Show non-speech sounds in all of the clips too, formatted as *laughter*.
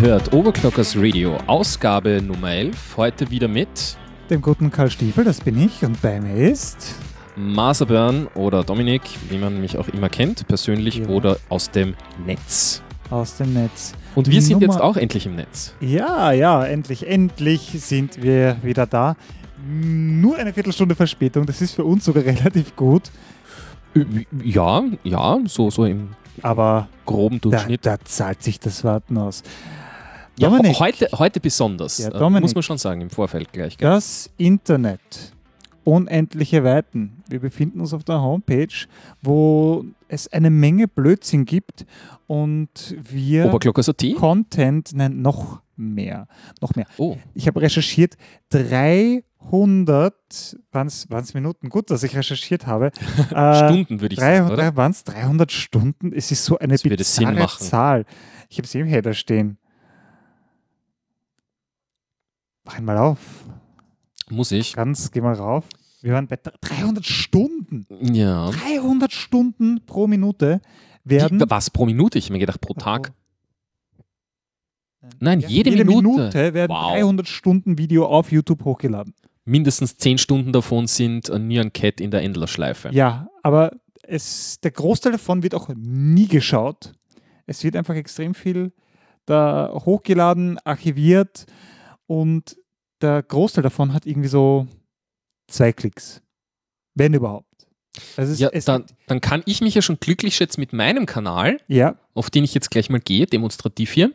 Ihr hört Overclockers Radio, Ausgabe Nummer 11. Heute wieder mit dem guten Karl Stiefel, das bin ich, und bei mir ist Maserburn oder Dominik, wie man mich auch immer kennt, persönlich ja. oder aus dem Netz. Aus dem Netz. Und wir sind Nummer jetzt auch endlich im Netz. Ja, ja, endlich, endlich sind wir wieder da. Nur eine Viertelstunde Verspätung, das ist für uns sogar *laughs* relativ gut. Ja, ja, so, so im aber groben Durchschnitt. Da, da zahlt sich das Warten aus. Ja, heute, heute besonders, ja, äh, Dominik, muss man schon sagen, im Vorfeld gleich. Gell? Das Internet, unendliche Weiten. Wir befinden uns auf der Homepage, wo es eine Menge Blödsinn gibt und wir Content, nein, noch mehr, noch mehr. Oh. Ich habe recherchiert, 300 100, waren es Minuten? Gut, dass ich recherchiert habe. *laughs* Stunden würde ich 300, sagen, Waren es 300 Stunden? Es ist so eine das bizarre Zahl. Ich habe es im Header stehen. Mach ihn mal auf. Muss ich? Ganz, geh mal rauf. Wir waren bei 300 Stunden. Ja. 300 Stunden pro Minute werden. Was pro Minute? Ich habe mir gedacht pro Tag. Nein, ja, jede, jede Minute. Minute werden wow. 300 Stunden Video auf YouTube hochgeladen mindestens zehn Stunden davon sind Nyan Cat in der Endlosschleife. Ja, aber es, der Großteil davon wird auch nie geschaut. Es wird einfach extrem viel da hochgeladen, archiviert und der Großteil davon hat irgendwie so zwei Klicks. Wenn überhaupt. Also ja, dann, dann, kann ich mich ja schon glücklich schätzen mit meinem Kanal, ja. auf den ich jetzt gleich mal gehe, demonstrativ hier.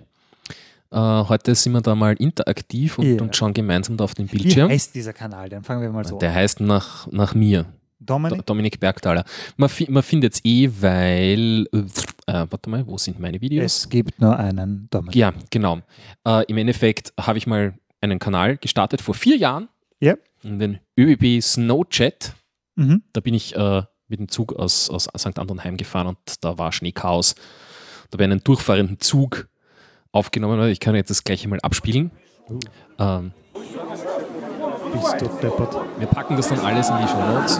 Uh, heute sind wir da mal interaktiv und, yeah. und, schauen gemeinsam da auf den Bildschirm. Wie heißt dieser Kanal? Dann fangen wir mal so Der an. heißt nach, nach mir. Dominik? Dominik Bergthaler. Man, man findet es eh, weil, äh, warte mal, wo sind meine Videos? Es gibt nur einen Dominik. Ja, genau. Äh, Im Endeffekt habe ich mal einen Kanal gestartet vor vier Jahren. Ja. In den ÖBB Snowchat. Mhm. Da bin ich äh, mit dem Zug aus, aus St. Anton heimgefahren und da war Schneechaos. Da habe ich einen durchfahrenden Zug aufgenommen. Ich kann jetzt das gleiche mal abspielen. Uh. Ähm, Bist du deppert. Wir packen das dann alles in die Show Notes.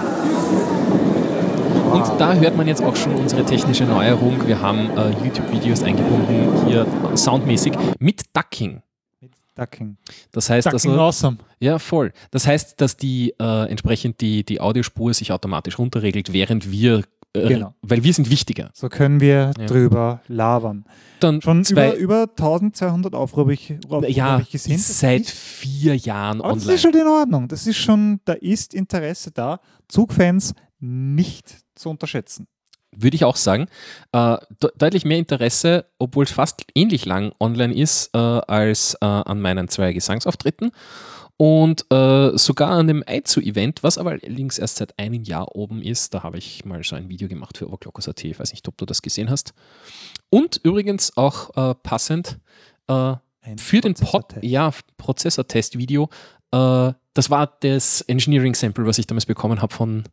Und da hört man jetzt auch schon unsere technische Neuerung. Wir haben äh, YouTube-Videos eingebunden, hier soundmäßig, mit Ducking. Ducking. Das heißt Ducking also. Awesome. Ja, voll. Das heißt, dass die äh, entsprechend die, die Audiospur sich automatisch runterregelt, während wir äh, genau. Weil wir sind wichtiger. So können wir ja. drüber labern. Dann Schon über, über 1200 Aufrufe ich, Aufrufe ja, ich gesehen. Seit vier Jahren Aber online. Das ist schon in Ordnung. Das ist schon, da ist Interesse da. Zugfans nicht zu unterschätzen. Würde ich auch sagen. Äh, de deutlich mehr Interesse, obwohl es fast ähnlich lang online ist, äh, als äh, an meinen zwei Gesangsauftritten. Und äh, sogar an dem Aizu-Event, was aber allerdings erst seit einem Jahr oben ist, da habe ich mal so ein Video gemacht für Overclockers.at. Ich weiß nicht, ob du das gesehen hast. Und übrigens auch äh, passend äh, für den Pod ja, Prozessor-Test-Video. Das war das Engineering-Sample, was ich damals bekommen habe von,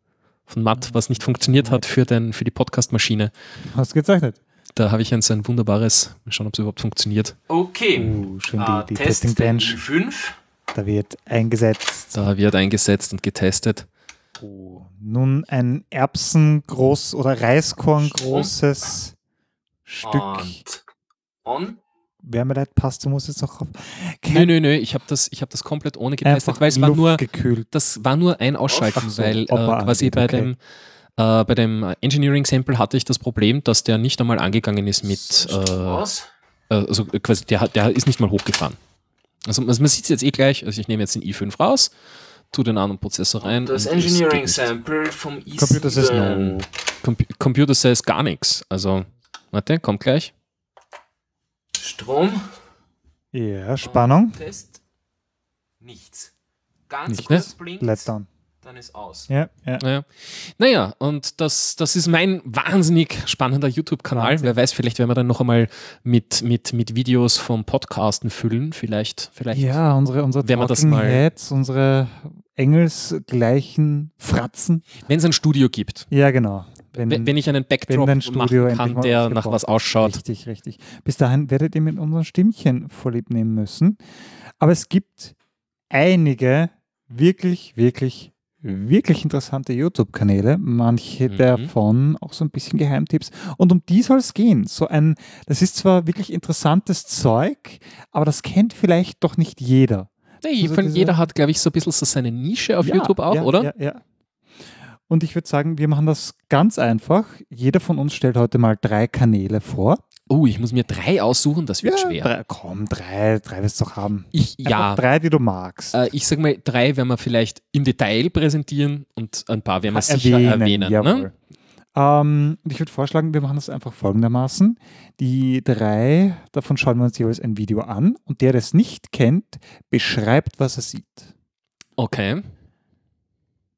von Matt, was nicht funktioniert hat für, den, für die Podcast-Maschine. Hast du gezeichnet? Da habe ich ein, so ein wunderbares, mal schauen, ob es überhaupt funktioniert. Okay. Uh, schön die, ah, die Testing Bench. 5. Da wird eingesetzt. Da wird eingesetzt und getestet. Oh, nun ein Erbsengroß oder Reiskorn-großes Stück. Und on. Wärmeleitpaste muss jetzt auch auf. Nö, nö, nö, ich habe das, hab das komplett ohne getestet, weil es war nur, gekühlt. das war nur ein Ausschalten, so, weil äh, quasi bei okay. dem äh, bei dem Engineering Sample hatte ich das Problem, dass der nicht einmal angegangen ist mit äh, also quasi der, der ist nicht mal hochgefahren. Also, also man sieht es jetzt eh gleich, also ich nehme jetzt den i5 raus, tue den anderen Prozessor rein. Das Engineering Sample vom i7. Computer says no. Com Computer says gar nichts. Also, warte, kommt gleich. Strom. Ja, Spannung. Test. Nichts. Ganz Nicht, kurz ne? blinkt. Letdown dann ist aus. Ja, ja. Naja, naja und das, das ist mein wahnsinnig spannender YouTube-Kanal. Wer weiß, vielleicht werden wir dann noch einmal mit, mit, mit Videos vom Podcasten füllen. Vielleicht, vielleicht. Ja, unsere, unsere wenn das mal Heads, unsere engelsgleichen Fratzen. Wenn es ein Studio gibt. Ja, genau. Wenn, wenn ich einen Backdrop machen kann, der nach was ausschaut. Richtig, richtig. Bis dahin werdet ihr mit unseren Stimmchen vorlieb nehmen müssen. Aber es gibt einige wirklich, wirklich wirklich interessante YouTube-Kanäle, manche Mhm. davon auch so ein bisschen Geheimtipps. Und um die soll es gehen. So ein, das ist zwar wirklich interessantes Zeug, aber das kennt vielleicht doch nicht jeder. Nee, Also jeder hat, glaube ich, so ein bisschen so seine Nische auf Ja, YouTube auch, ja, oder? Ja, ja. Und ich würde sagen, wir machen das ganz einfach. Jeder von uns stellt heute mal drei Kanäle vor. Oh, ich muss mir drei aussuchen, das wird Ja, schwer. Drei, komm, drei, drei wirst du doch haben. Ich, ja, drei, die du magst. äh, ich sag mal, drei werden wir vielleicht im Detail präsentieren und ein paar werden wir sicher erwähnen. erwähnen. ne? Ähm, ich würde vorschlagen, wir machen das einfach folgendermaßen. Die drei, davon schauen wir uns jeweils ein Video an und der, der es nicht kennt, beschreibt, was er sieht. Okay.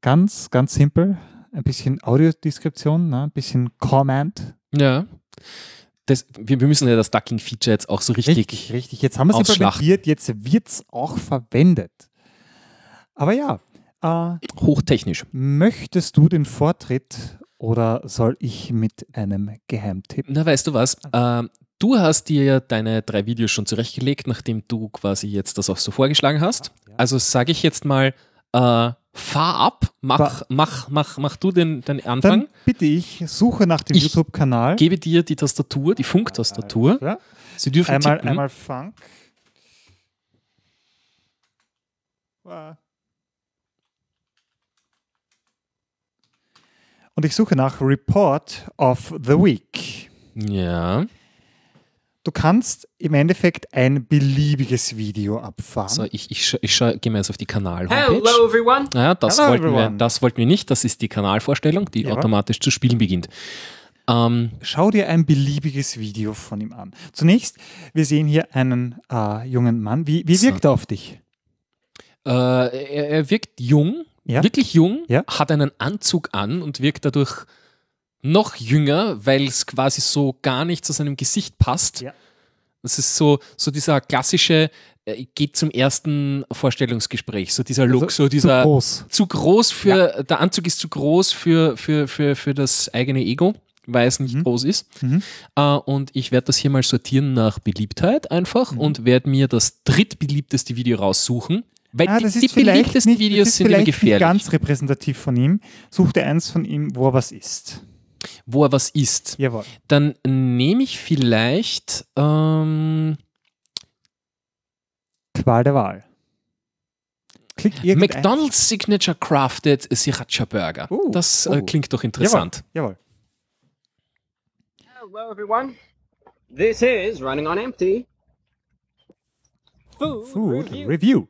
Ganz, ganz simpel. Ein bisschen Audiodeskription, ne? ein bisschen Comment. Ja. Das, wir, wir müssen ja das Ducking-Feature jetzt auch so richtig. Richtig, richtig. Jetzt haben wir es implementiert, jetzt wird es auch verwendet. Aber ja, äh, hochtechnisch. möchtest du den Vortritt oder soll ich mit einem Geheimtipp? Na, weißt du was? Ähm, du hast dir ja deine drei Videos schon zurechtgelegt, nachdem du quasi jetzt das auch so vorgeschlagen hast. Also sage ich jetzt mal, äh, fahr ab, mach, Fahr- mach, mach, mach du den, den Anfang. Dann bitte ich, suche nach dem Ich YouTube-Kanal. Gebe dir die Tastatur, die Funktastatur. Ja. Sie dürfen Einmal, tippen. einmal Funk. Und ich suche nach Report of the Week. Ja. Du kannst im Endeffekt ein beliebiges Video abfahren. So, ich, ich, ich gehe mal jetzt auf die Kanal-Homepage. Hello, everyone. Ja, das, Hello, wollten wir, everyone. das wollten wir nicht. Das ist die Kanalvorstellung, die Jawohl. automatisch zu spielen beginnt. Ähm, Schau dir ein beliebiges Video von ihm an. Zunächst, wir sehen hier einen äh, jungen Mann. Wie, wie So. wirkt er auf dich? äh, er, er wirkt jung, Ja. wirklich jung, Ja. hat einen Anzug an und wirkt dadurch noch jünger, weil es quasi so gar nicht zu seinem Gesicht passt. Ja. Das ist so, so dieser klassische, äh, geht zum ersten Vorstellungsgespräch, so dieser Look, Also so dieser Zu groß. zu groß für, der Anzug ist zu groß für, für, für, für das eigene Ego, weil es nicht Mhm. groß ist. Mhm. Äh, und ich werde das hier mal sortieren nach Beliebtheit einfach Mhm. und werde mir das drittbeliebteste Video raussuchen. Weil Ah, die, das die ist vielleicht beliebtesten nicht, das Videos ist sind vielleicht nicht gefährlich, ganz repräsentativ von ihm. Such dir eins von ihm, wo er was isst. Wo er was isst. Jawohl. Dann nehme ich vielleicht ähm, Qual der Wahl. McDonald's Signature Crafted Sriracha Burger. Oh, das oh. äh, klingt doch interessant. Jawohl. Hello, everyone. This is Running on Empty. Food, Food review. Review.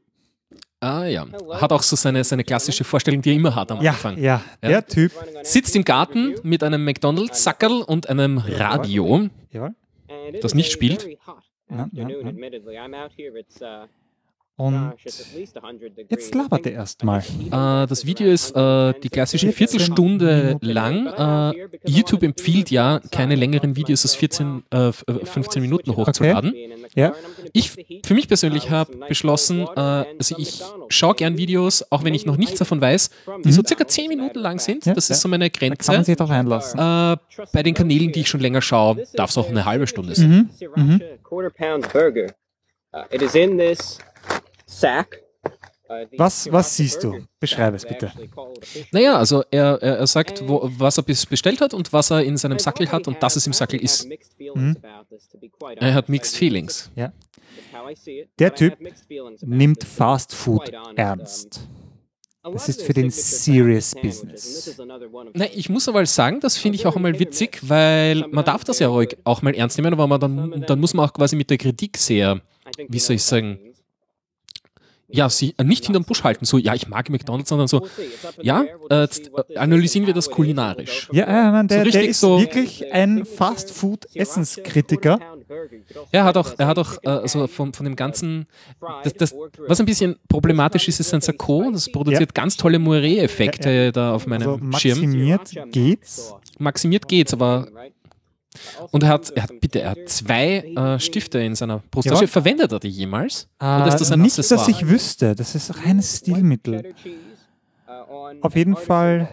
Ah ja, hat auch so seine, seine klassische Vorstellung, die er immer hat am Ja, Anfang. ja, Ja. der Typ. Sitzt im Garten mit einem McDonalds-Sackerl und einem Radio. Jawohl. Das nicht spielt. Ja, ja, ja. Und gosh, it's at least 100 degrees. jetzt labert er erstmal. Äh, das Video ist äh, die klassische 14 Viertelstunde lang. Äh, YouTube empfiehlt ja, keine längeren Videos als 14, äh, f- äh, 15 Minuten hochzuladen. Ja. Ich für mich persönlich habe beschlossen, äh, also ich schaue gern Videos, auch wenn ich noch nichts davon weiß, die so circa 10 Minuten lang sind. Ja, Das ist so meine Da kann man Grenze. sich doch einlassen. Äh, bei den Kanälen, die ich schon länger schaue, darf es auch eine halbe Stunde sein. Mhm. Mhm. Was- was siehst du? Beschreibe es bitte. Naja, also er, er, er sagt, wo, was er bis bestellt hat und was er in seinem Sackel hat und dass es im Sackel ist. Mhm. Er hat Mixed Feelings. Ja. Der Typ Nimmt Fast Food ernst. Das ist für den Serious Business. Na, ich muss aber sagen, das finde ich auch einmal witzig, weil man darf das ja ruhig auch mal ernst nehmen, aber man dann, dann muss man auch quasi mit der Kritik sehr, wie soll ich sagen, ja, sie äh, nicht hinterm Busch halten, so, ja, ich mag McDonalds, sondern so, ja, äh, jetzt, äh, analysieren wir das kulinarisch. Ja, ja nein, der, So der ist so- wirklich ein Fast Food Essenskritiker. Er hat auch, er hat auch, äh, also von, von dem ganzen, das, das, was ein bisschen problematisch ist, ist sein Sakko, das produziert ganz tolle Moiré-Effekte da auf meinem Also Schirm. maximiert geht's. Maximiert geht's, aber Und er hat, er hat, bitte, er hat zwei äh, Stifte in seiner Brusttasche. Jawohl. Verwendet er die jemals? Oder ist das Äh, ein nicht, dass Accessoire? ich wüsste. Das ist reines Stilmittel. Auf jeden Fall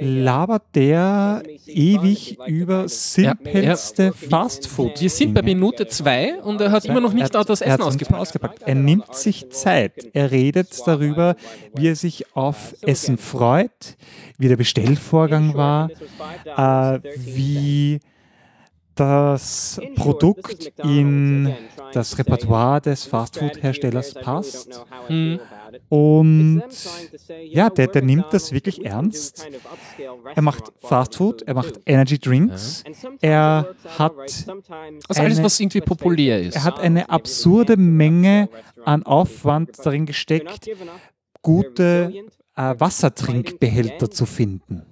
labert der ewig über simpelste Fastfood. Wir sind bei Minute zwei und er hat immer noch nicht Er das Essen ausgepackt. ausgepackt. Er nimmt sich Zeit. Er redet darüber, wie er sich auf Essen freut, wie der Bestellvorgang war, äh, wie das Produkt in das Repertoire des Fastfood-Herstellers passt. Mhm. Und ja, der, der nimmt das wirklich ernst. Er macht Fastfood, er macht Energy Drinks, er hat Also alles, eine- was irgendwie populär ist. er hat eine absurde Menge an Aufwand darin gesteckt, gute äh, Wassertrinkbehälter zu finden.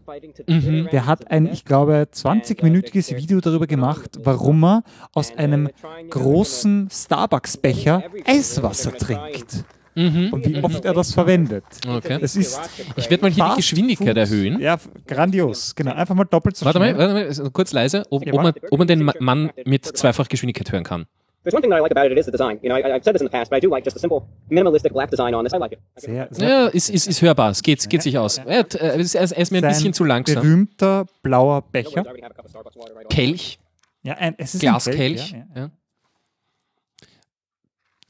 Mhm. Der hat ein, ich glaube, 20-minütiges Video darüber gemacht, warum er aus einem großen Starbucks-Becher Eiswasser trinkt Mhm. und wie oft er das verwendet. Okay. Es ist Ich werde mal hier die Geschwindigkeit Food. erhöhen. Ja, grandios. Genau, einfach mal doppelt so Warte mal, schnell. warte mal, kurz leise, ob, ob, man, ob man den Ma- Mann mit Zweifachgeschwindigkeit hören kann. There's one thing that I like about it, it is the design. You know, I, I've said this in the past, but I do like just the simple, minimalistic black design on this. I like it. Sehr, sehr Ja, ist, ist, ist hörbar, es geht, geht sich aus. Er, hat, äh, er, ist, er ist mir ein bisschen zu langsam. berühmter blauer Becher. worries, I already have a cup of Starbucks water right on. Kelch, Ja, ein, es ist ein Glaskelch. Feld, ja, ja. Ja.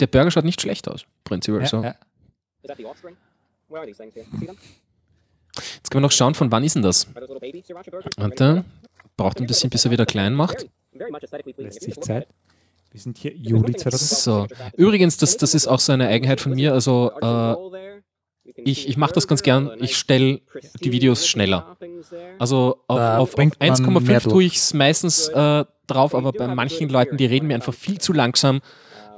Der Burger schaut nicht schlecht aus, prinzipiell. so. Ja, ja. Is that the offspring? Where are these things here? See them? Jetzt können wir noch schauen, von wann ist denn das? Are those little baby sriracha burgers? Warte, braucht ein bisschen, bis er wieder klein macht. Very, very much aesthetically pleasing. Lässt If you sich just look at Zeit. Wir sind hier Juli 2000. So, übrigens, das, das ist auch so eine Eigenheit von mir. Also, äh, ich, ich mache das ganz gern. Ich stelle die Videos schneller. Also auf, auf, auf bringt man mehr 1,5 durch. tue ich es meistens äh, drauf, aber bei manchen Leuten, die reden mir einfach viel zu langsam.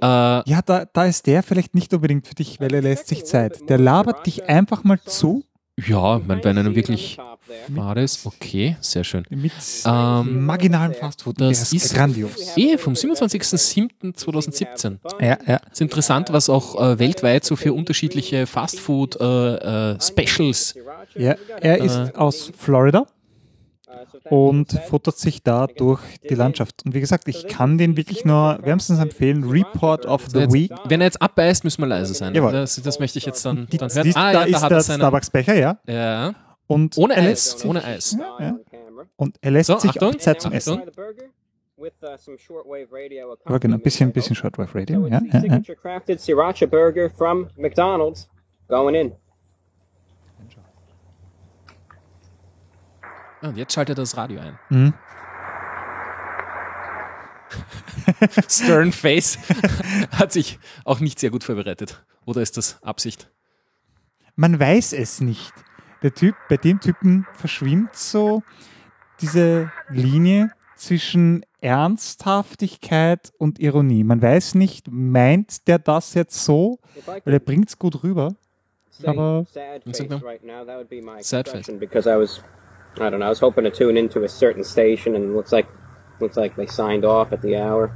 Äh, Ja, da, da ist der vielleicht nicht unbedingt für dich, weil er lässt sich Zeit. Der labert dich einfach mal zu ja, mein, wenn einer wirklich war das, okay, sehr schön. mit Ähm, marginalen Fastfood. das ist grandios. eh vom 27.07.2017. Ja, ja. ist interessant, was auch äh, weltweit so für unterschiedliche Fastfood-Specials äh, Specials ja. Er ist aus Florida und futtert sich da durch die Landschaft. Und wie gesagt, ich kann den wirklich nur wärmstens empfehlen. Report of the Jetzt, Week. wenn er jetzt abbeißt, müssen wir leise sein. Jawohl. Das, das möchte ich jetzt dann, Die, dann hören. siehst, Ah, da ja, da ist hat der er. Starbucks-Becher, ja. Ja. Und Ohne Eis, sich, ohne Eis. Ja. Und er lässt So, sich Achtung. auch Zeit zum Essen. Aber genau, ein bisschen, bisschen Shortwave Radio. Ja, ja, ja. Signature crafted sriracha burger from McDonald's going in. Ah, Und jetzt schaltet er das Radio ein. Mhm. *laughs* Stern Face *laughs* hat sich auch nicht sehr gut vorbereitet. Oder ist das Absicht? Man weiß es nicht. Der Typ, bei dem Typen verschwimmt so diese Linie zwischen Ernsthaftigkeit und Ironie. Man weiß nicht, meint der das jetzt so, weil er bringt es gut rüber. aber- sad face right now, that would be my because I was, I don't know, I was hoping to tune into a certain station and it looks like, looks like they signed off at the hour.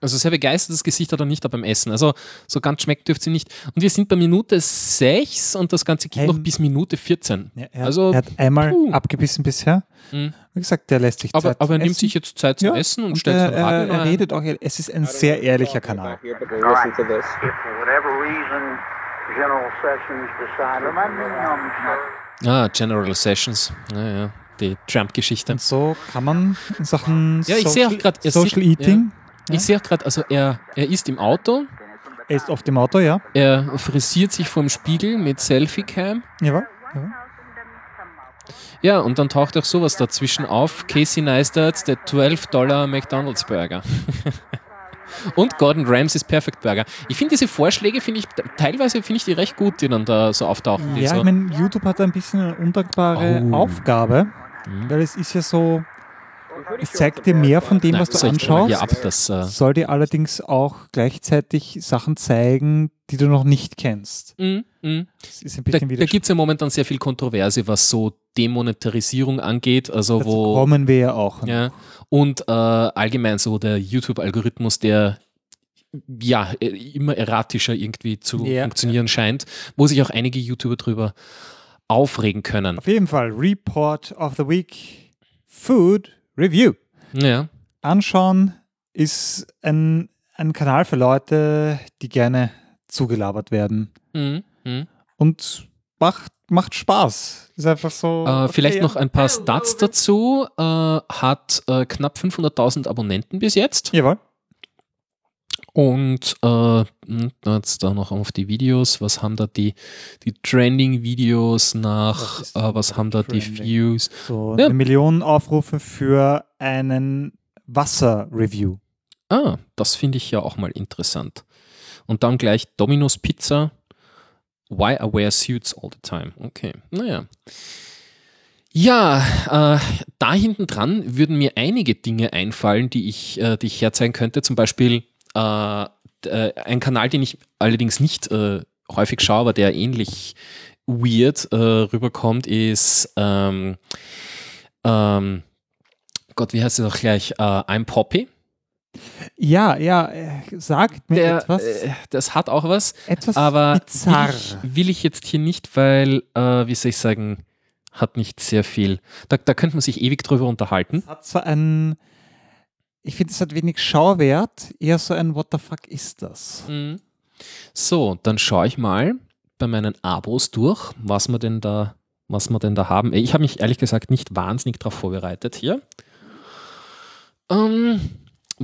Also sehr begeistertes Gesicht hat er nicht, aber beim Essen. Also so ganz schmeckt dürfte sie nicht. Und wir sind bei Minute 6 und das Ganze geht Hey. noch bis Minute 14. Ja, er, Also, er hat einmal puh. abgebissen bisher. Mhm. Wie gesagt, der lässt sich Aber, Zeit aber er nimmt Essen. sich jetzt Zeit zum ja, Essen und, und stellt sein Radio er, er redet auch, es ist ein sehr ehrlicher Kanal. Here, General Sessions decided. Ah, General Sessions. Ja, ja. Die Trump-Geschichte. Und so kann man in Sachen Ja, ich sehe auch Social, grad, Social sieht- Eating, Ich sehe auch gerade, also er, er ist im Auto, er ist auf dem Auto, ja. er frisiert sich vorm Spiegel mit Selfie-Cam. Jawohl. jawohl. Ja, und dann taucht auch sowas dazwischen auf. Casey Neistat, der 12 Dollar McDonalds Burger. *laughs* und Gordon Ramsays Perfect Burger. Ich finde diese Vorschläge, finde ich, teilweise finde ich die recht gut, die dann da so auftauchen. Ja, so, ich meine, YouTube hat ein bisschen eine undankbare Oh. Aufgabe, Mhm. weil es ist ja so, es zeigt dir mehr von dem, Nein, was du anschaust, ab, das, äh, soll dir allerdings auch gleichzeitig Sachen zeigen, die du noch nicht kennst. mm, mm. Da, da gibt es ja momentan sehr viel Kontroverse, was so Demonetarisierung angeht, also Dazu wo kommen wir ja auch. Ja, und äh, allgemein so der YouTube-Algorithmus, der ja äh, immer erratischer irgendwie zu Ja. funktionieren scheint, wo sich auch einige YouTuber drüber aufregen können. Auf jeden Fall, Report of the Week, Food Review. Ja, Anschauen ist ein, ein Kanal für Leute, die gerne zugelabert werden. mhm. Mhm. und macht, macht Spaß. Ist einfach so. Äh, okay, vielleicht ja. noch ein paar Stats dazu. Äh, hat äh, knapp 500.000 Abonnenten bis jetzt. Jawohl. Und äh, hm, jetzt da noch auf die Videos. Was haben da die, die Trending-Videos Was nach? ist Äh, was haben da die Trending? Views? So Ja. eine Million Aufrufe für einen Wasser-Review. Ah, das finde ich ja auch mal interessant. Und dann gleich Domino's Pizza. Why I wear suits all the time. Okay, naja. Ja, äh, da hinten dran würden mir einige Dinge einfallen, die ich, äh, die ich herzeigen könnte. Zum Beispiel äh, äh, ein Kanal, den ich allerdings nicht äh, häufig schaue, aber der ähnlich weird äh, rüberkommt, ist ähm, ähm, Gott, wie heißt es noch gleich? I'm Poppy. Ja, ja, äh, sagt mir Der, etwas, äh, das hat auch was, etwas aber bizarr. will ich, will ich jetzt hier nicht, weil, äh, wie soll ich sagen, hat nicht sehr viel. Da, da könnte man sich ewig drüber unterhalten. Hat zwar ein, ich finde, es hat wenig Schauwert, eher so ein What the fuck ist das? Mhm. So, dann schaue ich mal bei meinen Abos durch, was wir denn da, was wir denn da haben. Ich habe mich ehrlich gesagt nicht wahnsinnig darauf vorbereitet hier. Ähm,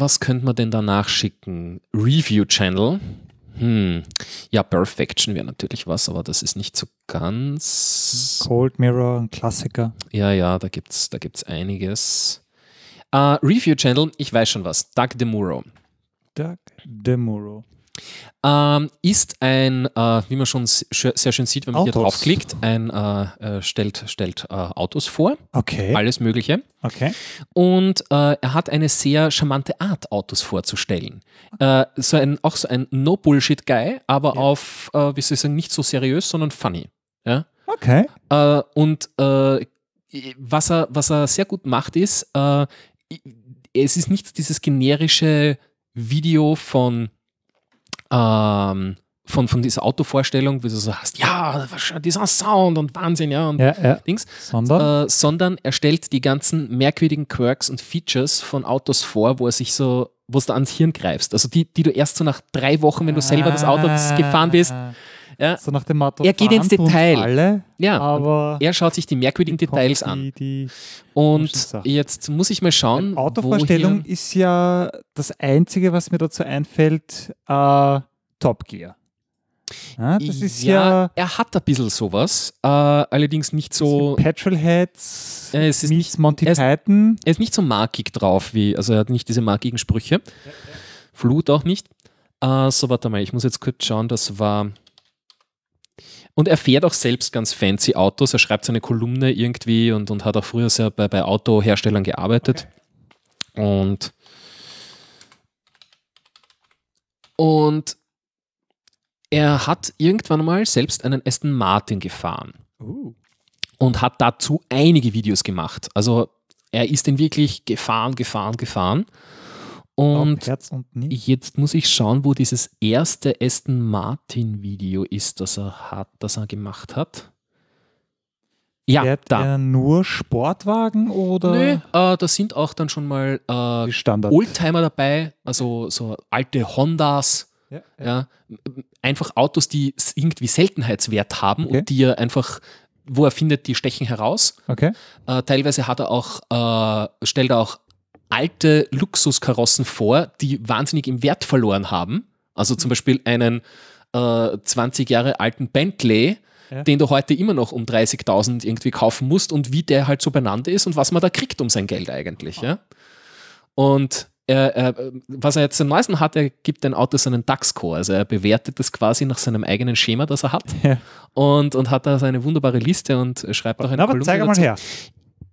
was könnte man denn da nachschicken? Review Channel. Hm. Ja, Perfection wäre natürlich was, aber das ist nicht so ganz. Cold Mirror, ein Klassiker. Ja, ja, da gibt's, da gibt's einiges. Äh, Review Channel, ich weiß schon was. Doug DeMuro. Doug DeMuro. Ähm, ist ein, äh, wie man schon sehr schön sieht, wenn man hier Autos. draufklickt, ein äh, äh, stellt, stellt äh, Autos vor, Okay, alles Mögliche. okay. Und äh, er hat eine sehr charmante Art, Autos vorzustellen. Äh, so ein, auch so ein No-Bullshit-Guy, aber Ja. auf, wie soll ich sagen, nicht so seriös, sondern funny. Ja? Okay. Und was, er, was er sehr gut macht, ist, es ist nicht dieses generische Video von, ähm, von, von dieser Autovorstellung, wie du so hast, ja, dieser Sound und Wahnsinn, ja, und Ja, ja. Dings, Sondern? äh, sondern er stellt die ganzen merkwürdigen Quirks und Features von Autos vor, wo er sich so, wo du ans Hirn greifst. Also die, die du erst so nach drei Wochen, wenn du selber das Auto gefahren bist. Ja, So nach dem Motto, Er geht ins Detail. Alle, ja, aber er schaut sich die merkwürdigen Details an. Die, Und jetzt muss ich mal schauen. Autovorstellung ist ja das Einzige, was mir dazu einfällt, äh, Top Gear. Ja, das ist ja, er hat ein bisschen sowas, äh, allerdings nicht so. Petrolheads Ja, es ist nicht- Monty er ist- Python. Er ist nicht so markig drauf, wie, also er hat nicht diese markigen Sprüche. Flut auch nicht. Äh, so, warte mal, ich muss jetzt kurz schauen, das war. Und er fährt auch selbst ganz fancy Autos. Er schreibt seine Kolumne irgendwie und, und hat auch früher sehr bei, bei Autoherstellern gearbeitet. Und, und er hat irgendwann mal selbst einen Aston Martin gefahren Uh, und hat dazu einige Videos gemacht. Also er ist den wirklich gefahren, gefahren, gefahren. Und und jetzt muss ich schauen, wo dieses erste Aston Martin Video ist, das er hat, das er gemacht hat. Ja, Fährt da. er nur Sportwagen oder Nö, äh, da sind auch dann schon mal äh? Oldtimer dabei, also so alte Hondas, Ja, ja. ja, einfach Autos, die irgendwie Seltenheitswert haben Okay. und die er einfach, wo er findet, die stechen heraus. Okay. Äh, teilweise hat er auch, äh, stellt er auch alte Luxuskarossen vor, die wahnsinnig im Wert verloren haben. Also Mhm. zum Beispiel einen äh, 20 Jahre alten Bentley, Ja. den du heute immer noch um 30.000 irgendwie kaufen musst und wie der halt so beieinander ist und was man da kriegt um sein Geld eigentlich. Ja? Und er, er, was er jetzt am neuesten hat, er gibt den Autos einen DAX-Score. Also er bewertet das quasi nach seinem eigenen Schema, das er hat. Ja. Und, und hat da seine wunderbare Liste und schreibt auch eine Na, aber Kolumne zeig mal her.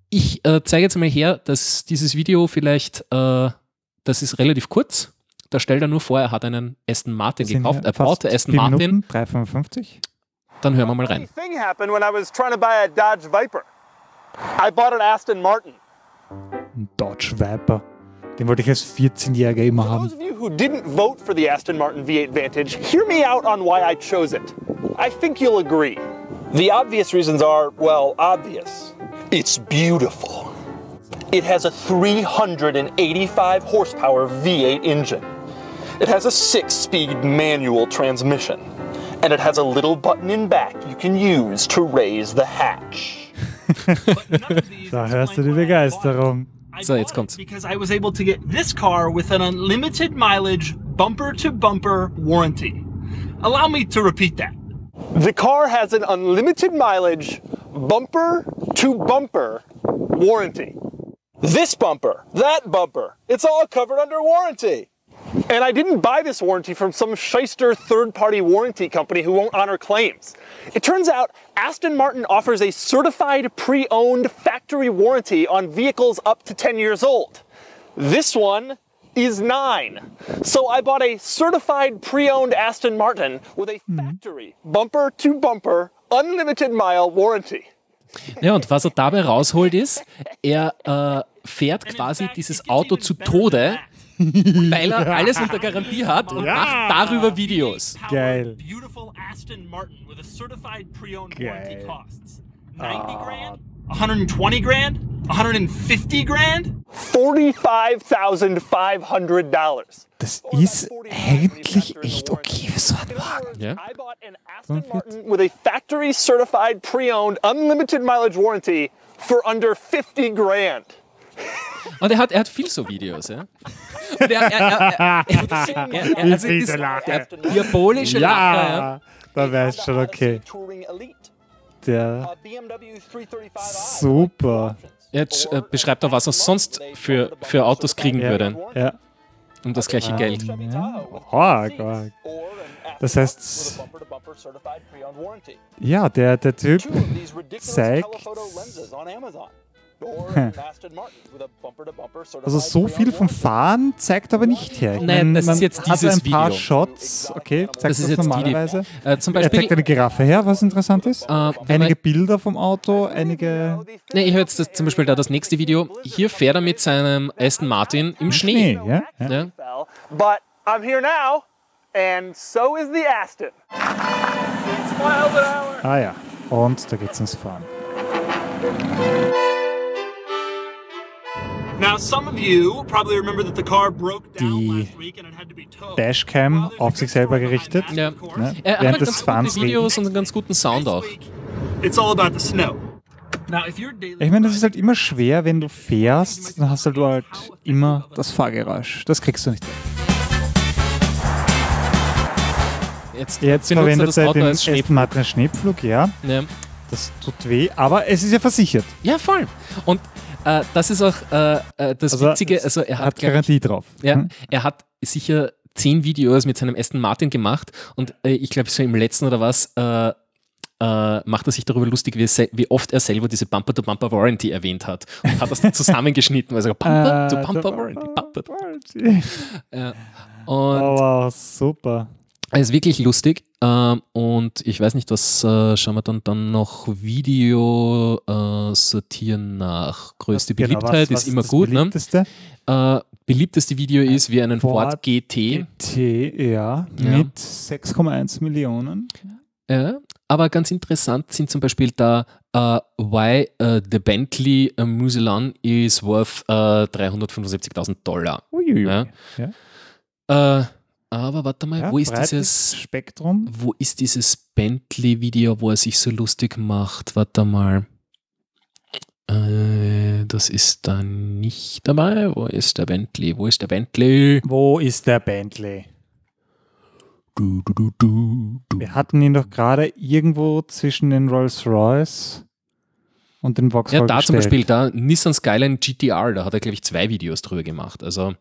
Ich äh, zeige jetzt mal her, dass dieses Video vielleicht, äh, das ist relativ kurz. Da stellt er nur vor, er hat einen Aston Martin gekauft. Er baute Aston Martin. Minuten, 3,55. Dann hören wir mal rein. Thing happened when I was trying to buy a Dodge Viper. I bought an Aston Martin. Ein Dodge Viper. Den wollte ich als 14-Jähriger immer haben. those of you who didn't vote for the Aston Martin V8 Vantage, hear me out on why I chose it. I think you'll agree. The obvious reasons are, well, obvious. It's beautiful. It has a 385 horsepower V8 engine. It has a six speed manual transmission. and it has a little button in back you can use to raise the hatch. *laughs* Da hörst du die Begeisterung. So, jetzt kommt's. Because I was able to get this car with an unlimited mileage, bumper to bumper warranty. Allow me to repeat that. The car has an unlimited mileage, bumper to bumper warranty. This bumper, that bumper, it's all covered under warranty. And I didn't buy this warranty from some shyster third party warranty company who won't honor claims. It turns out Aston Martin offers a certified pre owned factory warranty on vehicles up to 10 years old. This one is nine. So I bought a certified pre owned Aston Martin with a factory bumper to bumper unlimited mile warranty. Ja, und was er dabei rausholt ist, er äh, fährt quasi dieses Auto zu Tode, weil er alles unter Garantie hat und macht darüber Videos. Geil. a Beautiful Aston Martin with a certified pre-owned warranty Geil. costs 90 grand, 120 grand, 150 grand. $45,500. Das ist eigentlich echt okay für so einen Wagen. Ja. I bought an Aston Martin with a factory certified pre-owned unlimited mileage warranty for under 50 grand. Und er hat, er hat viel so Videos, ja. Und er, er, er, er, er, er, er, also Diese das, Lache. der diabolische Lacher, ja. Ja, da wär's schon okay. Touring Elite. Der A BMW 335i. super. Jetzt äh, beschreibt er, was er sonst für, für Autos kriegen Ja. würde, Ja. um das gleiche Geld. Arg, arg. Das heißt, ja, der, der Typ zeigt, also so viel vom Fahren zeigt aber nicht her. Ich Nein, das ist man jetzt hat dieses ein paar Video. Shots, okay, zeigt Das das, ist jetzt die, die normalerweise. äh, zum Er Beispiel, zeigt eine Giraffe her, was interessant ist. äh, Einige man, Bilder vom Auto, einige nee, ich höre jetzt das, zum Beispiel da das nächste Video. Hier fährt er mit seinem Aston Martin im Schnee. Schnee, ja? ja. Ja. But I'm here now, and so is the Aston. Six miles an hour. Ah ja, und da geht's ins Fahren. Towed. Dashcam auf sich selber gerichtet. that, Ja. Ne? Er hat Während des ganz Fahrens gute Videos und einen ganz guten Sound auch. Next week, It's all about the snow. Now, if you're daily Ich meine, das ist halt immer schwer, wenn du fährst, dann hast halt du halt immer das Fahrgeräusch. Das kriegst du nicht. weg. Jetzt, Jetzt er verwendet er den. Aston Martin Schneepflug, ja. Ja. Das tut weh, aber es ist ja versichert. ja, voll. Und äh, das ist auch äh, äh, das Also, Witzige. Also er hat, hat glaub ich, Garantie drauf. Ja, Hm? er hat sicher zehn Videos mit seinem Aston Martin gemacht und äh, ich glaube, so im letzten oder was äh, äh, macht er sich darüber lustig, wie, wie oft er selber diese Bumper-to-Bumper-Warranty erwähnt hat und hat das dann *laughs* zusammengeschnitten, also Äh, Bumper-to-Bumper-Warranty. Bumper. Ja. Und Oh wow, super. es ist wirklich lustig ähm, und ich weiß nicht, was äh, schauen wir dann, dann noch Video äh, sortieren nach größte Genau, Beliebtheit, was- was ist immer das gut. Ne? Beliebteste? Äh, beliebteste Video ist, wie einen Ford, Ford GT T, ja, Ja. mit 6,1 Millionen. Ja, aber ganz interessant sind zum Beispiel da, uh, why uh, the Bentley uh, Muselan is worth uh, 375.000 Dollar. Uiuiui. Ja. Ja. Aber warte mal, Ja, wo ist dieses, Spektrum? wo ist dieses Bentley-Video, wo er sich so lustig macht? Warte mal. Äh, das ist da nicht dabei. Wo ist der Bentley? Wo ist der Bentley? Wo ist der Bentley? Du, du, du. Wir hatten ihn doch gerade irgendwo zwischen den Rolls-Royce und den Ja, Vauxhall da zum gestellt. Beispiel, da Nissan Skyline GTR, da hat er, glaube ich, zwei Videos drüber gemacht. Also,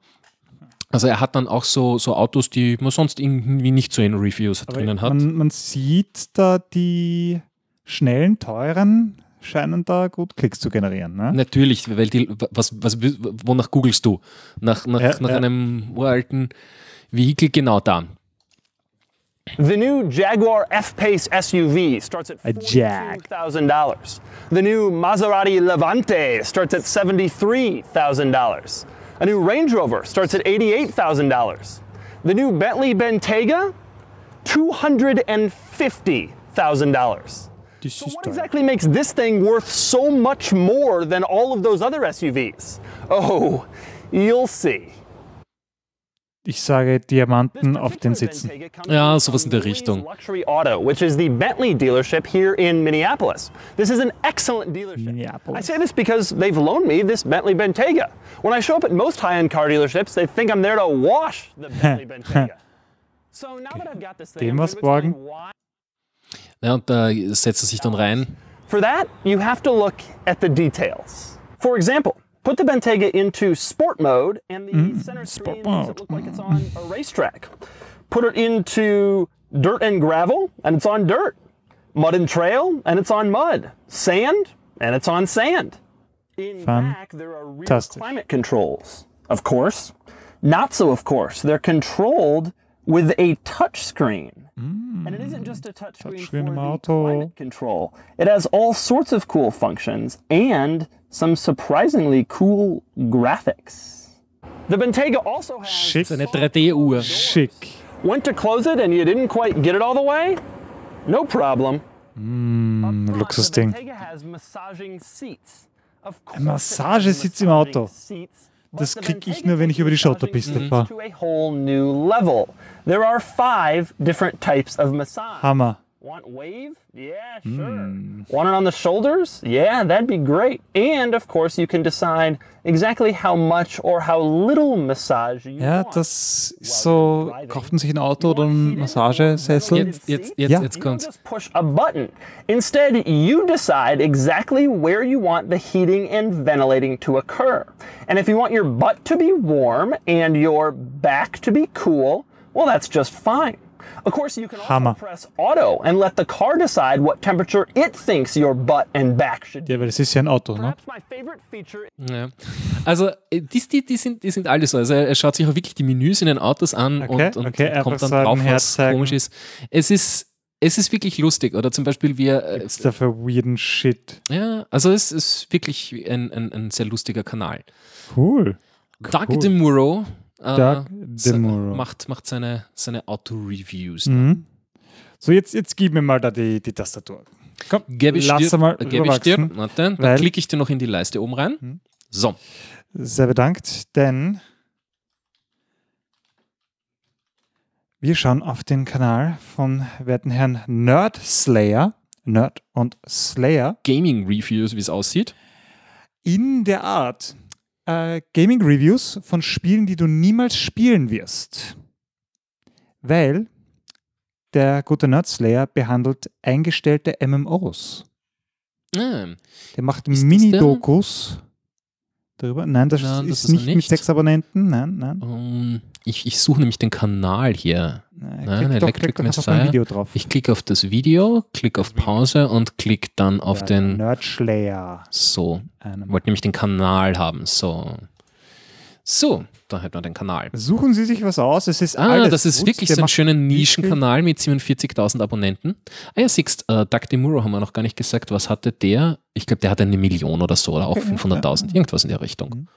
also er hat dann auch so, so Autos, die man sonst irgendwie nicht so in Reviews Aber drinnen hat. Man, man sieht da die schnellen, teuren scheinen da gut Klicks zu generieren. Ne? Natürlich, weil die, was, was, wonach googelst du? Nach, nach, Ja, nach ja. einem uralten Vehikel, genau da. The new Jaguar F-Pace SUV starts at A Jag. $42,000. The new Maserati Levante starts at $73,000. A new Range Rover starts at $88,000. The new Bentley Bentayga, $250,000. So what exactly makes this thing worth so much more than all of those other SUVs? Oh, you'll see. Ich sage Diamanten auf den Sitzen. Ja, sowas in der Richtung. Luxury Auto, which is the Bentley dealership here in Minneapolis. This is an excellent dealership. Minneapolis. I say this because they've loaned me this Bentley Bentayga. When I show up at most high-end car dealerships, they think I'm there to wash the *laughs* Bentley Bentayga. So now that I've got this thing, Dem was borgen? Ja, und da setzt er sich dann rein. For that, you have to look at the details. For example, put the Bentayga into sport mode and the center screen makes it look like it's on a racetrack. Put it into dirt and gravel and it's on dirt. Mud and trail and it's on mud. Sand and it's on sand. In back, there are Fantastic. climate controls. Of course. Not so, of course. They're controlled with a touch screen. And it isn't just a touchscreen Touchscreen for im the Auto. climate control. It has all sorts of cool functions and some surprisingly cool graphics. The Bentayga also has Schick. Eine 3D-Uhr. Schick. went to close it and you didn't quite get it all the way? No problem. Mm, Luxusding. The Bentayga has massaging seats. Of course Ein it Massagesitz has im Auto. seats, but Das the krieg ich nur, wenn ich über die Schotterpiste fahre. Hammer. Want wave? Yeah, sure. Hmm. Want it on the shoulders? Yeah, that'd be great. And of course, you can decide exactly how much or how little massage you Ja, want. das ist so, kauft man sich ein Auto oder einen Massagesessel. Jetzt, jetzt, jetzt, Ja. jetzt kommt's. just push a button. Instead, you decide exactly where you want the heating and ventilating to occur. And if you want your butt to be warm and your back to be cool, well, that's just fine. Of course, you can also Hammer. press auto and let the car decide what temperature it thinks your butt and back should be. Ja, weil das ist ja ein Auto, ne? Perhaps my favorite feature Ja. Also, äh, die, die, die, sind, die sind alle so. Also, er schaut sich auch wirklich die Menüs in den Autos an Okay, und, und okay, kommt dann sagen, drauf, was komisch ist. Es ist. Es ist wirklich lustig, oder zum Beispiel wir, äh, Gibt's da für weirden Shit? ja, also es ist wirklich ein, ein, ein sehr lustiger Kanal. Cool. Doug Cool. DeMuro, äh, Doug se- DeMuro. macht, macht seine, seine Auto-Reviews. Mhm. So, jetzt, jetzt gib mir mal da die, die Tastatur. Komm, Gebe ich lass dir, mal gebe ich dir, warte, dann klicke ich dir noch in die Leiste oben rein. Mhm. So, Sehr bedankt, denn wir schauen auf den Kanal von werten Herrn Nerd Slayer, Nerd und Slayer, Gaming-Reviews, wie es aussieht. in der Art äh, Gaming Reviews von Spielen, die du niemals spielen wirst. Weil der gute Nerd Slayer behandelt eingestellte MMOs. Ah, Der macht Mini-Dokus darüber. Nein, das, Nein, ist, das ist nicht, mit sechs Abonnenten. Nein, nein. um, ich, ich suche nämlich den Kanal hier. nein Nein, klick doch, Electric klick auf ein. Video drauf. Ich klicke auf das Video, klicke auf Pause und klicke dann auf Ja, den. Nerd Slayer. So, wollte nämlich den Kanal haben. So. So, da hat man den Kanal. Suchen Sie sich was aus. Es ist Ah, das ist gut. wirklich Der so ein schöner Nischenkanal mit 47.000 Abonnenten. Ah ja, siehst, äh, Doug DeMuro haben wir noch gar nicht gesagt. Was hatte der? Ich glaube, der hatte eine Million oder so oder auch Okay, ja, 500.000. Irgendwas in der Richtung.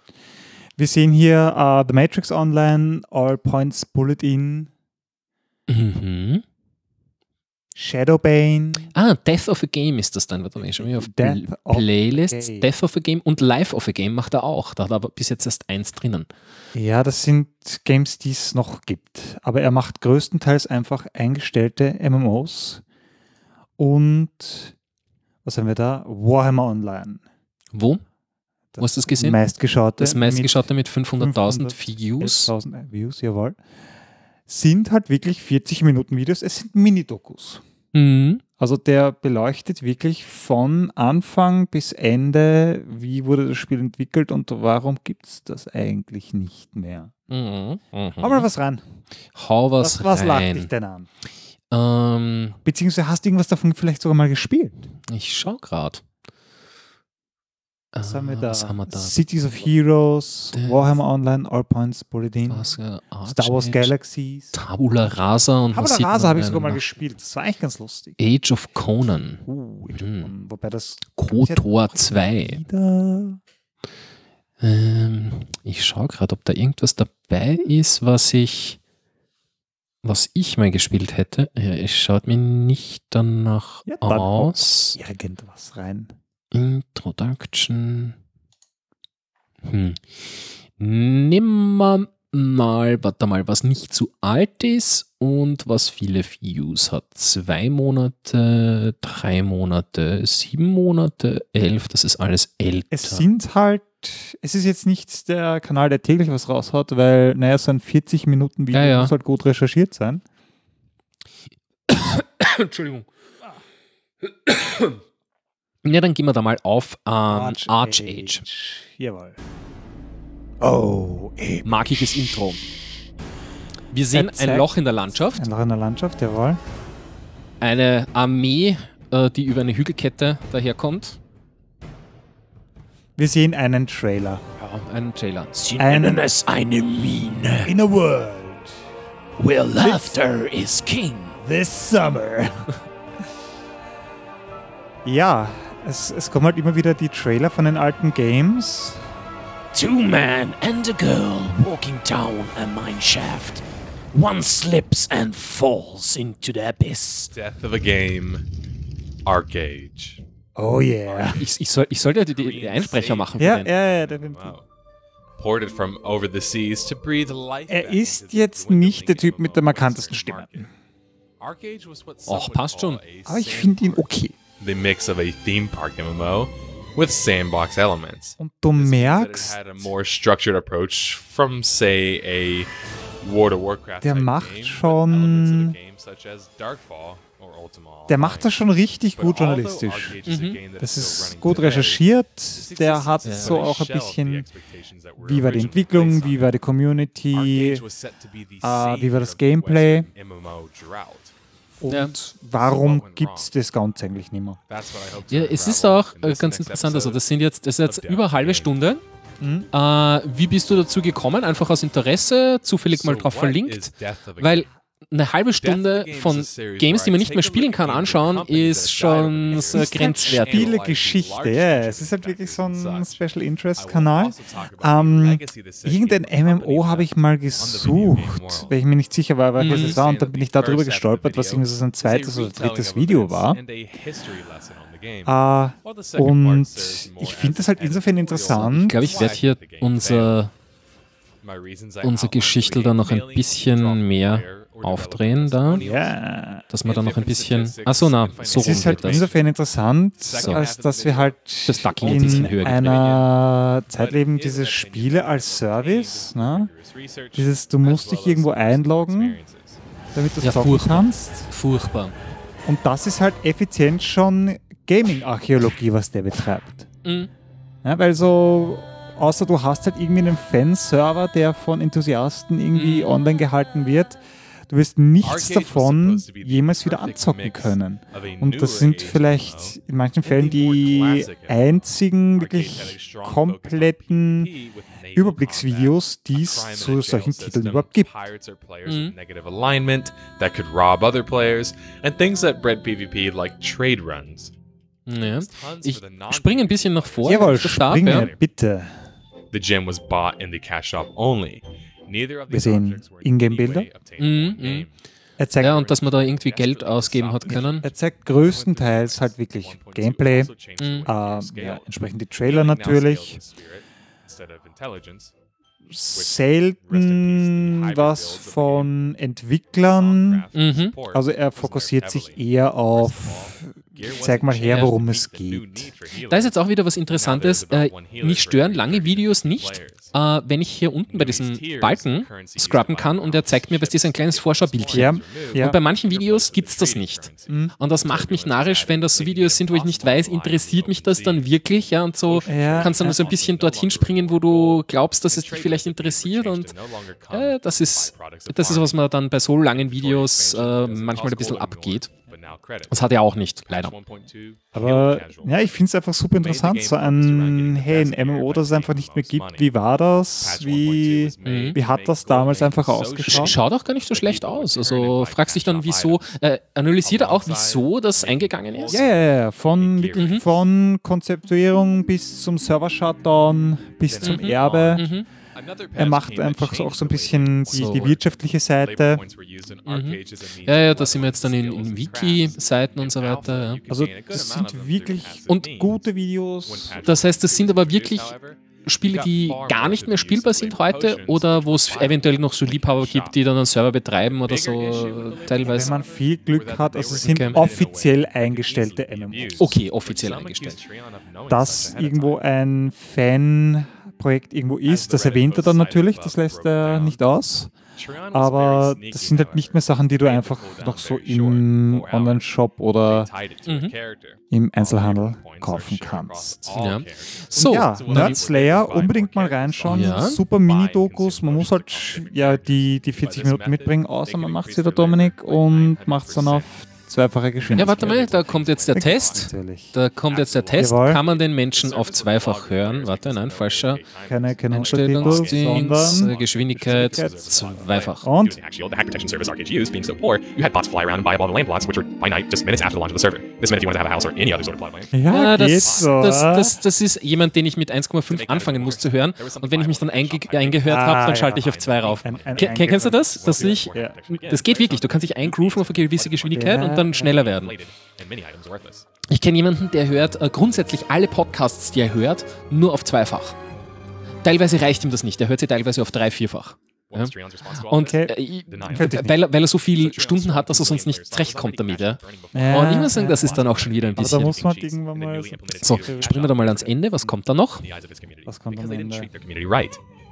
Wir sehen hier äh, The Matrix Online, All Points Bullet In, Mhm. Shadowbane. Ah, Death of a Game ist das dann. Warte mal, ich schau mal auf Death of Playlists. Game. Death of a Game und Life of a Game macht er auch. Da hat er aber bis jetzt erst eins drinnen. Ja, das sind Games, die es noch gibt. Aber er macht größtenteils einfach eingestellte MMOs. Und was haben wir da? Warhammer Online. Wo? Wo hast du das gesehen? Meistgeschaute. Das meistgeschaute mit 500.000 500 Views. 11.000 Views, jawohl. Sind halt wirklich 40 Minuten Videos. Es sind Mini-Dokus. Mhm. Also der beleuchtet wirklich von Anfang bis Ende, wie wurde das Spiel entwickelt und warum gibt es das eigentlich nicht mehr. Mhm. Mhm. Hau mal was rein. Hau was, Was, was lacht dich rein. denn an? Ähm, Beziehungsweise hast du irgendwas davon vielleicht sogar mal gespielt? ich schau grad. Was haben wir Ah, da? Was haben wir da? Cities of Heroes, Death. Warhammer Online, All Points Bullet In, Was, äh, Star Wars Age, Galaxies. Tabula Rasa und sieht Rasa habe ich sogar mal gespielt. Das war eigentlich ganz lustig. Age of Conan. Uh, Mhm. Wobei das KOTOR 2. wieder Ähm, ich schaue gerade, ob da irgendwas dabei ist, was ich, was ich mal gespielt hätte. Ja, es schaut mir nicht danach Ja, dann aus. irgendwas rein. Introduction. Hm. Nimmer mal, warte mal, was nicht zu alt ist und was viele Views hat. Zwei Monate, drei Monate, sieben Monate, elf, das ist alles älter. Es sind halt, es ist jetzt nicht der Kanal, der täglich was raushaut, weil, naja, so ein 40 Minuten Video Ja, ja. muss halt gut recherchiert sein. Entschuldigung. Ja, dann gehen wir da mal auf ähm, Arch, Age. Jawohl. Oh, episch. Markiges Intro. Wir sehen ein Loch in der Landschaft, Ein Loch in der Landschaft, jawohl. eine Armee, äh, die über eine Hügelkette daherkommt. Wir sehen einen Trailer. Ja, einen Trailer. Sie Ein- nennen es eine Mine, In a world where laughter is king. this summer. *laughs* ja, es, es kommen halt immer wieder die Trailer von den alten Games. Two men and a girl walking down a mine shaft. One slips and falls into the abyss. Death of a game. Arcage. Oh yeah. Ich, ich, soll, ich sollte die, die Einsprecher machen. Ja, ja, ja. Wow. Ported from over the seas to breathe life. Er ist jetzt nicht der Typ mit der markantesten Stimme. Och, passt schon. Aber ich finde ihn okay. The mix of a theme park MMO with sandbox elements. Und du This means that it merkst, had a more structured approach from, say, a World of Warcraft. Der type macht schon- elements of the game such as Darkfall or Ultima der macht das schon richtig gut journalistisch. Mhm. Das ist gut recherchiert. Der hat existence so auch ein bisschen, wie war die Entwicklung, wie war die Community äh, wie war das Gameplay? Und Ja. warum gibt es das Ganze eigentlich nicht mehr. Ja, es ist auch äh, ganz interessant. Also, das sind jetzt, das ist jetzt über eine halbe. Stunde. Mhm. Äh, wie bist du dazu gekommen? Einfach aus Interesse, zufällig mal drauf verlinkt? Weil? Eine halbe Stunde von Games, die man nicht mehr spielen kann, anschauen, ist schon so grenzwertig. Spielegeschichte, ja. Es ist halt wirklich so ein Special Interest Kanal. also about the Ähm, irgendein MMO company habe ich mal gesucht, weil ich mir nicht sicher war, welches Mhm. es war. Und dann bin ich darüber gestolpert, was irgendwie so ein zweites oder drittes Video war. Äh, und ich finde das halt insofern interessant. Ich glaube, ich werde hier unser, unser Geschichtel da noch ein bisschen mehr aufdrehen da. ja. dass man da noch ein bisschen. Achso, na, so Es ist halt das. insofern interessant, So. als dass wir halt Das Ducking ein bisschen höher in geht. einer Zeit leben, diese Spiele als Service, ne? Dieses, du musst dich irgendwo einloggen, damit du Ja, zocken kannst. Furchtbar. Und das ist halt effizient schon Gaming-Archäologie, was der betreibt. Mhm. Ja, weil so, außer du hast halt irgendwie einen Fanserver, der von Enthusiasten irgendwie Mhm. online gehalten wird, du wirst nichts davon jemals wieder anzocken können. Und das sind vielleicht in manchen Fällen die einzigen wirklich kompletten Überblicksvideos, die es zu solchen Titeln überhaupt gibt. Pirates are players Mhm. with negative alignment that could rob other players, and things that bred PvP like trade runs. Ja. Ich springe ein bisschen nach vor. Jawohl, springe, bitte. The gem was bought in the cash shop only. Neither of Wir sehen Ingame-Bilder. Mhm, game. Er zeigt, ja, und dass man da irgendwie Geld ausgeben hat können. er zeigt größtenteils halt wirklich Gameplay, Mhm. äh, ja, entsprechend die Trailer natürlich. selten was von Entwicklern. Mhm. Also er fokussiert sich eher auf, zeig mal her, worum es geht. Da ist jetzt auch wieder was Interessantes. Äh, mich stören lange Videos nicht, äh, wenn ich hier unten bei diesem Balken scrubben kann und er zeigt mir, was ist ein kleines Vorschau-Bildchen. Ja, ja. Und bei manchen Videos gibt es das nicht. Mhm. Und das macht mich narrisch, wenn das so Videos sind, wo ich nicht weiß, interessiert mich das dann wirklich, ja, und so Ja, kannst du dann ja. so ein bisschen dorthin springen, wo du glaubst, dass es dich vielleicht interessiert und äh, das ist, das ist, was man dann bei so langen Videos äh, manchmal ein bisschen abgeht. Das hat er auch nicht, leider. Aber ja, ich finde es einfach super interessant, so ein, hey, ein MMO, das es einfach nicht mehr gibt. Wie war das? Wie, Mhm. wie hat das damals einfach Sch ausgeschaut? schaut auch gar nicht so schlecht aus. Also fragst dich dann, wieso, äh, analysiert er auch, wieso das eingegangen ist? Ja, ja, ja, von, wirklich Mhm. von Konzeptuierung bis zum Server-Shutdown, bis zum Erbe. Mhm. Er macht einfach so auch so ein bisschen die, die wirtschaftliche Seite. Mhm. Ja, ja, da sind wir jetzt dann in, in Wiki-Seiten und so weiter. Ja. Also das sind wirklich Und- gute Videos. Das heißt, das sind aber wirklich Spiele, die gar nicht mehr spielbar sind heute oder wo es eventuell noch so Liebhaber gibt, die dann einen Server betreiben oder so äh, Wenn teilweise? man viel Glück hat, also es sind Okay. offiziell eingestellte MMOs. Okay, offiziell eingestellt. Dass irgendwo ein Fanprojekt irgendwo ist, das erwähnt er dann natürlich, das lässt er nicht aus. Aber das sind halt nicht mehr Sachen, die du einfach noch so im Online-Shop oder Mhm. im Einzelhandel kaufen kannst. Ja. So, ja, dann- Nerd Slayer, unbedingt mal reinschauen. Ja. Super Mini-Dokus. Man muss halt ja die, die 40 Minuten mitbringen, außer man macht sie der Dominik und macht es dann auf zweifache Geschwindigkeit. Ja, warte mal, da kommt jetzt der Test. Da kommt jetzt der Test. Jawohl. Kann man den Menschen auf zweifach hören? Warte, nein, falscher. Keine, keine Einstellungsdings, äh, Geschwindigkeit zweifach. und Axial, the hack detection service arcade used being so poor, you had bots fly around and buy up all the land blocks, which were finite just minutes after the launch of the server. This meant if you wanted to have a house or any other sort of plot of land. ja, geht das, das, ah. das, das ist jemand, den ich mit 1,5 anfangen muss zu hören. Und wenn ich mich dann einge eingehört habe, Ah, dann schalte ja. ich auf 2 rauf. Kennst du das? Dass ich, das geht wirklich. Du kannst dich eingrooven auf eine gewisse Geschwindigkeit und dann schneller werden. Ich kenne jemanden, der hört äh, grundsätzlich alle Podcasts, die er hört, nur auf zweifach. Teilweise reicht ihm das nicht. Er hört sie teilweise auf drei, vierfach. Ja. Und this? äh, nicht. weil, er- weil er so viele Stunden hat, dass er sonst nicht zurechtkommt damit. Ja. Ja, Und ich muss sagen, das ist dann auch schon wieder ein aber da bisschen. muss man irgendwann mal So, springen wir da mal ans Ende. Was kommt da noch? Was kommt am Ende?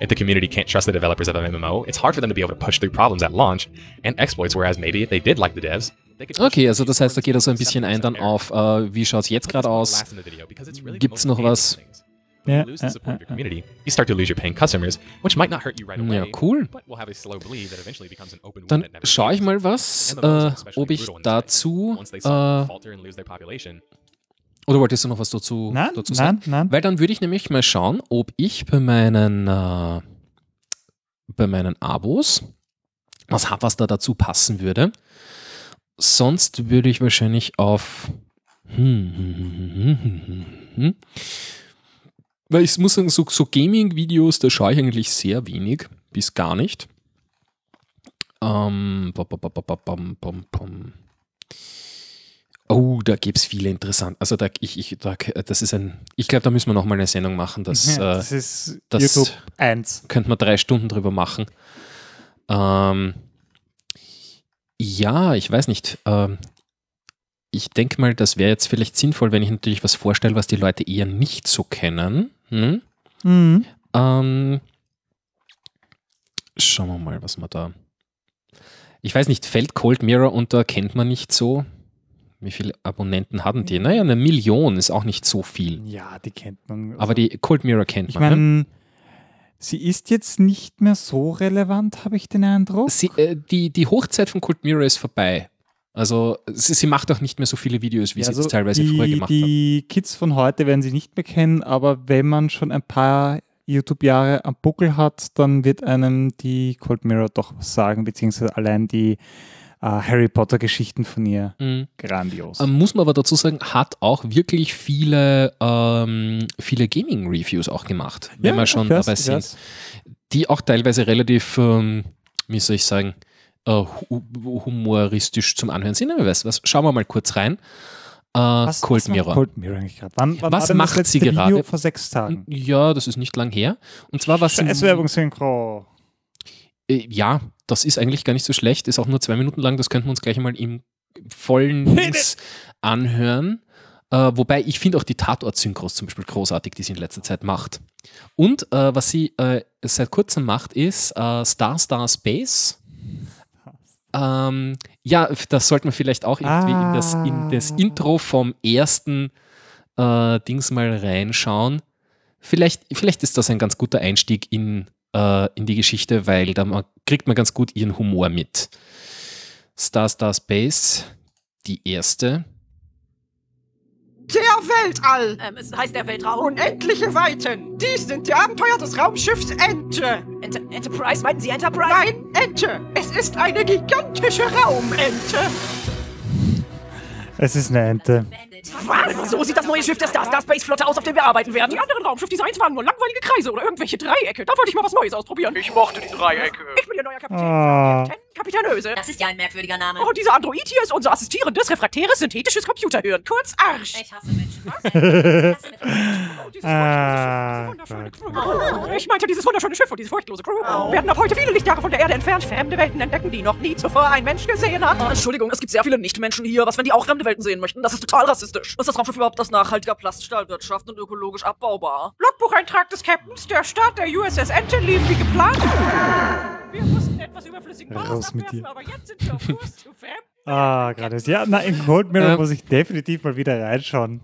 If the community can't trust the developers of an MMO, it's hard for them to be able to push through problems at launch and exploits, whereas maybe if they did like the devs, Okay, also das heißt, da geht er so ein towards bisschen ein dann 70% auf, äh, wie schaut es jetzt gerade aus? It's really Gibt's the noch was? Ja, the ja, cool. Dann schaue ich mal was, äh, ob ich dazu. Äh, to falter and lose their population, oder wolltest du noch was dazu, Nein, dazu sagen? nein, nein. Weil dann würde ich nämlich mal schauen, ob ich bei meinen, äh, bei meinen Abos was habe, was da dazu passen würde. Sonst würde ich wahrscheinlich auf. Hm, hm, hm. Weil ich muss sagen, so, so Gaming-Videos, da schaue ich eigentlich sehr wenig, bis gar nicht. Ähm. Oh, da gäbe es viele interessant. Also da, ich, ich, da, das ist ein, ich glaube, da müssen wir noch mal eine Sendung machen. *laughs* Das, Ja, äh, das ist das- YouTube 1. könnte man drei Stunden drüber machen. Ähm, ja, ich weiß nicht. Ähm, ich denke mal, das wäre jetzt vielleicht sinnvoll, wenn ich natürlich was vorstelle, was die Leute eher nicht so kennen. Hm? Mhm. Ähm, schauen wir mal, was man da. Ich weiß nicht, fällt Cold Mirror unter, kennt man nicht so. Wie viele Abonnenten hatten die? Naja, eine Million ist auch nicht so viel. Ja, die kennt man. Also, Aber die Cold Mirror kennt ich man. ne? meine, sie ist jetzt nicht mehr so relevant, habe ich den Eindruck. Sie, äh, die, die Hochzeit von Cold Mirror ist vorbei. Also sie, sie macht auch nicht mehr so viele Videos, wie Ja, sie also es teilweise die, früher gemacht hat. Die Kids von heute werden sie nicht mehr kennen, aber wenn man schon ein paar YouTube-Jahre am Buckel hat, dann wird einem die Cold Mirror doch was sagen, beziehungsweise allein die äh, Harry Potter-Geschichten von ihr Mhm. grandios. Ähm, muss man aber dazu sagen, hat auch wirklich viele, ähm, viele Gaming-Reviews auch gemacht, wenn Ja, wir schon weiß, dabei sind. Die auch teilweise relativ, ähm, wie soll ich sagen, äh, hu humoristisch zum Anhören sind. Aber du was, schauen wir mal kurz rein. Äh, Was, Cold was macht Mirror. Cold Mirror eigentlich gerade? Wann, wann Was war macht sie gerade? Video vor sechs Tagen. Ja, das ist nicht lang her. Und zwar was Scheiß Werbungssynchro. Äh, ja, das ist eigentlich gar nicht so schlecht. Ist auch nur zwei Minuten lang. Das könnten wir uns gleich mal im vollen *laughs* Dings anhören. Äh, wobei ich finde auch die Tatort-Synchros zum Beispiel großartig, die sie in letzter Zeit macht. Und äh, was sie äh, seit kurzem macht, ist äh, Star Star Space. Ähm, ja, das sollten wir vielleicht auch irgendwie in, das, in das Ah. Intro vom ersten äh, Dings mal reinschauen. Vielleicht, vielleicht ist das ein ganz guter Einstieg in, äh, in die Geschichte, weil da man, kriegt man ganz gut ihren Humor mit. Star Star Space, die erste. Der Weltall! Ähm, es heißt der Weltraum. Unendliche Weiten! Dies sind die Abenteuer des Raumschiffs Ente! Enter Enterprise, meinten Sie Enterprise? Nein, Ente! Es ist eine gigantische Raumente! Es ist eine Ente. Was? So sieht das neue Schiff der Star Star Space Flotte aus, auf dem wir arbeiten werden. Die anderen Raumschiffdesigns waren nur langweilige Kreise oder irgendwelche Dreiecke. Da wollte ich mal was Neues ausprobieren. Ich mochte die Dreiecke! Ich bin Ihr neuer Kapitän. Ah. Kapitän, Kapitänöse. Das ist ja ein merkwürdiger Name. Oh, dieser Android hier ist unser assistierendes, refraktäres, synthetisches Computerhirn. Kurz Arsch. Ich hasse Menschen. Ich hasse Menschen. Ah, Ich meinte dieses wunderschöne Schiff und diese furchtlose Crew werden ab heute viele Lichtjahre von der Erde entfernt fremde Welten entdecken, die noch nie zuvor ein Mensch gesehen hat. Entschuldigung, es gibt sehr viele Nicht-Menschen hier. Was, wenn die auch fremde Welten sehen möchten? Das ist total rassistisch. Ist das Raumschiff überhaupt aus nachhaltiger Plaststahlwirtschaft und ökologisch abbaubar? Logbucheintrag des Captains, der Start der USS Enton lief wie geplant. Wir mussten etwas überflüssigen Ballast abwerfen, aber jetzt sind wir auf Kurs zu Fam. Ah, gerade. Ja, na, in Cold Mirror Ähm. muss ich definitiv mal wieder reinschauen.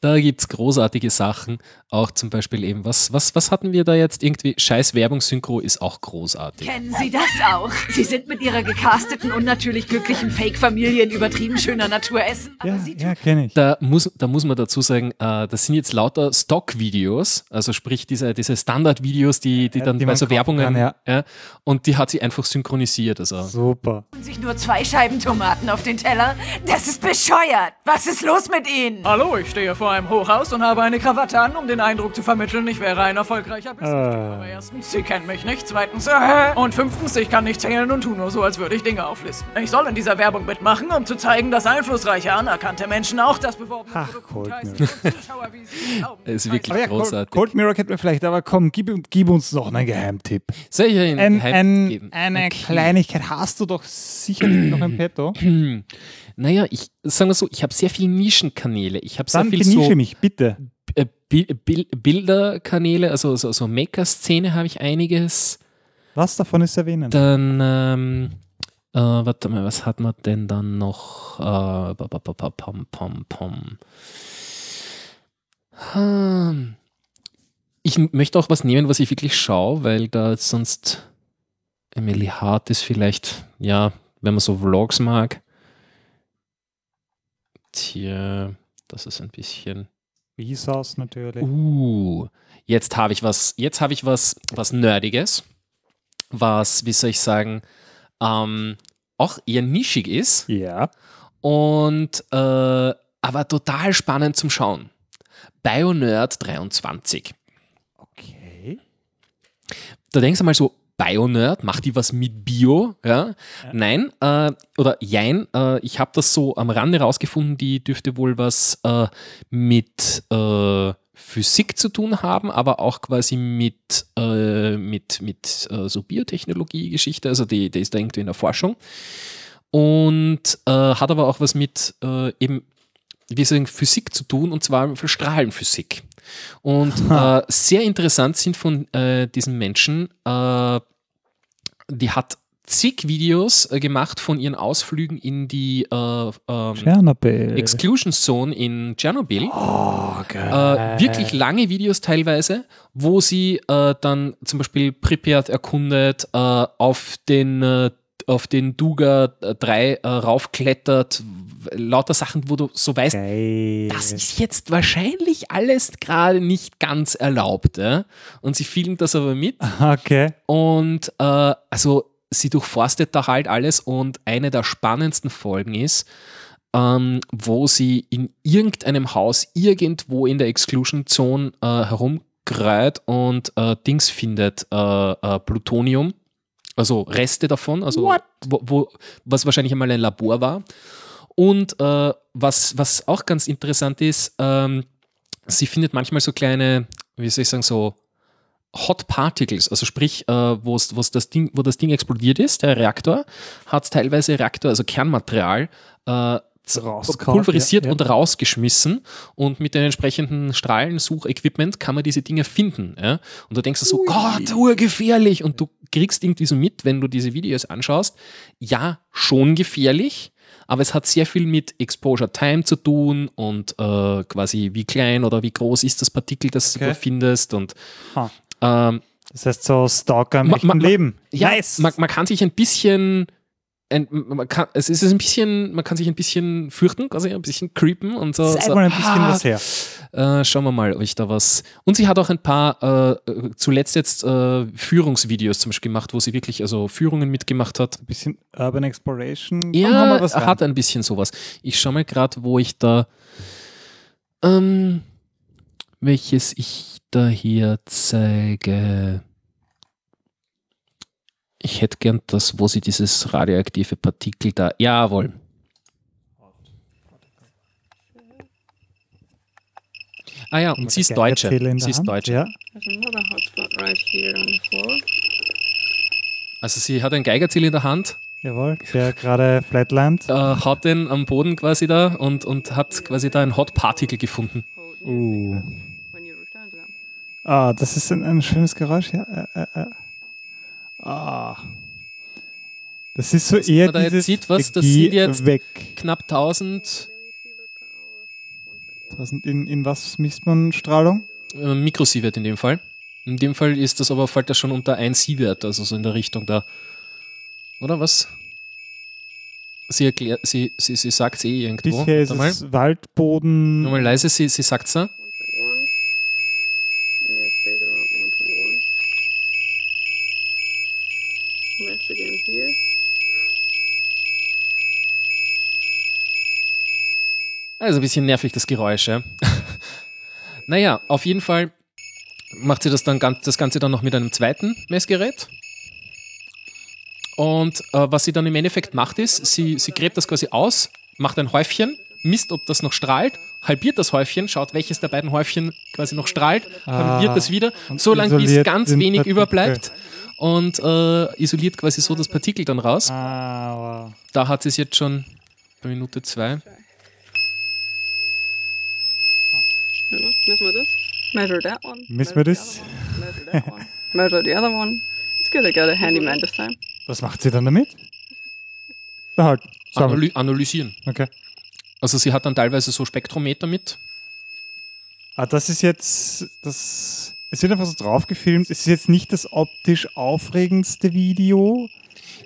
Da gibt es großartige Sachen. Auch zum Beispiel eben, was, was, was hatten wir da jetzt? Irgendwie Scheiß Werbungssynchro ist auch großartig. Kennen Sie das auch? Sie sind mit Ihrer gecasteten, unnatürlich glücklichen Fake-Familie in übertrieben schöner Natur essen. Ja, ja kenne ich. Da muss, da muss man dazu sagen, äh, das sind jetzt lauter Stock-Videos, also sprich diese, diese Standard-Videos, die, die Ja, dann die bei so Werbungen, kann, ja. und die hat sie einfach synchronisiert. Also. Super. sich nur zwei Scheiben Tomaten auf den Teller? Das ist bescheuert. Was ist los mit Ihnen? Hallo, ich stehe vor einem Hochhaus und habe eine Krawatte an, um den Eindruck zu vermitteln, ich wäre ein erfolgreicher Business. Aber erstens, Sie kennen mich nicht. Zweitens, äh, und fünftens, ich kann nicht zählen und tu nur so, als würde ich Dinge auflisten. Ich soll in dieser Werbung mitmachen, um zu zeigen, dass einflussreiche, anerkannte Menschen auch das beworbene Ach, Produkt Zuschauer wie Sie glauben. Es ist wirklich Aber ja, großartig. Cold Mirror kennt man vielleicht, aber komm, gib, gib uns noch einen Geheimtipp. Soll ich einen Ein, Geheimtipp ein, geben? eine Okay. Kleinigkeit hast du doch sicherlich noch im Petto. *clears throat* Naja, ich sagen wir so, ich habe sehr viele Nischenkanäle. Ich habe sehr viel so mich, bitte. äh, Bil Bil Bilderkanäle, also so, so Maker-Szene habe ich einiges. Was davon ist erwähnen? Dann, ähm, äh, warte mal, was hat man denn dann noch? Äh, pom, pom, pom. Hm. Ich möchte auch was nehmen, was ich wirklich schaue, weil da sonst Emily Hart ist vielleicht, ja, wenn man so Vlogs mag. Tja, das ist ein bisschen. Visas natürlich. Uh, jetzt habe ich was, jetzt habe ich was, was Nerdiges, was, wie soll ich sagen, ähm, auch eher nischig ist. Ja. Und äh, aber total spannend zum Schauen. BioNerd 23. Okay. Da denkst du mal so, BioNerd, macht die was mit Bio? Ja? Nein, äh, oder jein, äh, ich habe das so am Rande rausgefunden, die dürfte wohl was äh, mit äh, Physik zu tun haben, aber auch quasi mit, äh, mit, mit äh, so Biotechnologie-Geschichte, also die, die ist da irgendwie in der Forschung. Und äh, hat aber auch was mit äh, eben sagen, Physik zu tun, und zwar für Strahlenphysik. Und äh, sehr interessant sind von äh, diesen Menschen, äh, die hat zig Videos äh, gemacht von ihren Ausflügen in die äh, ähm. Exclusion Zone in Tschernobyl. Oh, Äh, wirklich lange Videos teilweise, wo sie äh, dann zum Beispiel Pripyat erkundet, äh, auf den äh, auf den Duga 3 äh, raufklettert, w- lauter Sachen, wo du so weißt, das ist jetzt wahrscheinlich alles gerade nicht ganz erlaubt. Ja? Und sie filmt das aber mit. *laughs* Okay. Und äh, also sie durchforstet da halt alles und eine der spannendsten Folgen ist, ähm, wo sie in irgendeinem Haus irgendwo in der Exclusion Zone äh, herumkreuzt und äh, Dings findet, äh, äh, Plutonium, also Reste davon, also wo, wo, was wahrscheinlich einmal ein Labor war. Und äh, was, was auch ganz interessant ist, ähm, sie findet manchmal so kleine, wie soll ich sagen, so Hot Particles, also sprich, äh, wo's, wo's das Ding, wo das Ding explodiert ist, der Reaktor, hat teilweise Reaktor, also Kernmaterial, äh, pulverisiert ja, ja. und rausgeschmissen und mit den entsprechenden Strahlensuchequipment kann man diese Dinge finden. Ja? Und du denkst so, Gott, urgefährlich! Und du kriegst irgendwie so mit, wenn du diese Videos anschaust, ja, schon gefährlich, aber es hat sehr viel mit Exposure Time zu tun und äh, quasi wie klein oder wie groß ist das Partikel, das Okay. du findest und ähm, Das heißt so Stalker im ma- ma- Leben. ja, nice. man, man kann sich ein bisschen ein, man kann, es ist ein bisschen, man kann sich ein bisschen fürchten, quasi ein bisschen creepen und so. Zeig so, mal ein bisschen ah, was her. Äh, schauen wir mal, ob ich da was. Und sie hat auch ein paar, äh, zuletzt jetzt äh, Führungsvideos zum Beispiel gemacht, wo sie wirklich also Führungen mitgemacht hat. Ein bisschen Urban Exploration. Komm, Ja, hat ein bisschen sowas. Ich schaue mal gerade, wo ich da, ähm, welches ich da hier zeige. Ich hätte gern das, wo sie dieses radioaktive Partikel da, jawohl. Ah ja, und sie ist Deutsche. Sie ist Hand, Deutsche. Ja. Floor. Also sie hat ein Geigerzähler in der Hand, Jawohl, der gerade flatland. äh, haut den am Boden quasi da und, und hat quasi da ein Hot Particle gefunden. Uh. Ah, das ist ein, ein schönes Geräusch, ja. Äh, äh, äh. Ah. Das ist so eher man da jetzt sieht, was, das sind jetzt weg. knapp 1000 1000 In, in was misst man Strahlung? äh, Mikrosievert in dem Fall. In dem Fall ist das aber, fällt das schon unter 1 Sievert, also so in der Richtung da. Oder was? Sie erklärt, sie, sie, sie sagt eh irgendwo. Bisher ist es Waldboden. Nochmal leise, sie, sie sagt's da. Yeah, Also ein bisschen nervig, das Geräusch, ja. *laughs* naja, auf jeden Fall macht sie das, dann ganz, das Ganze dann noch mit einem zweiten Messgerät. Und äh, was sie dann im Endeffekt macht, ist, sie, sie gräbt das quasi aus, macht ein Häufchen, misst, ob das noch strahlt, halbiert das Häufchen, schaut, welches der beiden Häufchen quasi noch strahlt, halbiert Ah, das wieder, so lange bis ganz wenig Partikel. überbleibt und äh, isoliert quasi so das Partikel dann raus. Ah, wow. Da hat sie es jetzt schon bei Minute zwei. You know, Measure this. Measure that one. Missen wir das? Measure that one. Measure the other one. It's good I got a handyman this time. Was macht sie dann damit? Sammeln. Analy analysieren. Okay. Also sie hat dann teilweise so Spektrometer mit. Ah, das ist jetzt, das, es wird einfach so drauf gefilmt. Es ist jetzt nicht das optisch aufregendste Video.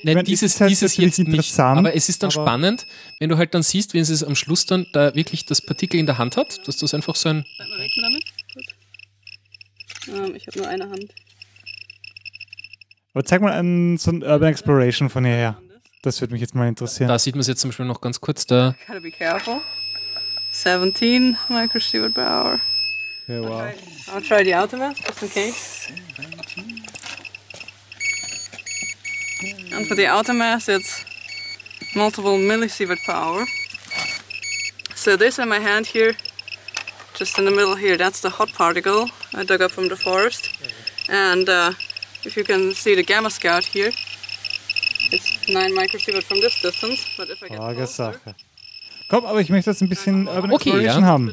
Nein, meine, es dieses, ist halt dieses jetzt nicht. interessant, Aber es ist dann spannend, wenn du halt dann siehst, wenn sie es am Schluss dann da wirklich das Partikel in der Hand hat, dass das einfach so ein. Ähm, ich habe nur eine Hand. Aber zeig mal einen, so ein Urban Exploration von hierher. Das würde mich jetzt mal interessieren. Da sieht man es jetzt zum Beispiel noch ganz kurz. Da, Gotta be careful. 17 microsievert per hour. Ja, wow. I'll try the ultimate just in case. And for the ultimate, it's multiple millisievert per hour. So this in my hand here, just in the middle here, that's the hot particle I dug up from the forest. And uh, if you can see the gamma scout here, it's 9 microsievert from this distance. But if I get Frage Sache. Komm, aber ich möchte jetzt ein bisschen Urban Okay, Exploration ja. haben.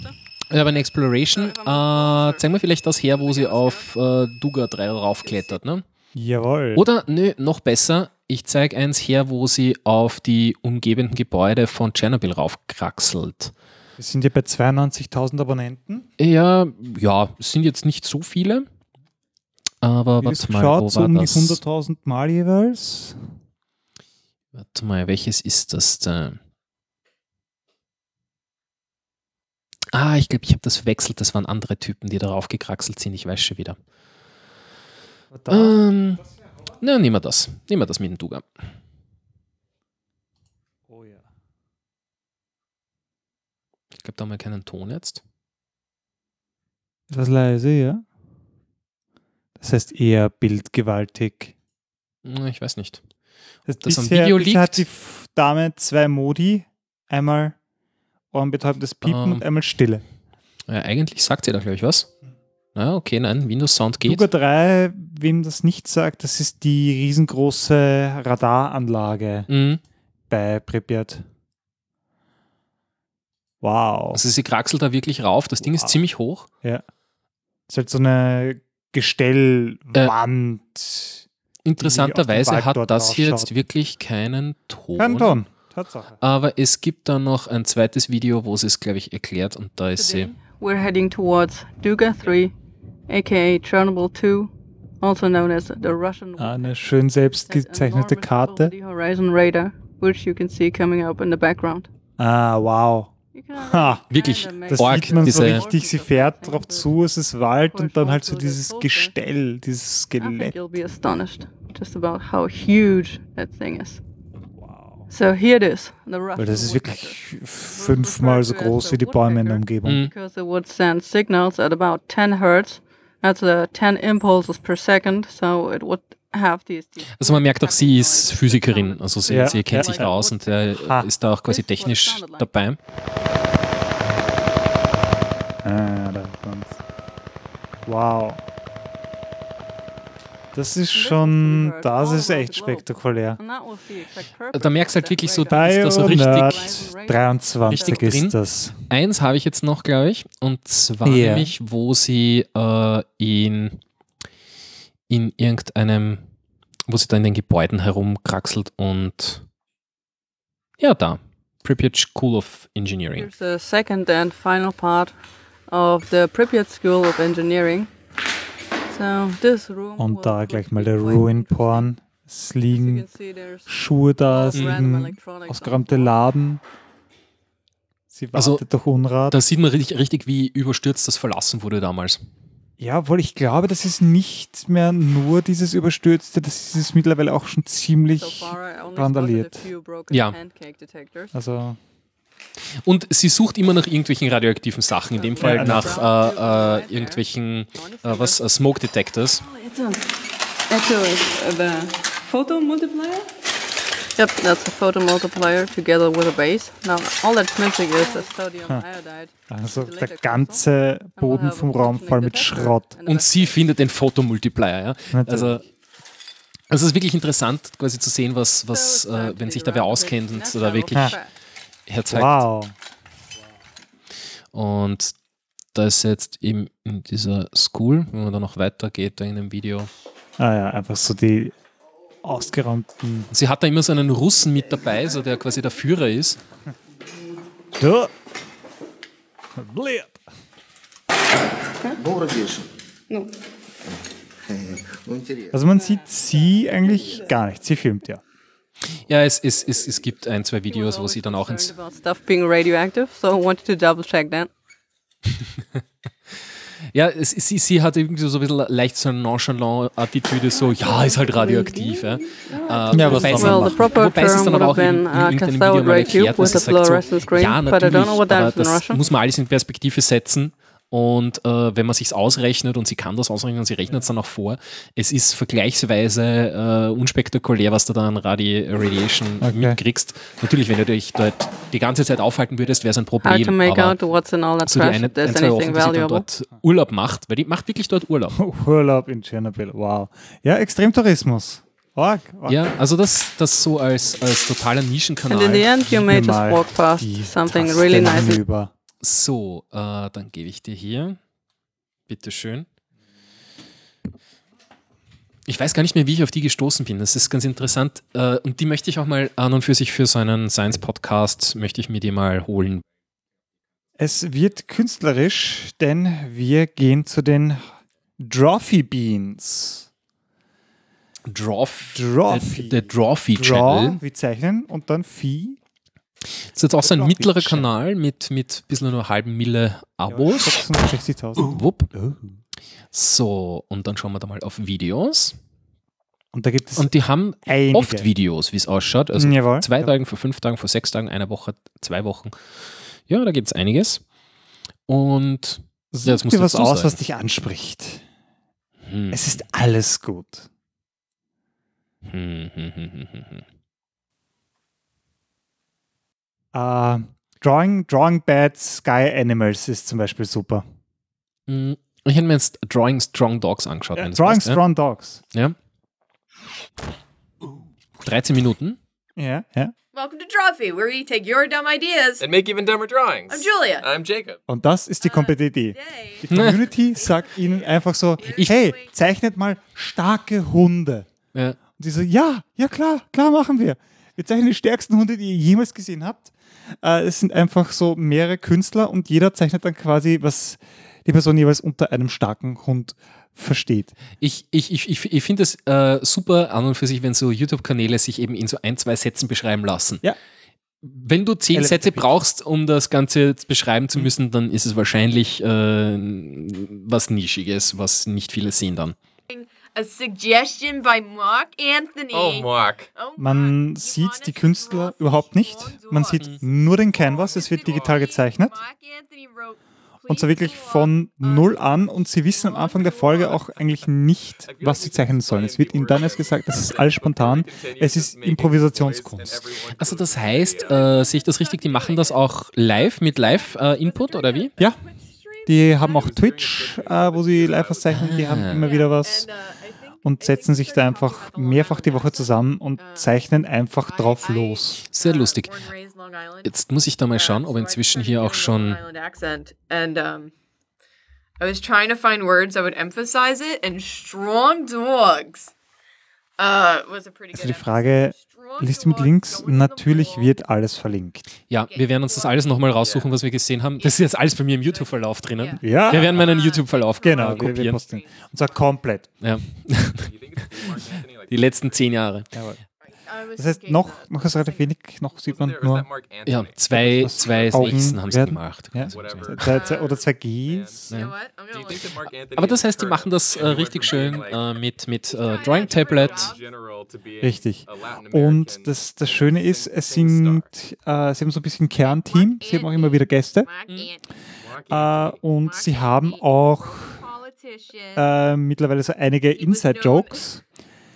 Urban Exploration. Äh, zeig mir vielleicht das her, wo sie auf äh, Duga 3 raufklettert, ne? Jawohl. Oder, nö, noch besser, ich zeige eins her, wo sie auf die umgebenden Gebäude von Tschernobyl raufkraxelt. Wir sind ja bei 92.000 Abonnenten. Ja, ja, es sind jetzt nicht so viele. Aber Wie warte mal, geschaut, wo so war um die das? 100.000 Mal jeweils. Warte mal, welches ist das da? Ah, ich glaube, ich habe das verwechselt. Das waren andere Typen, die darauf gekraxelt sind. Ich weiß schon wieder. Ähm, na, nehmen wir das. Nehmen wir das mit dem Duga. Oh ja. Ich glaube, da haben wir keinen Ton jetzt. Etwas leise, ja. Das heißt eher bildgewaltig. Ich weiß nicht. Das, Das am bisher, Video bisher hat liegt. die Dame zwei Modi. Einmal ohrenbetäubendes Piepen Ähm. und einmal Stille. Ja, eigentlich sagt sie da, glaube ich, was. Ja, okay, nein, Windows Sound geht. Luga 3, wem das nicht sagt, das ist die riesengroße Radaranlage Mhm. bei Pripyat. Wow. Also sie kraxelt da wirklich rauf. Das Ding ist ziemlich hoch. Ja. Ist halt so eine Gestellwand. Interessanterweise Wald hat das hier ausschaut. jetzt wirklich keinen Ton. Kein Ton. Tatsache. Aber es gibt da noch ein zweites Video, wo sie es, glaube ich, erklärt und da ist sie. We're heading towards Duga 3, aka Chernobyl 2, also known as the Russian Ah, Eine schön selbst gezeichnete Karte. the Horizon Radar, which you can see coming up in the background. Ah, wow. Ha. Wirklich Das arg, sieht man so richtig, sie fährt drauf zu, es ist Wald und dann halt so dieses Gestell, dieses I think Skelett. you'll be astonished just about how huge that thing is. So here it is, the Russian Weil das ist wirklich fünfmal so groß wie die Bäume in der Umgebung. Mhm. Because it would send signals at about 10 hertz. That's uh, 10 impulses per second, so it would have these. these Also man merkt auch, sie ist Physikerin. Also sie, Ja, sie kennt ja, sich da aus und äh, ist da auch quasi technisch dabei. Ah, Wow. Das ist schon, das ist echt spektakulär. Da merkst du halt wirklich so, du bist da so richtig, Bionerd 23 richtig drin. ist das. Eins habe ich jetzt noch, glaube ich, und zwar Ja. nämlich, wo sie äh, in, in irgendeinem, wo sie da in den Gebäuden herumkraxelt und ja, da. Pripyat School of Engineering. Here's the second and final part of the Pripyat School of Engineering. So this room Und da gleich mal der Ruin-Porn. Es liegen Schuhe da, es liegen ausgeräumte Laden. Sie wartet Also, durch Unrat. Da sieht man richtig, richtig, wie überstürzt das verlassen wurde damals. Ja, obwohl ich glaube, das ist nicht mehr nur dieses Überstürzte, das ist mittlerweile auch schon ziemlich randaliert. Ja. Also, Und sie sucht immer nach irgendwelchen radioaktiven Sachen, in dem Fall nach äh, äh, irgendwelchen, äh, was, äh, Smoke Detectors. The photo multiplier? Yep, that's a photo multiplier together with a base. Now, all that's missing is a sodium iodide. also der ganze Boden vom Raum voll mit Schrott. Und sie findet den Fotomultiplier. Ja? Also, also es ist wirklich interessant, quasi zu sehen, was, was äh, wenn sich da wer auskennt und da wirklich. Herzeigt. Wow. Und da ist jetzt eben in dieser School, wenn man da noch weitergeht, da in dem Video. Ah ja, einfach so die ausgeräumten. Sie hat da immer so einen Russen mit dabei, so der quasi der Führer ist. Da. Blöd. No. Also man sieht sie eigentlich gar nicht. Sie filmt ja. Ja, es, es, es, es gibt ein, zwei Videos, wo sie dann auch ins. About stuff being radioactive, so I wanted to double check that. *laughs* Ja, es, sie, sie hat irgendwie so ein bisschen leicht so eine nonchalant Attitüde, so, ja, ist halt radioaktiv. Ja, äh, Ja, was wobei soll sie- man Well, machen? the proper Wobei sie es dann aber auch in, in uh, irgendeinem Video mal erklärt, dass sie sagt so, ja, natürlich, aber in das muss man alles in Perspektive setzen und äh, wenn man sich's ausrechnet und sie kann das ausrechnen und sie rechnet es dann auch vor, es ist vergleichsweise äh, unspektakulär, was du da an Radi Radiation Okay. mitkriegst. Natürlich, wenn du dich dort die ganze Zeit aufhalten würdest, wäre es ein Problem, to make aber out what's in all that so trash, eine, there's ein, zwei Wochen, anything dann valuable. dort Urlaub macht, weil die macht wirklich dort Urlaub. *laughs* Urlaub in Tschernobyl. Wow. Ja, Extremtourismus. Org, org. Ja, also das, das so als, als totaler Nischenkanal. And in the end, you may just walk past something really nice. hinüber. So, äh, dann gebe ich dir hier. Bitteschön. Ich weiß gar nicht mehr, wie ich auf die gestoßen bin. Das ist ganz interessant. Äh, und die möchte ich auch mal an und für sich für so einen Science-Podcast, möchte ich mir die mal holen. Es wird künstlerisch, denn wir gehen zu den Drophy Beans. Drawf, Drawfee. äh, der Drawfee Draw, Channel. wie zeichnen und dann Vieh. Das ist jetzt auch so ein mittlerer. Kanal mit, mit ein bisschen nur einer halben Mille Abos. 66.000. Wupp. So, und dann schauen wir da mal auf Videos. Und da gibt es Und die haben einige. oft Videos, wie es ausschaut. Also Jawohl. zwei Tagen, vor fünf Tagen, vor sechs Tagen, einer Woche, zwei Wochen. Ja, da gibt es einiges. Und Such ja, das musst dir du was aus, sagen. was dich anspricht. Hm. Es ist alles gut. Hm, hm, Äh, Drawing, Drawing Bad Sky Animals ist zum Beispiel super. Hm, Ich hätte mir jetzt Drawing Strong Dogs angeschaut. Ja, Drawing passt, Strong Dogs. Ja. ja. 13 Minuten. Ja, ja. Welcome to Drawfee, where we take your dumb ideas. And make even dumber drawings. I'm Julia. I'm Jacob. Und das ist die komplette Idee. Die Community sagt ihnen *laughs* einfach so, hey, zeichnet mal starke Hunde. Ja. Und die so, ja, ja klar, klar machen wir. Wir zeichnen die stärksten Hunde, die ihr jemals gesehen habt. Äh, es sind einfach so mehrere Künstler und jeder zeichnet dann quasi, was die Person jeweils unter einem starken Hund versteht. Ich, ich, ich, ich, ich finde es äh, super an und für sich, wenn so YouTube-Kanäle sich eben in so ein, zwei Sätzen beschreiben lassen. Ja. Wenn du zehn Elevator Sätze brauchst, um das Ganze beschreiben Mhm. zu müssen, dann ist es wahrscheinlich äh, was Nischiges, was nicht viele sehen dann. A suggestion by Mark Anthony. Oh, Mark. Man sieht die Künstler überhaupt nicht. Man sieht nur den Canvas, es wird digital gezeichnet. Und zwar wirklich von null an und sie wissen am Anfang der Folge auch eigentlich nicht, was sie zeichnen sollen. Es wird ihnen dann erst gesagt, das ist alles spontan. Es ist Improvisationskunst. Also das heißt, äh, sehe ich das richtig, die machen das auch live mit Live-Input oder wie? Ja. Die haben auch Twitch, äh, wo sie live was zeichnen. Die haben Ah. immer wieder was und setzen sich da einfach mehrfach die Woche zusammen und zeichnen einfach drauf los. Sehr lustig. Jetzt muss ich da mal schauen, ob inzwischen hier auch schon. I was trying to find words that would emphasize it, and strong dogs uh, was a pretty Also die Frage, Liste mit Links, natürlich wird alles verlinkt. Ja, wir werden uns das alles nochmal raussuchen, was wir gesehen haben. Das ist jetzt alles bei mir im YouTube-Verlauf drinnen. Ja. Wir werden meinen YouTube-Verlauf Genau, äh, wir, wir kopieren. posten. Und zwar komplett. Ja. Die letzten zehn Jahre. Das heißt, noch, noch ist relativ wenig, noch sieht man nur Ja, zwei, zwei Sechsen haben sie gemacht. Ja. Oder zwei Gs. *laughs* Ja. Aber das heißt, die machen das äh, richtig schön äh, mit, mit äh, Drawing Tablet. Richtig. Und das, das Schöne ist, es sind, äh, sie haben so ein bisschen Kernteam, sie haben auch immer wieder Gäste. Äh, und sie haben auch äh, mittlerweile so einige Inside-Jokes,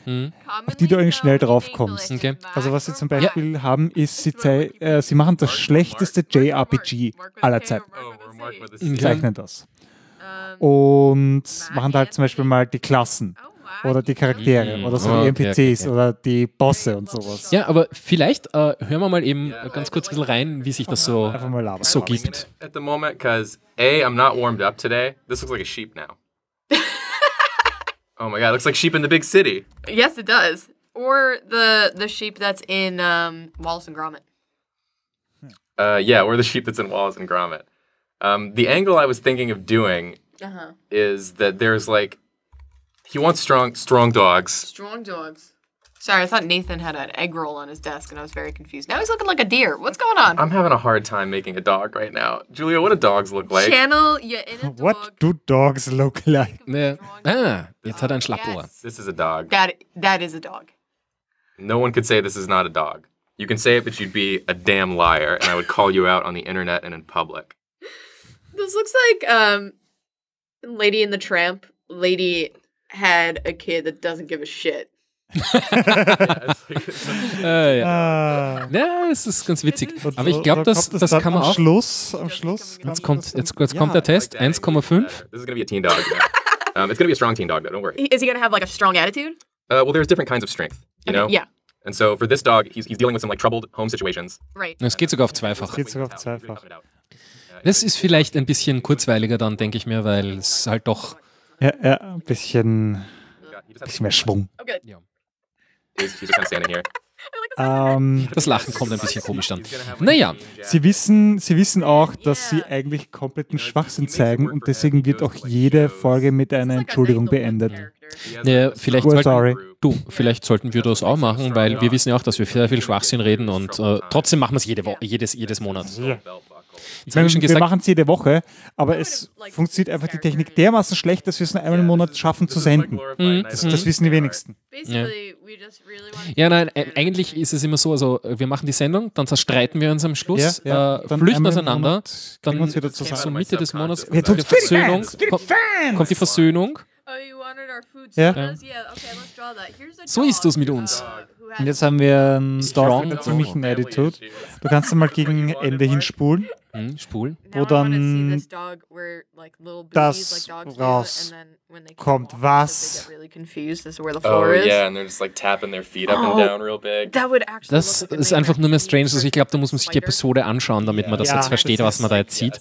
Mhm. auf die du eigentlich schnell drauf kommst. Okay. Also was sie zum Beispiel haben, ist, sie, zei- äh, sie machen das schlechteste JRPG aller Zeiten. Okay. Zeichnen das. Und machen da halt zum Beispiel mal die Klassen oder die Charaktere Mhm. oder so Okay, die okay, NPCs okay. oder die Bosse und sowas. Ja, aber vielleicht äh, hören wir mal eben ganz kurz ein bisschen rein, wie sich das so, Einfach mal labern. so gibt. at the moment because A, I'm not warmed up today. This looks like a sheep now. *laughs* oh my god, it looks like sheep in the big city. Yes, it does. Or the the sheep that's in um, Wallace and Gromit. Uh, yeah, or the sheep that's in Wallace and Gromit. Um, the angle I was thinking of doing Uh huh. is that there's like he wants strong strong dogs. Strong dogs. Sorry, I thought Nathan had an egg roll on his desk, and I was very confused. Now he's looking like a deer. What's going on? I'm having a hard time making a dog right now. Julia, what do dogs look like? Channel your inner *laughs* dog. What do dogs look like? Ja. Ah, jetzt hat er ein Schlappohr. This is a dog. That that is a dog. No one could say this is not a dog. You can say it, but you'd be a damn liar, and I would call you out on the internet and in public. *laughs* This looks like um, Lady in the Tramp. Lady had a kid that doesn't give a shit. Äh, ja. Ah. ja, es ist ganz witzig. Aber ich glaube, das, das es kann man am auch. Schluss, am Schluss. Jetzt kommt, jetzt, jetzt kommt der Test, 1,5. This is gonna be a teen dog. um, it's gonna be a strong teen dog, though. Don't worry. Is he gonna have like a strong attitude? Uh, well, there's different kinds of strength, you Okay, know. yeah. And so for this dog, he's, he's dealing with some like troubled home situations. Right. Es geht sogar auf zweifach. Geht sogar auf zweifach. Das ist vielleicht ein bisschen kurzweiliger dann, denke ich mir, weil es halt doch. Ja, ja, ein bisschen, bisschen mehr Schwung. Okay. He's, he's just kind of standing here. Ähm, *laughs* Das Lachen kommt ein bisschen komisch dann. Naja, Sie wissen, sie wissen auch, dass sie eigentlich kompletten Schwachsinn zeigen und deswegen wird auch jede Folge mit einer Entschuldigung beendet. ja, vielleicht, sollten, sorry. du, vielleicht sollten wir das auch machen, weil wir wissen ja auch, dass wir sehr viel Schwachsinn reden und äh, trotzdem machen wir es jede Wo jedes, jedes Monat. Ich meine, wir machen es jede Woche, aber es funktioniert einfach die Technik dermaßen schlecht, dass wir es nur einmal im Monat schaffen zu senden. Mhm. Das, das wissen die wenigsten. Ja. ja, nein, e- eigentlich ist es immer so, also wir machen die Sendung, dann zerstreiten wir uns am Schluss, Ja, ja. äh, Dann flüchten auseinander, dann uns wieder zusammen. so Mitte des Monats kommt die Versöhnung, kommt, die Versöhnung. Oh, you wanted our food Ja. sodas? Yeah, okay, let's draw that. Here's a So ist das mit uns. Und jetzt haben wir einen Strong. Dorf mit einer ziemlichen Attitude. Du kannst mal gegen Ende hinspulen, Hm, spulen. wo dann das rauskommt, was? Oh yeah, and they're just like tapping their feet up and Oh, down real big. Das ist einfach nur mehr strange. Also ich glaube, da muss man sich die Episode anschauen, damit man das Ja, jetzt versteht, was man da jetzt sieht.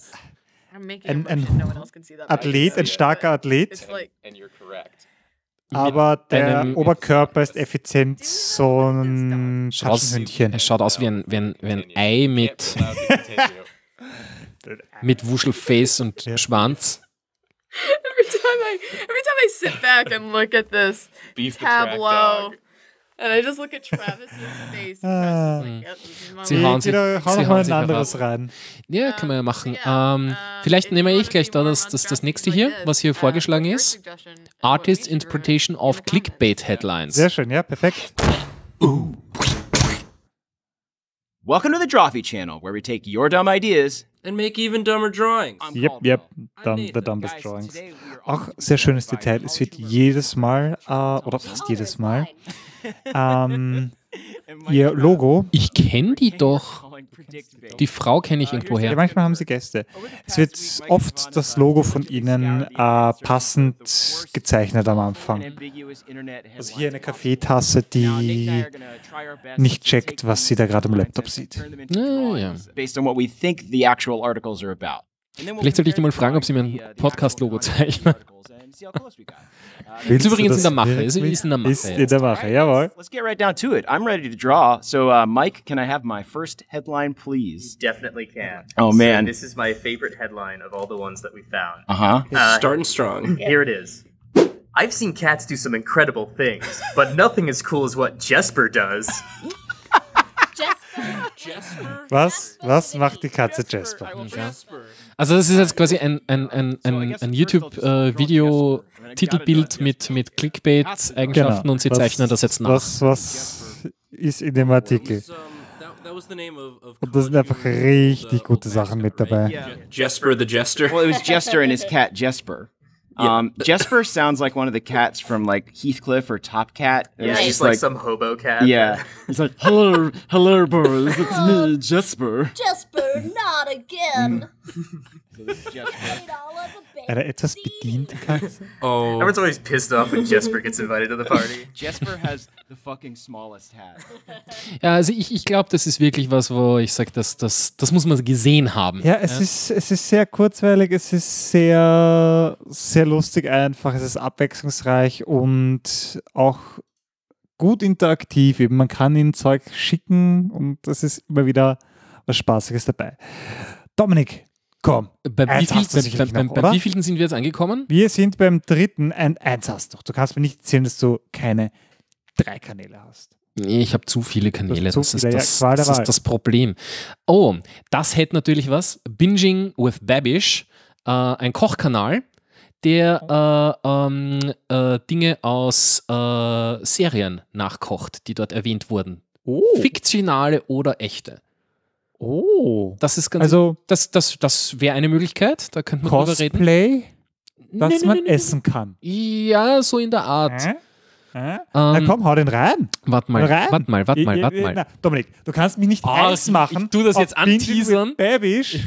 I'm making ein, a motion, no one else can see ein Athlet, ein starker Athlet, It's like And you're correct. Aber der Oberkörper ist effizient so ein Tatschenhündchen. es schaut aus wie ein, wie ein, wie ein Ei mit, *laughs* mit Wuschelface und Schwanz. every time I every time I sit back and look at this Beef tableau. And I just look at Travis's face. Ah. Like, Sie hauen sich, sie hauen ein anderes rein. Ja, kann man ja machen. Ähm, vielleicht nehme ich gleich da das, das, das nächste hier, was hier vorgeschlagen ist. Artist Interpretation of Clickbait Headlines. Sehr schön, ja, perfekt. Welcome to the Drawfee Channel, where we take your dumb ideas And make even dumber drawings. Yep, yep, dumb, the dumbest drawings. Auch sehr schönes Detail. Es wird jedes Mal, äh, oder fast jedes Mal, ähm, *laughs* ihr Logo Ich kenne die doch. Die Frau kenne ich Ja, irgendwoher. manchmal haben sie Gäste. Es wird oft das Logo von ihnen äh, passend gezeichnet am Anfang. Also hier eine Kaffeetasse, die nicht checkt, was sie da gerade am Laptop sieht. Ja, ja. Based on what we think the actual articles are about. Vielleicht sollte ich die mal fragen, ob sie mir ein Podcast-Logo zeichnen. Willst Ist übrigens in der Mache. Ist, ist in der Mache. Ist in der Mache, jawohl. Let's get right down to it. I'm ready to draw. So, uh, Mike, can I have my first headline, please? Definitely can. Oh, So man. this is my favorite headline of all the ones that we found. Uh-huh. Starting strong. *laughs* Here it is. I've seen cats do some incredible things, but nothing as cool as what Jesper does. Was? Was macht die Katze Jasper? Also das ist jetzt quasi ein, ein, ein, ein, ein YouTube-Video-Titelbild mit, mit Clickbait-Eigenschaften und sie Was- zeichnen das jetzt nach. Was, was ist in dem Artikel? Und da sind einfach richtig gute Sachen mit dabei. Jesper the Jester. Well, it was Jester and his cat Jesper. Um, Jesper sounds like one of the cats from like Heathcliff or Top Cat. Yeah, It's he's just like, some hobo cat. Yeah, he's like, hello, hello, boys, it's me, Jesper. Jesper, not again. *laughs* Eine etwas bediente Katze. Oh. Everyone's always pissed off when Jesper gets invited to the party. *laughs* Jesper has the fucking smallest hat. *laughs* Ja, also ich, ich glaube, das ist wirklich was, wo ich sage, das, das, das muss man gesehen haben. Ja, es, Ist, es ist sehr kurzweilig, es ist sehr, sehr lustig einfach, es ist abwechslungsreich und auch gut interaktiv. Eben, man kann ihnen Zeug schicken und es ist immer wieder was Spaßiges dabei. Dominik, komm. Bei wie, viel, bei, bei, noch, bei wie vielen sind wir jetzt angekommen? Wir sind beim dritten, ein, eins hast du. Du kannst mir nicht erzählen, dass du keine drei Kanäle hast. Nee, ich habe zu viele Kanäle. zu Das ist viele, ja, das, der das, ist das Problem. Oh, das hätte natürlich was. Binging with Babish, äh, ein Kochkanal, der äh, ähm, äh, Dinge aus äh, Serien nachkocht, die dort erwähnt wurden. Fiktionale oder echte. Oh. Das ist ganz. Also- das, das, das wäre eine Möglichkeit. Da könnte man drüber reden. Cosplay, das Nee, nee, man nee, essen kann. Ja, so in der Art. Äh? Äh? Na Ähm, komm, hau den rein. Warte mal, warte mal, warte mal, Ich- warte ich- mal. Na, Dominik, du kannst mich nicht Ah, heiß ich- machen. ich tu das jetzt anteasern. with Babish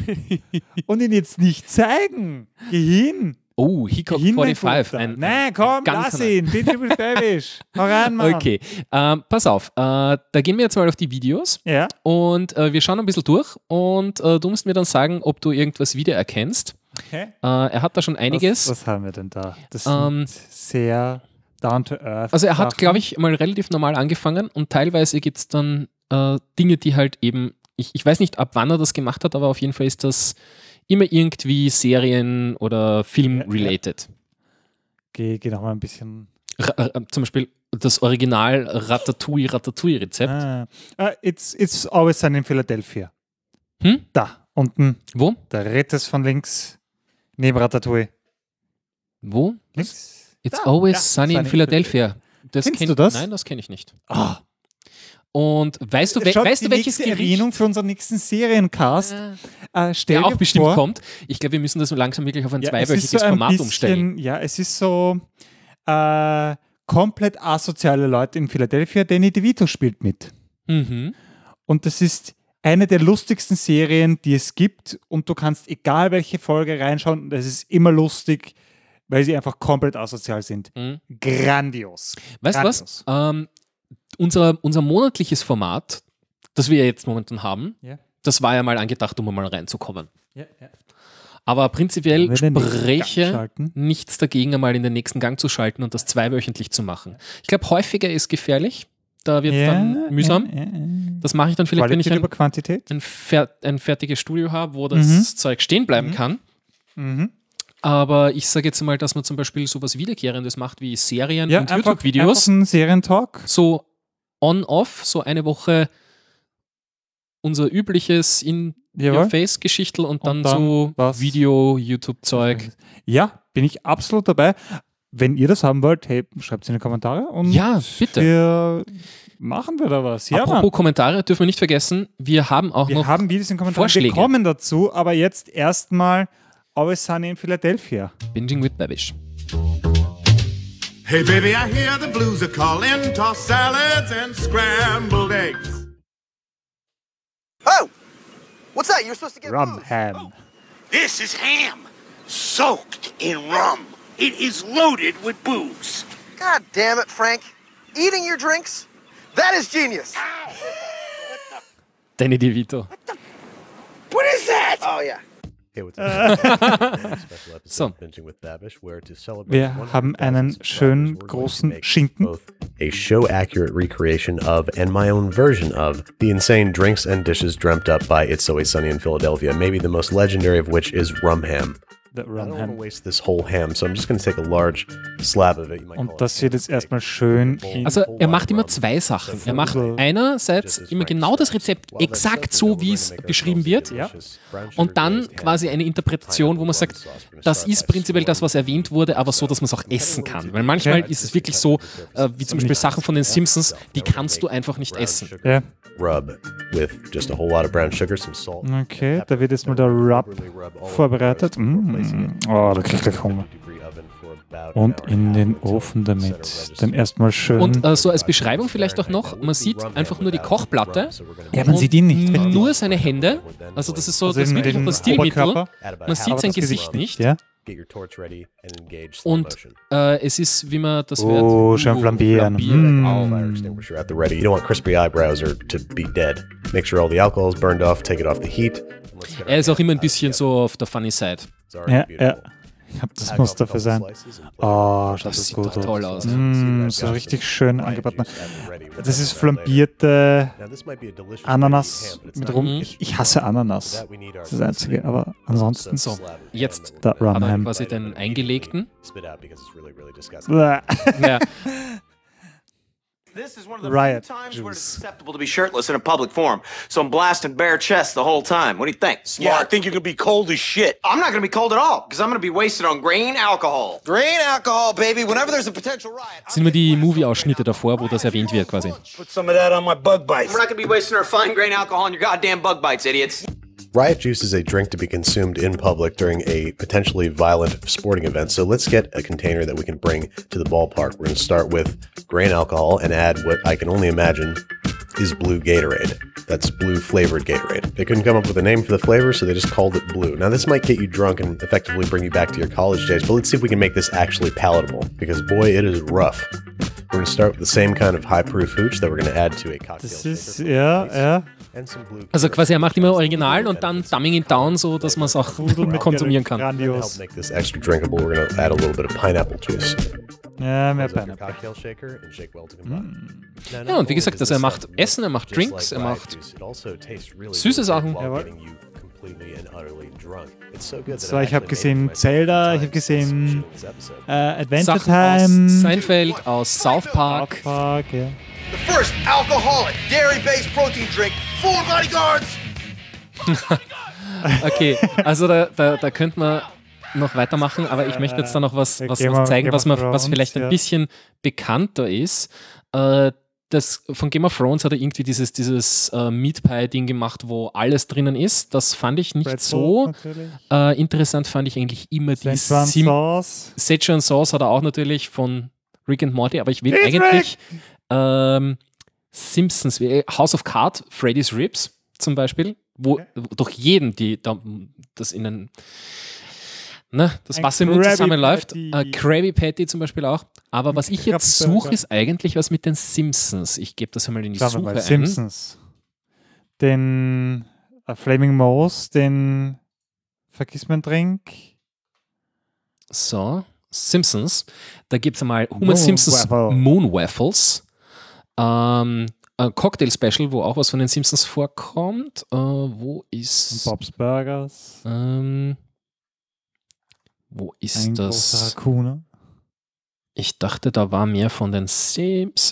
*laughs* und ihn jetzt nicht zeigen. Geh hin. Oh, mein 45. Guter. Ein, Nein, komm, lass ihn. Binging with Babish. Hau rein, Mann. Okay, ähm, pass auf. Äh, da gehen wir jetzt mal auf die Videos. Ja. Und äh, wir schauen ein bisschen durch. Und äh, du musst mir dann sagen, ob du irgendwas wiedererkennst. Okay. Äh, er hat da schon einiges. Was, was haben wir denn da? Das Ähm, sind sehr down to earth. Also er hat, glaube ich, mal relativ normal angefangen und teilweise gibt es dann äh, Dinge, die halt eben, ich, ich weiß nicht, ab wann er das gemacht hat, aber auf jeden Fall ist das immer irgendwie Serien- oder Film-related. Geh, geh noch mal ein bisschen. Äh, Zum Beispiel das Original Ratatouille-Ratatouille-Rezept. Ah, Ah, it's, it's always sunny in Philadelphia. Hm? Da, unten. Wo? Der Rittes von links. Neben Ratatouille. Wo? Links. It's Da, always ja, sunny in sunny in Philadelphia. Das Kennst kenn- du das? Nein, das kenne ich nicht. Ah. Und weißt du, we Schaut, weißt du welches nächste Gericht Erwähnung für unseren nächsten Seriencast. Äh, der auch bestimmt vor, kommt? Ich glaube, wir müssen das so langsam wirklich auf ein Ja, es zweiwöchiges so ein Format bisschen, umstellen. Ja, es ist so äh, komplett asoziale Leute in Philadelphia. Danny DeVito spielt mit. Mhm. Und das ist eine der lustigsten Serien, die es gibt. Und du kannst egal welche Folge reinschauen, es ist immer lustig, weil sie einfach komplett asozial sind. Mhm. Grandios. Weißt du was? Ähm, unser, unser monatliches Format, das wir jetzt momentan haben, Ja. das war ja mal angedacht, um mal reinzukommen. Ja, ja. Aber prinzipiell schalten? nichts dagegen, einmal in den nächsten Gang zu schalten und das zweiwöchentlich zu machen. Ich glaube, häufiger ist gefährlich. Da wird es Ja, dann mühsam. ja, ja, ja. Das mache ich dann vielleicht, wenn ich Qualität ein, ein, fer ein fertiges Studio habe, wo das Mhm. Zeug stehen bleiben kann. Mhm. Aber ich sage jetzt mal, dass man zum Beispiel sowas Wiederkehrendes macht wie Serien Ja, und YouTube-Videos. einfach ein Serientalk. So on-off, so eine Woche unser übliches in Jawohl. your face Geschichtel und dann, Und dann so was- Video, YouTube-Zeug. Ja, bin ich absolut dabei. Wenn ihr das haben wollt, hey, schreibt es in die Kommentare und Ja, bitte. wir machen wir da was. Ja, Apropos Mann. Kommentare, dürfen wir nicht vergessen, wir haben auch Wir noch haben Videos in Kommentaren. Vorschläge. Wir kommen dazu, aber jetzt erstmal Always Sunny in Philadelphia. Binging with Babish. Hey, baby, I hear the blues are calling. Toss salads and scrambled eggs. Oh, What's that? You're supposed to get Rum ham. Oh. This is ham, soaked in rum. It is loaded with booze. God damn it, Frank. Eating your drinks? That is genius. Danny DeVito. What, the, What is that? Oh, yeah. Hey, what's *laughs* Special episode So. of Binging with Babish, where to celebrate Wir haben einen schönen großen Schinken. a show accurate recreation of and my own version of the insane drinks and dishes dreamt up by It's Always Sunny in Philadelphia, maybe the most legendary of which is rum ham. The I rum don't want to ham. waste this whole ham, so I'm just going to take a large slab of it. You might call Und das wird jetzt erstmal schön Also er macht immer zwei Sachen. Er macht einerseits immer genau das Rezept exakt so, wie es beschrieben wird. Und dann quasi eine Interpretation, wo man sagt, das ist prinzipiell das, was erwähnt wurde, aber so, dass man es auch essen kann. Weil manchmal ist es wirklich so, äh, wie zum Beispiel Sachen von den Simpsons, die kannst du einfach nicht essen. Ja. Rub with just a whole lot of brown sugar, some salt. Okay, da wird jetzt mal der Rub vorbereitet. Mm. Oh, da krieg ich gleich Hunger. Und in den Ofen damit. Dann erstmal schön. Und äh, so als Beschreibung vielleicht auch noch, man sieht einfach nur die Kochplatte. Ja, man sieht ihn nicht, richtig. Nur seine Hände. Also das ist so Also das wirklich das Stilmittel. Man sieht sein Gesicht nicht. Ja. Und äh, es ist, wie man das Oh, hört, schön flambieren. Mm. Mm. Fire extinguisher at the ready. You don't want crispy eyebrows or to be dead. Make sure all the alcohol is burned off. Take it off the heat. Er ist auch immer ein bisschen so auf der funny side. Ja, ja. Ich glaube, das muss dafür sein. Oh, schaut Das das sieht gut aus. toll aus. Mm, so richtig schön angebraten. Das ist flambierte Ananas mit rum. Ich, ich hasse Ananas. Das ist das Einzige, aber ansonsten. So, jetzt er Rumham. quasi den eingelegten. Spit *laughs* This is one of the Riot few times where it's juice. acceptable to be shirtless in a public forum. So I'm blasting bare chest the whole time. What do you think? Smart. Yeah, I think you're gonna be cold as shit. I'm not going to be cold at all because I'm going to be wasted on grain alcohol. Grain alcohol, baby. Whenever there's a potential riot, sind immer die Movie-Ausschnitte davor, wo das erwähnt wird quasi. Put some of that on my bug bites. we're not going to be wasting our fine grain alcohol on your goddamn bug bites, idiots. Riot juice is a drink to be consumed in public during a potentially violent sporting event. So let's get a container that we can bring to the ballpark. We're going to start with grain alcohol and add what I can only imagine is blue Gatorade. That's blue flavored Gatorade. They couldn't come up with a name for the flavor, so they just called it blue. Now, this might get you drunk and effectively bring you back to your college days, but let's see if we can make this actually palatable because boy, it is rough. We're going to start with the same kind of high proof hooch that we're going to add to a cocktail. Das ist, ja, ja. And some blue Also quasi er macht immer Original und dann Dumbing it down, so dass man es auch *laughs* konsumieren kann. To help make this extra drinkable, we're going to add a little bit of pineapple juice. Ja, mehr Pineapple. cocktail shaker and shake well to combine. Now, not Ja, und wie gesagt, does also er macht Essen, er macht Drinks, er macht also süße Sachen. while Jawohl. getting you completely and utterly drunk. It's so good that So, I ich habe gesehen Zelda, ich habe gesehen äh, Adventure Sachen aus Time. Seinfeld, aus South Park. South Park, ja. The first alcoholic dairy-based protein drink for bodyguards. *laughs* Okay, also da, da, da könnte man noch weitermachen, aber ich möchte jetzt da noch was, Äh, was, was zeigen, was, man, was vielleicht ein bisschen bekannter ist. Äh, das, von Game of Thrones hat er irgendwie dieses, dieses äh, Meat Pie-Ding gemacht, wo alles drinnen ist. Das fand ich nicht Bread so. Äh, interessant fand ich eigentlich immer die Szechuan Sauce. Szechuan Sauce hat er auch natürlich von Rick and Morty, aber ich will It's eigentlich ähm, Simpsons, wie House of Cards, Freddy's Ribs zum Beispiel, wo durch jeden die da, das in den ne, das Ein Wasser im Mund zusammenläuft. Patty. Äh, Krabby Patty zum Beispiel auch. Aber was ich jetzt suche, ist eigentlich was mit den Simpsons. Ich gebe das einmal in die Schauen Suche mal, ein. Simpsons. Den äh, Flaming Mouse, den vergiss mein Drink. So, Simpsons. Da gibt es einmal Homer Moon Simpsons Waffle. Moon Waffles. Ähm, ein Cocktail-Special, wo auch was von den Simpsons vorkommt. Äh, wo ist. Bob's Burgers. Ähm, wo ist Ein das? großer. Ich dachte, da war mehr von den Simpsons.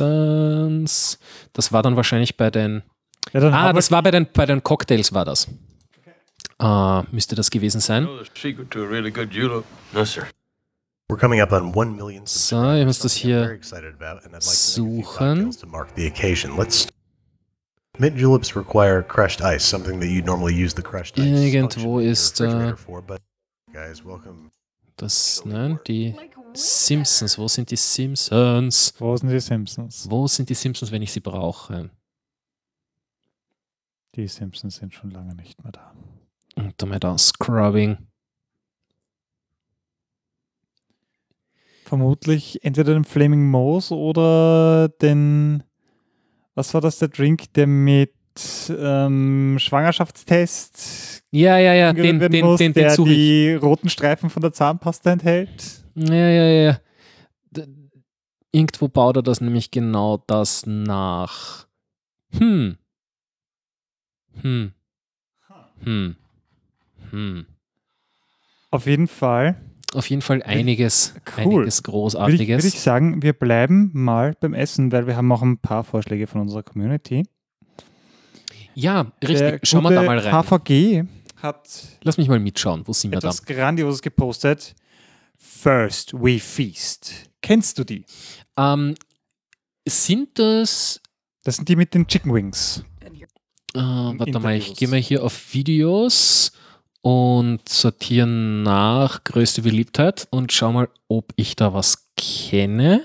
Das war dann wahrscheinlich bei den. Ja, ah, das war bei den, bei den Cocktails, war das. Äh, müsste das gewesen sein. Secret to a really good julep? No, sir. We're coming up on 1 million So, ich muss das very hier suchen. Mint juleps require crushed ice, something that you normally use the crushed ice Irgendwo ist, äh, refrigerator for, but guys, welcome. Das, nein, die Simpsons. Wo sind die Simpsons? Wo sind die Simpsons? Wo sind die Simpsons, wenn ich sie brauche? Die Simpsons sind schon lange nicht mehr da. Und damit auch Scrubbing. Vermutlich entweder den Flaming Moose oder den, was war das, der Drink, der mit ähm, Schwangerschaftstest Ja, ja, ja, den- den- muss, den- den der ich. die roten Streifen von der Zahnpasta enthält. Ja, ja, ja. Irgendwo baut er das nämlich genau das nach. Hm. Hm. Hm. Hm. Auf jeden Fall. Auf jeden Fall einiges, Cool. einiges Würde ich, Großartiges. würde ich sagen, wir bleiben mal beim Essen, weil wir haben auch ein paar Vorschläge von unserer Community. ja, richtig. Schauen wir da mal rein. HVG hat Lass mich mal mitschauen. Wo sind wir da? etwas Grandioses gepostet. First we feast. Kennst du die? Ähm, sind das. Das sind die mit den Chicken Wings. Äh, warte mal, ich gehe mal hier auf Videos und sortiere nach größte Beliebtheit und schau mal, ob ich da was kenne.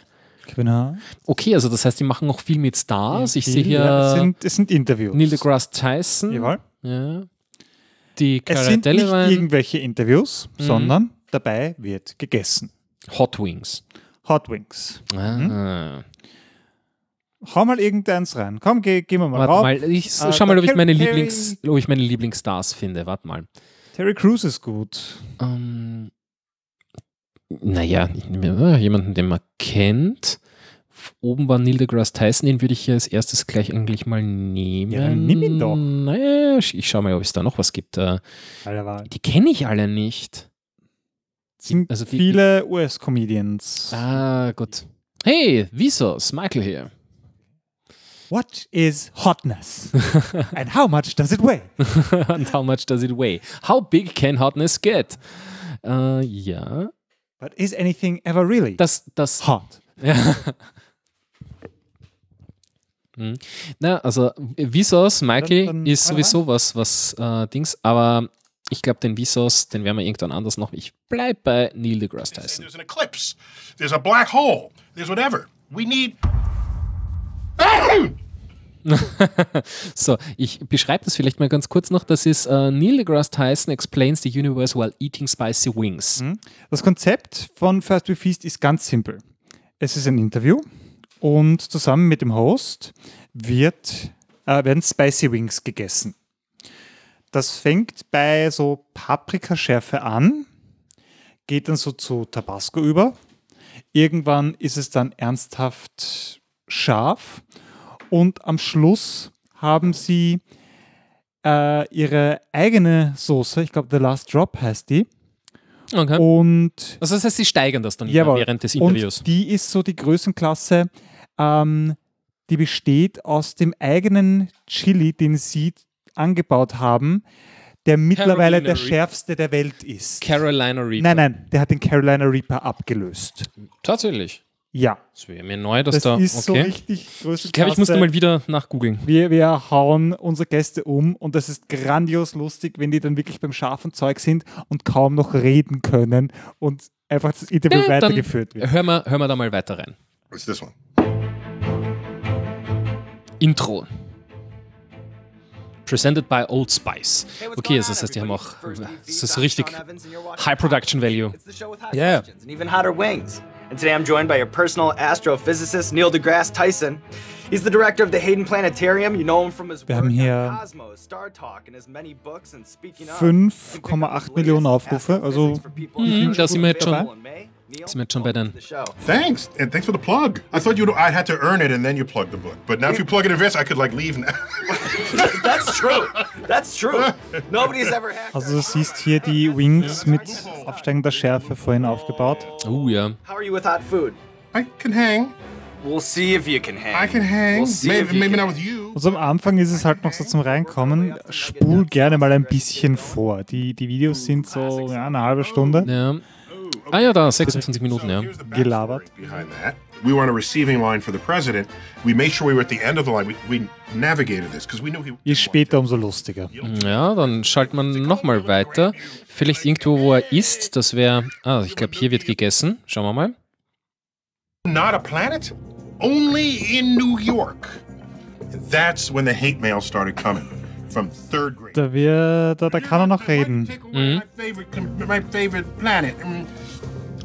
Genau. Okay, also das heißt, die machen auch viel mit Stars. Ich sehe hier Ja, es, sind, es sind Interviews. Neil deGrasse Tyson. Jawohl. Ja. Die Es Cara sind nicht Delevingne. irgendwelche Interviews, Mhm. sondern dabei wird gegessen. Hot Wings. Hot Wings. Ah. Hau mal irgendeins rein. Komm, geh, gehen wir mal Warte rauf. mal, ich Äh, schau mal, ob ich meine Lieblings, ob ich meine Lieblingsstars finde. Warte mal. Terry Crews ist gut. Ähm, naja, jemanden, den man kennt. Oben war Neil deGrasse Tyson, den würde ich hier als erstes gleich eigentlich mal nehmen. Ja, nimm ihn doch. Naja, ich ich schau mal, ob es da noch was gibt. Äh. Die kenne ich alle nicht. sind also die- viele US-Comedians. Ah, gut. Hey, Visos, Michael hier. What is hotness? *laughs* And how much does it weigh? *laughs* And how much does it weigh? How big can hotness get? Äh, ja. But is anything ever really Das, das, hot? Ja. *laughs* Hm. Na, also Visos, Michael Dann- dann ist sowieso was, was äh, Dings, aber ich glaube, den Visos, den werden wir irgendwann anders noch. Ich bleib bei Neil deGrasse Tyson. There's an eclipse. There's a black hole. There's whatever. We need. *laughs* so, ich beschreibe das vielleicht mal ganz kurz noch. Das ist äh, Neil deGrasse Tyson explains the universe while eating spicy wings. Mhm. Das Konzept von First We Feast ist ganz simpel. Es ist ein Interview und zusammen mit dem Host wird, äh, werden Spicy Wings gegessen. Das fängt bei so Paprikaschärfe an, geht dann so zu Tabasco über. Irgendwann ist es dann ernsthaft scharf und am Schluss haben sie äh, ihre eigene Soße, ich glaube The Last Drop heißt die. Okay. Und Also das heißt, sie steigern das dann Jawohl. während des Interviews. Und die ist so die Größenklasse, ähm, die besteht aus dem eigenen Chili, den sie angebaut haben, der mittlerweile der Reaper. schärfste der Welt ist. Carolina Reaper. Nein, nein, der hat den Carolina Reaper abgelöst. Tatsächlich. Ja. Das wäre mir neu, dass Das da. ist so okay. richtig Größenklasse. Ich glaube, ich muss da mal wieder nachgoogeln. Wir, wir hauen unsere Gäste um und das ist grandios lustig, wenn die dann wirklich beim scharfen Zeug sind und kaum noch reden können und einfach das Interview Ja, dann weitergeführt wird. Hören wir, hören wir da mal weiter rein. What's this one? Intro. Presented by Old Spice. Okay, also das heißt, die haben auch. Das ist richtig High Production Value. Yeah. And today I'm joined by your personal astrophysicist, Neil deGrasse Tyson. He's the director of the Hayden Planetarium. You know him from his Wir work haben on hier Cosmos, Star Talk, and his many books and speaking of. 5,8 Millionen Aufrufe, also Mhm, da sind wir jetzt schon, sind wir jetzt schon bei den. Thanks, and thanks for the plug. I thought you I had to earn it and then you plug the book. But now if you plug it in this, I could like leave now. *laughs* That's true. That's true. Nobody's ever hacked. Also du siehst hier die Wings mit absteigender Schärfe vorhin aufgebaut. Oh ja. How are you with hot food? I can hang. We'll see if you can hang. I can hang. We'll see Maybe, if you maybe can not with you. Also am Anfang ist es halt noch so zum Reinkommen. Spul gerne mal ein bisschen vor. Die, die Videos sind so ja, eine halbe Stunde. Ja. Ah ja, da, 26 Minuten, ja. Gelabert. We were on a receiving line for the president. We made sure we were at the end of the line. We, we navigated this because we knew he. Je später, umso lustiger. Ja, dann schaltet man nochmal weiter. Vielleicht irgendwo, wo er ist. Das wäre. Ah, ich glaube, hier wird gegessen. Schauen wir mal. Not a planet, only in New York. And that's when the hate mail started coming. from third grade. Da, wird, da, da kann er noch reden. My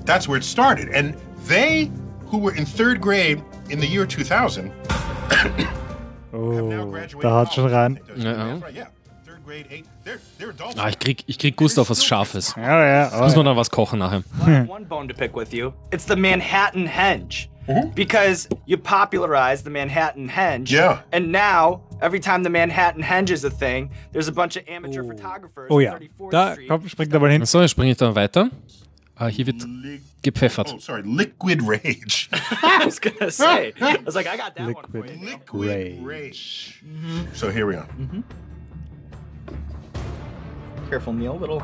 That's where it started. And they, who were in third grade in the year 2000, *coughs* Oh, da hat schon rein. Ja, ja. Ah, ich krieg, ich krieg Gust auf was Scharfes. Ja, ja. Muss man noch was kochen nachher. One bone to pick with you. It's the Manhattan Henge. Because you popularized the Manhattan Henge. Yeah. And now, every time the Manhattan Henge is a thing, there's a bunch of amateur photographers. Oh ja, da komm, springt er mal hin. So, jetzt springe ich dann weiter. Ah, hier wird gepfeffert. Oh, sorry, Liquid Rage. *laughs* I was gonna say. I was like, I got that one for you. Liquid Rage. So here we are. Careful, Neil. Little.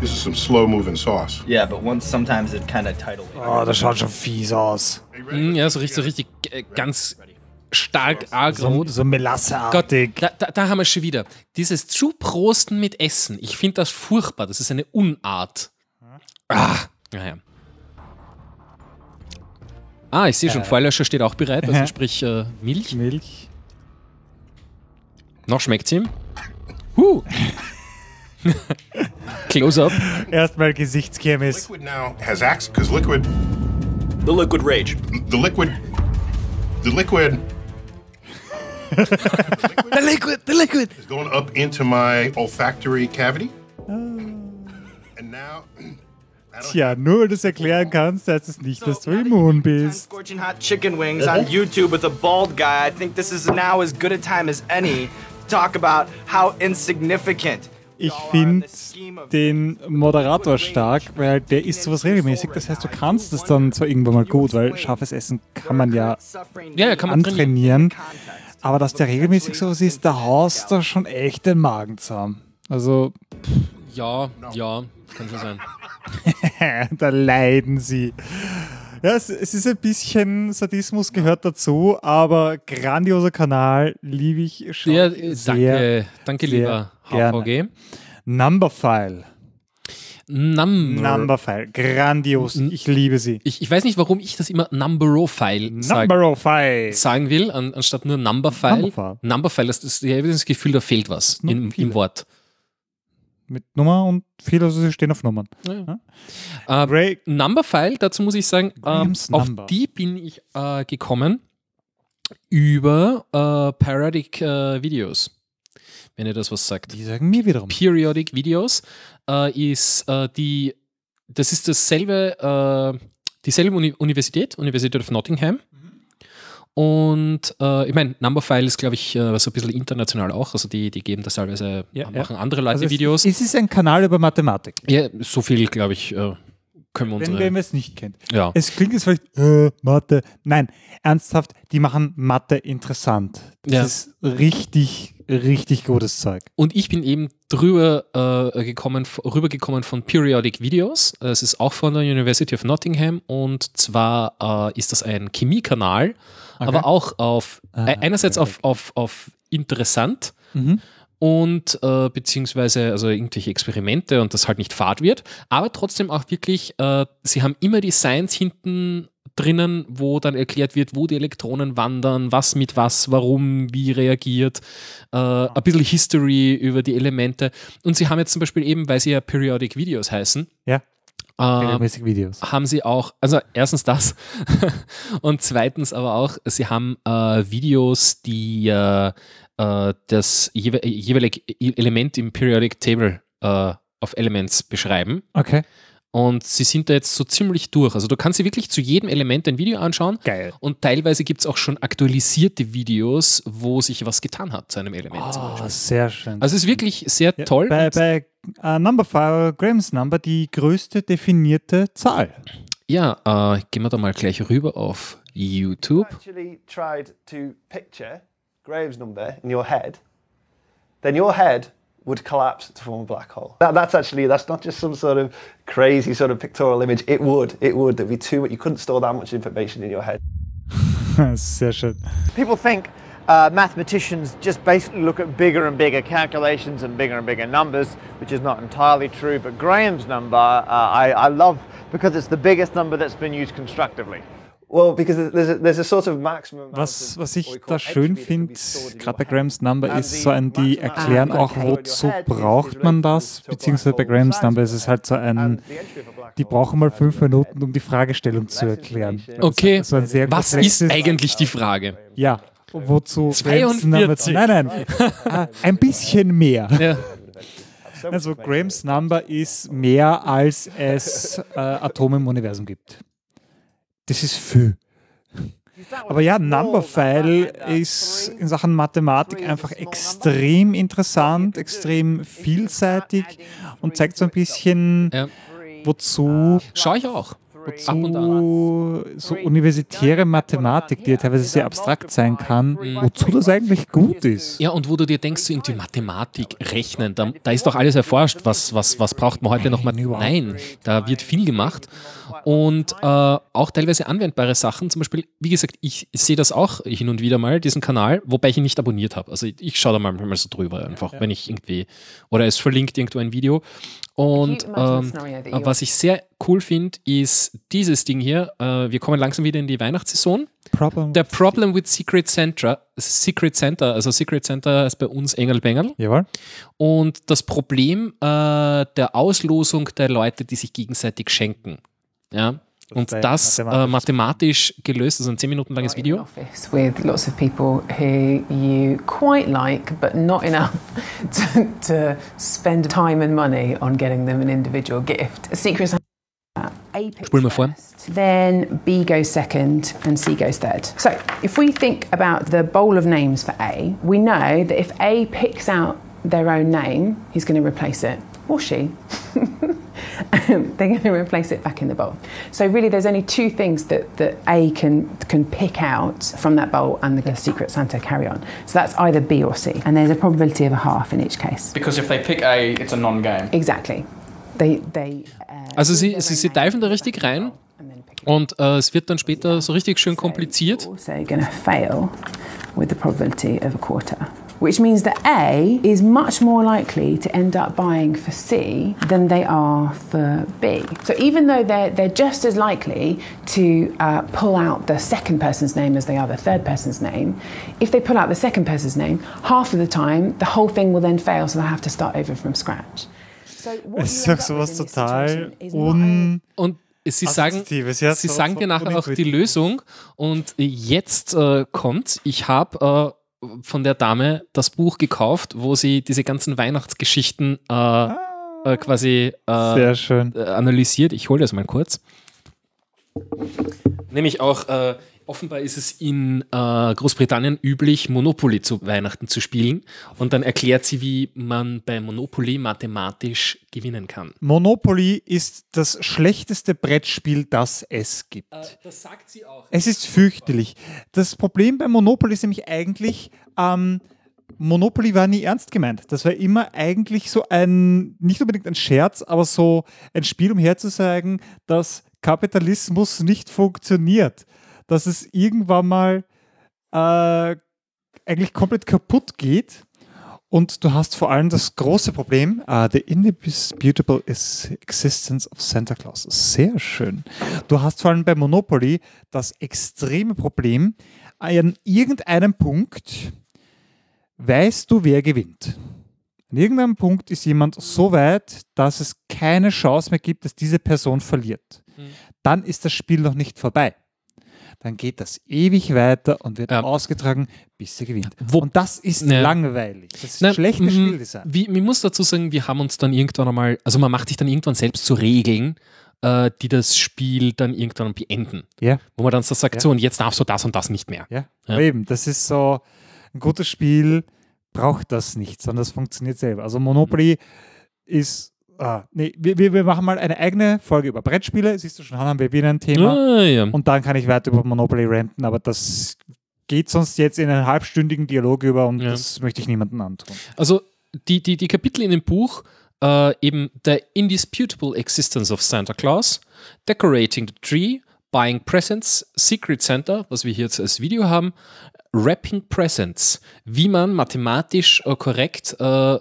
This is some slow moving sauce. Yeah, but once sometimes it kind of tidal. Oh, das schaut schon fies aus. Mm, Ja, so richtig, so richtig äh, ganz stark arg So, so melasseartig. Da, da, da haben wir es schon wieder. Dieses Zuprosten mit Essen. Ich finde das furchtbar. Das ist eine Unart. Ah, naja. Ah, ich sehe schon, Äh. Feuerlöscher steht auch bereit, also sprich äh, Milch. Milch. Noch schmeckt's ihm. Huh. *laughs* Close-up. Erstmal Gesichtskirmes. Liquid now has access because liquid, The Liquid Rage. the liquid, *laughs* the liquid The liquid, the liquid. is going up into my olfactory cavity. Tja, nur weil du es erklären kannst, heißt es nicht, dass du immun bist. Scorching hot chicken wings on YouTube with a bald guy. I think this is now as good a time as any to talk about how insignificant. Ich finde den Moderator stark, weil der isst sowas regelmäßig. Das heißt, du kannst es dann zwar irgendwann mal gut, weil scharfes Essen kann man ja, Ja, kann man antrainieren. Aber dass der regelmäßig sowas isst, da haust du schon echt den Magen zusammen. Also, Ja, ja, kann schon sein. *laughs* da leiden sie. Ja, es, es ist ein bisschen Sadismus gehört dazu, aber grandioser Kanal, liebe ich schon. Äh, sehr, danke, danke sehr lieber gerne. HVG. Numberfile. Number. Numberfile, grandios. Ich liebe sie. Ich, ich weiß nicht, warum ich das immer Numberofile sag, sagen will, an, anstatt nur Numberfile. Numberfile. Numberfile, das ist, ich habe das Gefühl, da fehlt was im, im Wort. Mit Nummer und viele, also sie stehen auf Nummern. Ja. Äh, Numberfile, dazu muss ich sagen, ähm, auf die bin ich äh, gekommen über äh, Periodic äh, Videos. Wenn ihr das was sagt. Die sagen mir wiederum. Periodic Videos äh, ist äh, die, das ist dasselbe, dieselbe Uni Universität, Universität of Nottingham. Und äh, ich meine, Numberfile ist, glaube ich, äh, so ein bisschen international auch. Also die, die geben das teilweise, Ja, machen ja. andere Leute Also Videos. Es ist ein Kanal über Mathematik. Ja, so viel, glaube ich, äh, können wir Wenn unsere. wer es nicht kennt. Ja. Es klingt jetzt vielleicht, äh, Mathe. Nein, ernsthaft, die machen Mathe interessant. Das Ja. ist richtig, richtig gutes Zeug. Und ich bin eben drüber äh, gekommen, rübergekommen von Periodic Videos. Es ist auch von der University of Nottingham und zwar äh, ist das ein Chemiekanal, Okay. aber auch auf Ah, äh, einerseits auf, auf, auf interessant Mhm. und äh, beziehungsweise also irgendwelche Experimente und das halt nicht fad wird, aber trotzdem auch wirklich, äh, sie haben immer die Science hinten drinnen, wo dann erklärt wird, wo die Elektronen wandern, was mit was, warum, wie reagiert, äh, ein bisschen History über die Elemente. Und sie haben jetzt zum Beispiel eben, weil sie ja Periodic Videos heißen, Ja. Äh, Regelmäßig Videos. haben sie auch, also erstens das *laughs* und zweitens aber auch, sie haben äh, Videos, die äh, äh, das jewe jeweilige Element im Periodic Table äh, of Elements beschreiben. Okay. Und sie sind da jetzt so ziemlich durch. Also du kannst sie wirklich zu jedem Element ein Video anschauen. Geil. Und teilweise gibt es auch schon aktualisierte Videos, wo sich was getan hat zu einem Element. Oh, sehr schön. Also es ist wirklich sehr Ja, toll. Bei, bei äh, Numberfile, Graham's Number, die größte definierte Zahl. Ja, äh, gehen wir da mal gleich rüber auf YouTube. actually tried to picture Graves' number in your head, then your head would collapse to form a black hole. That, that's actually that's not just some sort of crazy sort of pictorial image. It would, it would. There'd be too much. You couldn't store that much information in your head. *laughs* sehr schön. People think uh, mathematicians just basically look at bigger and bigger calculations and bigger and bigger numbers, which is not entirely true. But Graham's number, uh, I, I love because it's the biggest number that's been used constructively. Well, because there's a, there's a sort of maximum. amount Was, was what ich da schön finde, gerade bei. Graham's Number, ist so ein, die erklären auch, wozu braucht man das, beziehungsweise bei Graham's Number ist es halt so ein, die brauchen mal fünf Minuten, um die Fragestellung zu erklären. Okay, So ein sehr was ist eigentlich die Frage? Ja, wozu Graham's Number 42. Nein, nein, ah, ein bisschen mehr. Ja. Also Graham's Number ist mehr, als es äh, Atome im Universum gibt. Das ist viel. Aber ja, Numberphile ist in Sachen Mathematik einfach extrem interessant, extrem vielseitig und zeigt so ein bisschen, wozu. Schau ich auch. Wozu so universitäre Mathematik, die ja teilweise sehr abstrakt sein kann, wozu das eigentlich gut ist. Ja, und wo du dir denkst, so irgendwie Mathematik, Rechnen, da, da ist doch alles erforscht. Was, was, was braucht man heute noch mal? Nein, da wird viel gemacht. Und äh, auch teilweise anwendbare Sachen. Zum Beispiel, wie gesagt, ich sehe das auch hin und wieder mal, diesen Kanal, wobei ich ihn nicht abonniert habe. Also ich, ich schaue da manchmal so drüber, einfach, wenn ich irgendwie, oder es verlinkt irgendwo ein Video. Und ähm, was ich sehr cool finde, ist dieses Ding hier. Äh, wir kommen langsam wieder in die Weihnachtssaison. Problem Der Problem with Secret Center, Secret Center, also Secret Center ist bei uns Engel Bengel. Jawohl. Und das Problem äh, der Auslosung der Leute, die sich gegenseitig schenken. Ja. Und das ein äh, mathematisch gelöst, also ein 10 Minuten langes Video. with lots of people who you quite like, but not enough *laughs* to, to spend time and money on getting them an individual gift. A secret Santa, A picks Spul mal vor. first, then B goes second, and C goes third. So if we think about the bowl of names for A, we know that if A picks out their own name, he's going to replace it, or she. *laughs* they're going to replace it back in the bowl. So really, there's only two things that, that A can can pick out from that bowl, and the Secret Santa carry on. So that's either B or C, and there's a probability of a half in each case. Because if they pick A, it's a non-game. Exactly. They they. Also sie, sie, sie diven da richtig rein und äh, es wird dann später so richtig schön kompliziert. also going to fail with the probability of a quarter. Which means that A is much more likely to end up buying for C than they are for B. So even though they're, they're just as likely to uh, pull out the second person's name as they are the third person's name, if they pull out the second person's name, half of the time the whole thing will then fail, so they'll have to start over from scratch. Es ist doch sowas total un. Und sie sagen, ja, sie so- sagen so dir nachher auch die. Lösung. Und jetzt äh, kommt, ich habe äh, von der Dame das Buch gekauft, wo sie diese ganzen Weihnachtsgeschichten äh, äh, quasi äh, Sehr schön. äh, analysiert. Ich hole das mal kurz. Nämlich auch, äh, offenbar ist es in äh, Großbritannien üblich, Monopoly zu Weihnachten zu spielen. Und dann erklärt sie, wie man bei Monopoly mathematisch gewinnen kann. Monopoly ist das schlechteste Brettspiel, das es gibt. das sagt sie auch. Es ist fürchterlich. Das Problem bei Monopoly ist nämlich eigentlich, ähm, Monopoly war nie ernst gemeint. Das war immer eigentlich so ein, nicht unbedingt ein Scherz, aber so ein Spiel, um herzuzeigen, dass Kapitalismus nicht funktioniert. Dass es irgendwann mal äh, eigentlich komplett kaputt geht. Und du hast vor allem das große Problem, uh, the indisputable is existence of Santa Claus. Sehr schön. Du hast vor allem bei Monopoly das extreme Problem, an irgendeinem Punkt weißt du, wer gewinnt. An irgendeinem Punkt ist jemand so weit, dass es keine Chance mehr gibt, dass diese Person verliert. Dann ist das Spiel noch nicht vorbei. Dann geht das ewig weiter und wird ausgetragen, bis sie gewinnt. und das ist Ja. langweilig. Das ist Na, schlechtes mm, Spieldesign. Wie, man muss dazu sagen, wir haben uns dann irgendwann einmal, also man macht sich dann irgendwann selbst zu Regeln, äh, die das Spiel dann irgendwann beenden. Ja. Wo man dann so sagt, Ja. so und jetzt darfst du das und das nicht mehr. Ja, Ja. eben, das ist so, ein gutes Spiel braucht das nicht, sondern das funktioniert selber. Also Monopoly ist, ah, nee, wir, wir machen mal eine eigene Folge über Brettspiele, siehst du schon, haben wir wieder ein Thema. Ah, ja. Und dann kann ich weiter über Monopoly ranten, aber das geht sonst jetzt in einen halbstündigen Dialog über und das möchte ich niemandem antun. Also die, die, die Kapitel in dem Buch, äh, eben The Indisputable Existence of Santa Claus, Decorating the Tree, Buying Presents, Secret Center, was wir hier jetzt als Video haben, Wrapping Presents, wie man mathematisch äh, korrekt äh, äh,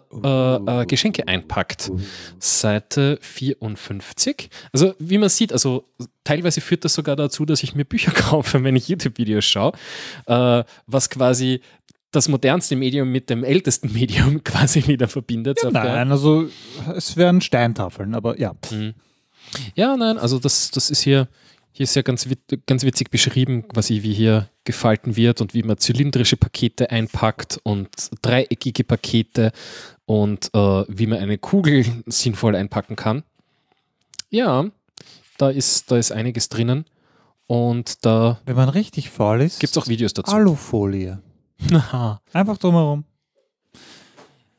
äh, Geschenke einpackt. Seite 54. Also wie man sieht, also teilweise führt das sogar dazu, dass ich mir Bücher *laughs* kaufe, wenn ich YouTube-Videos schaue, äh, was quasi das modernste Medium mit dem ältesten *laughs* Medium quasi wieder verbindet. der- Nein, also es wären Steintafeln, aber ja. Mhm. Ja, nein, also das, das ist hier, hier ist ja ganz, ganz witzig beschrieben, quasi wie hier gefalten wird und wie man zylindrische Pakete einpackt und dreieckige Pakete und äh, wie man eine Kugel *laughs* sinnvoll einpacken kann. Ja, da ist, da ist einiges drinnen und da Wenn man richtig faul ist, gibt es auch Videos dazu. Alufolie. *laughs* Einfach drumherum.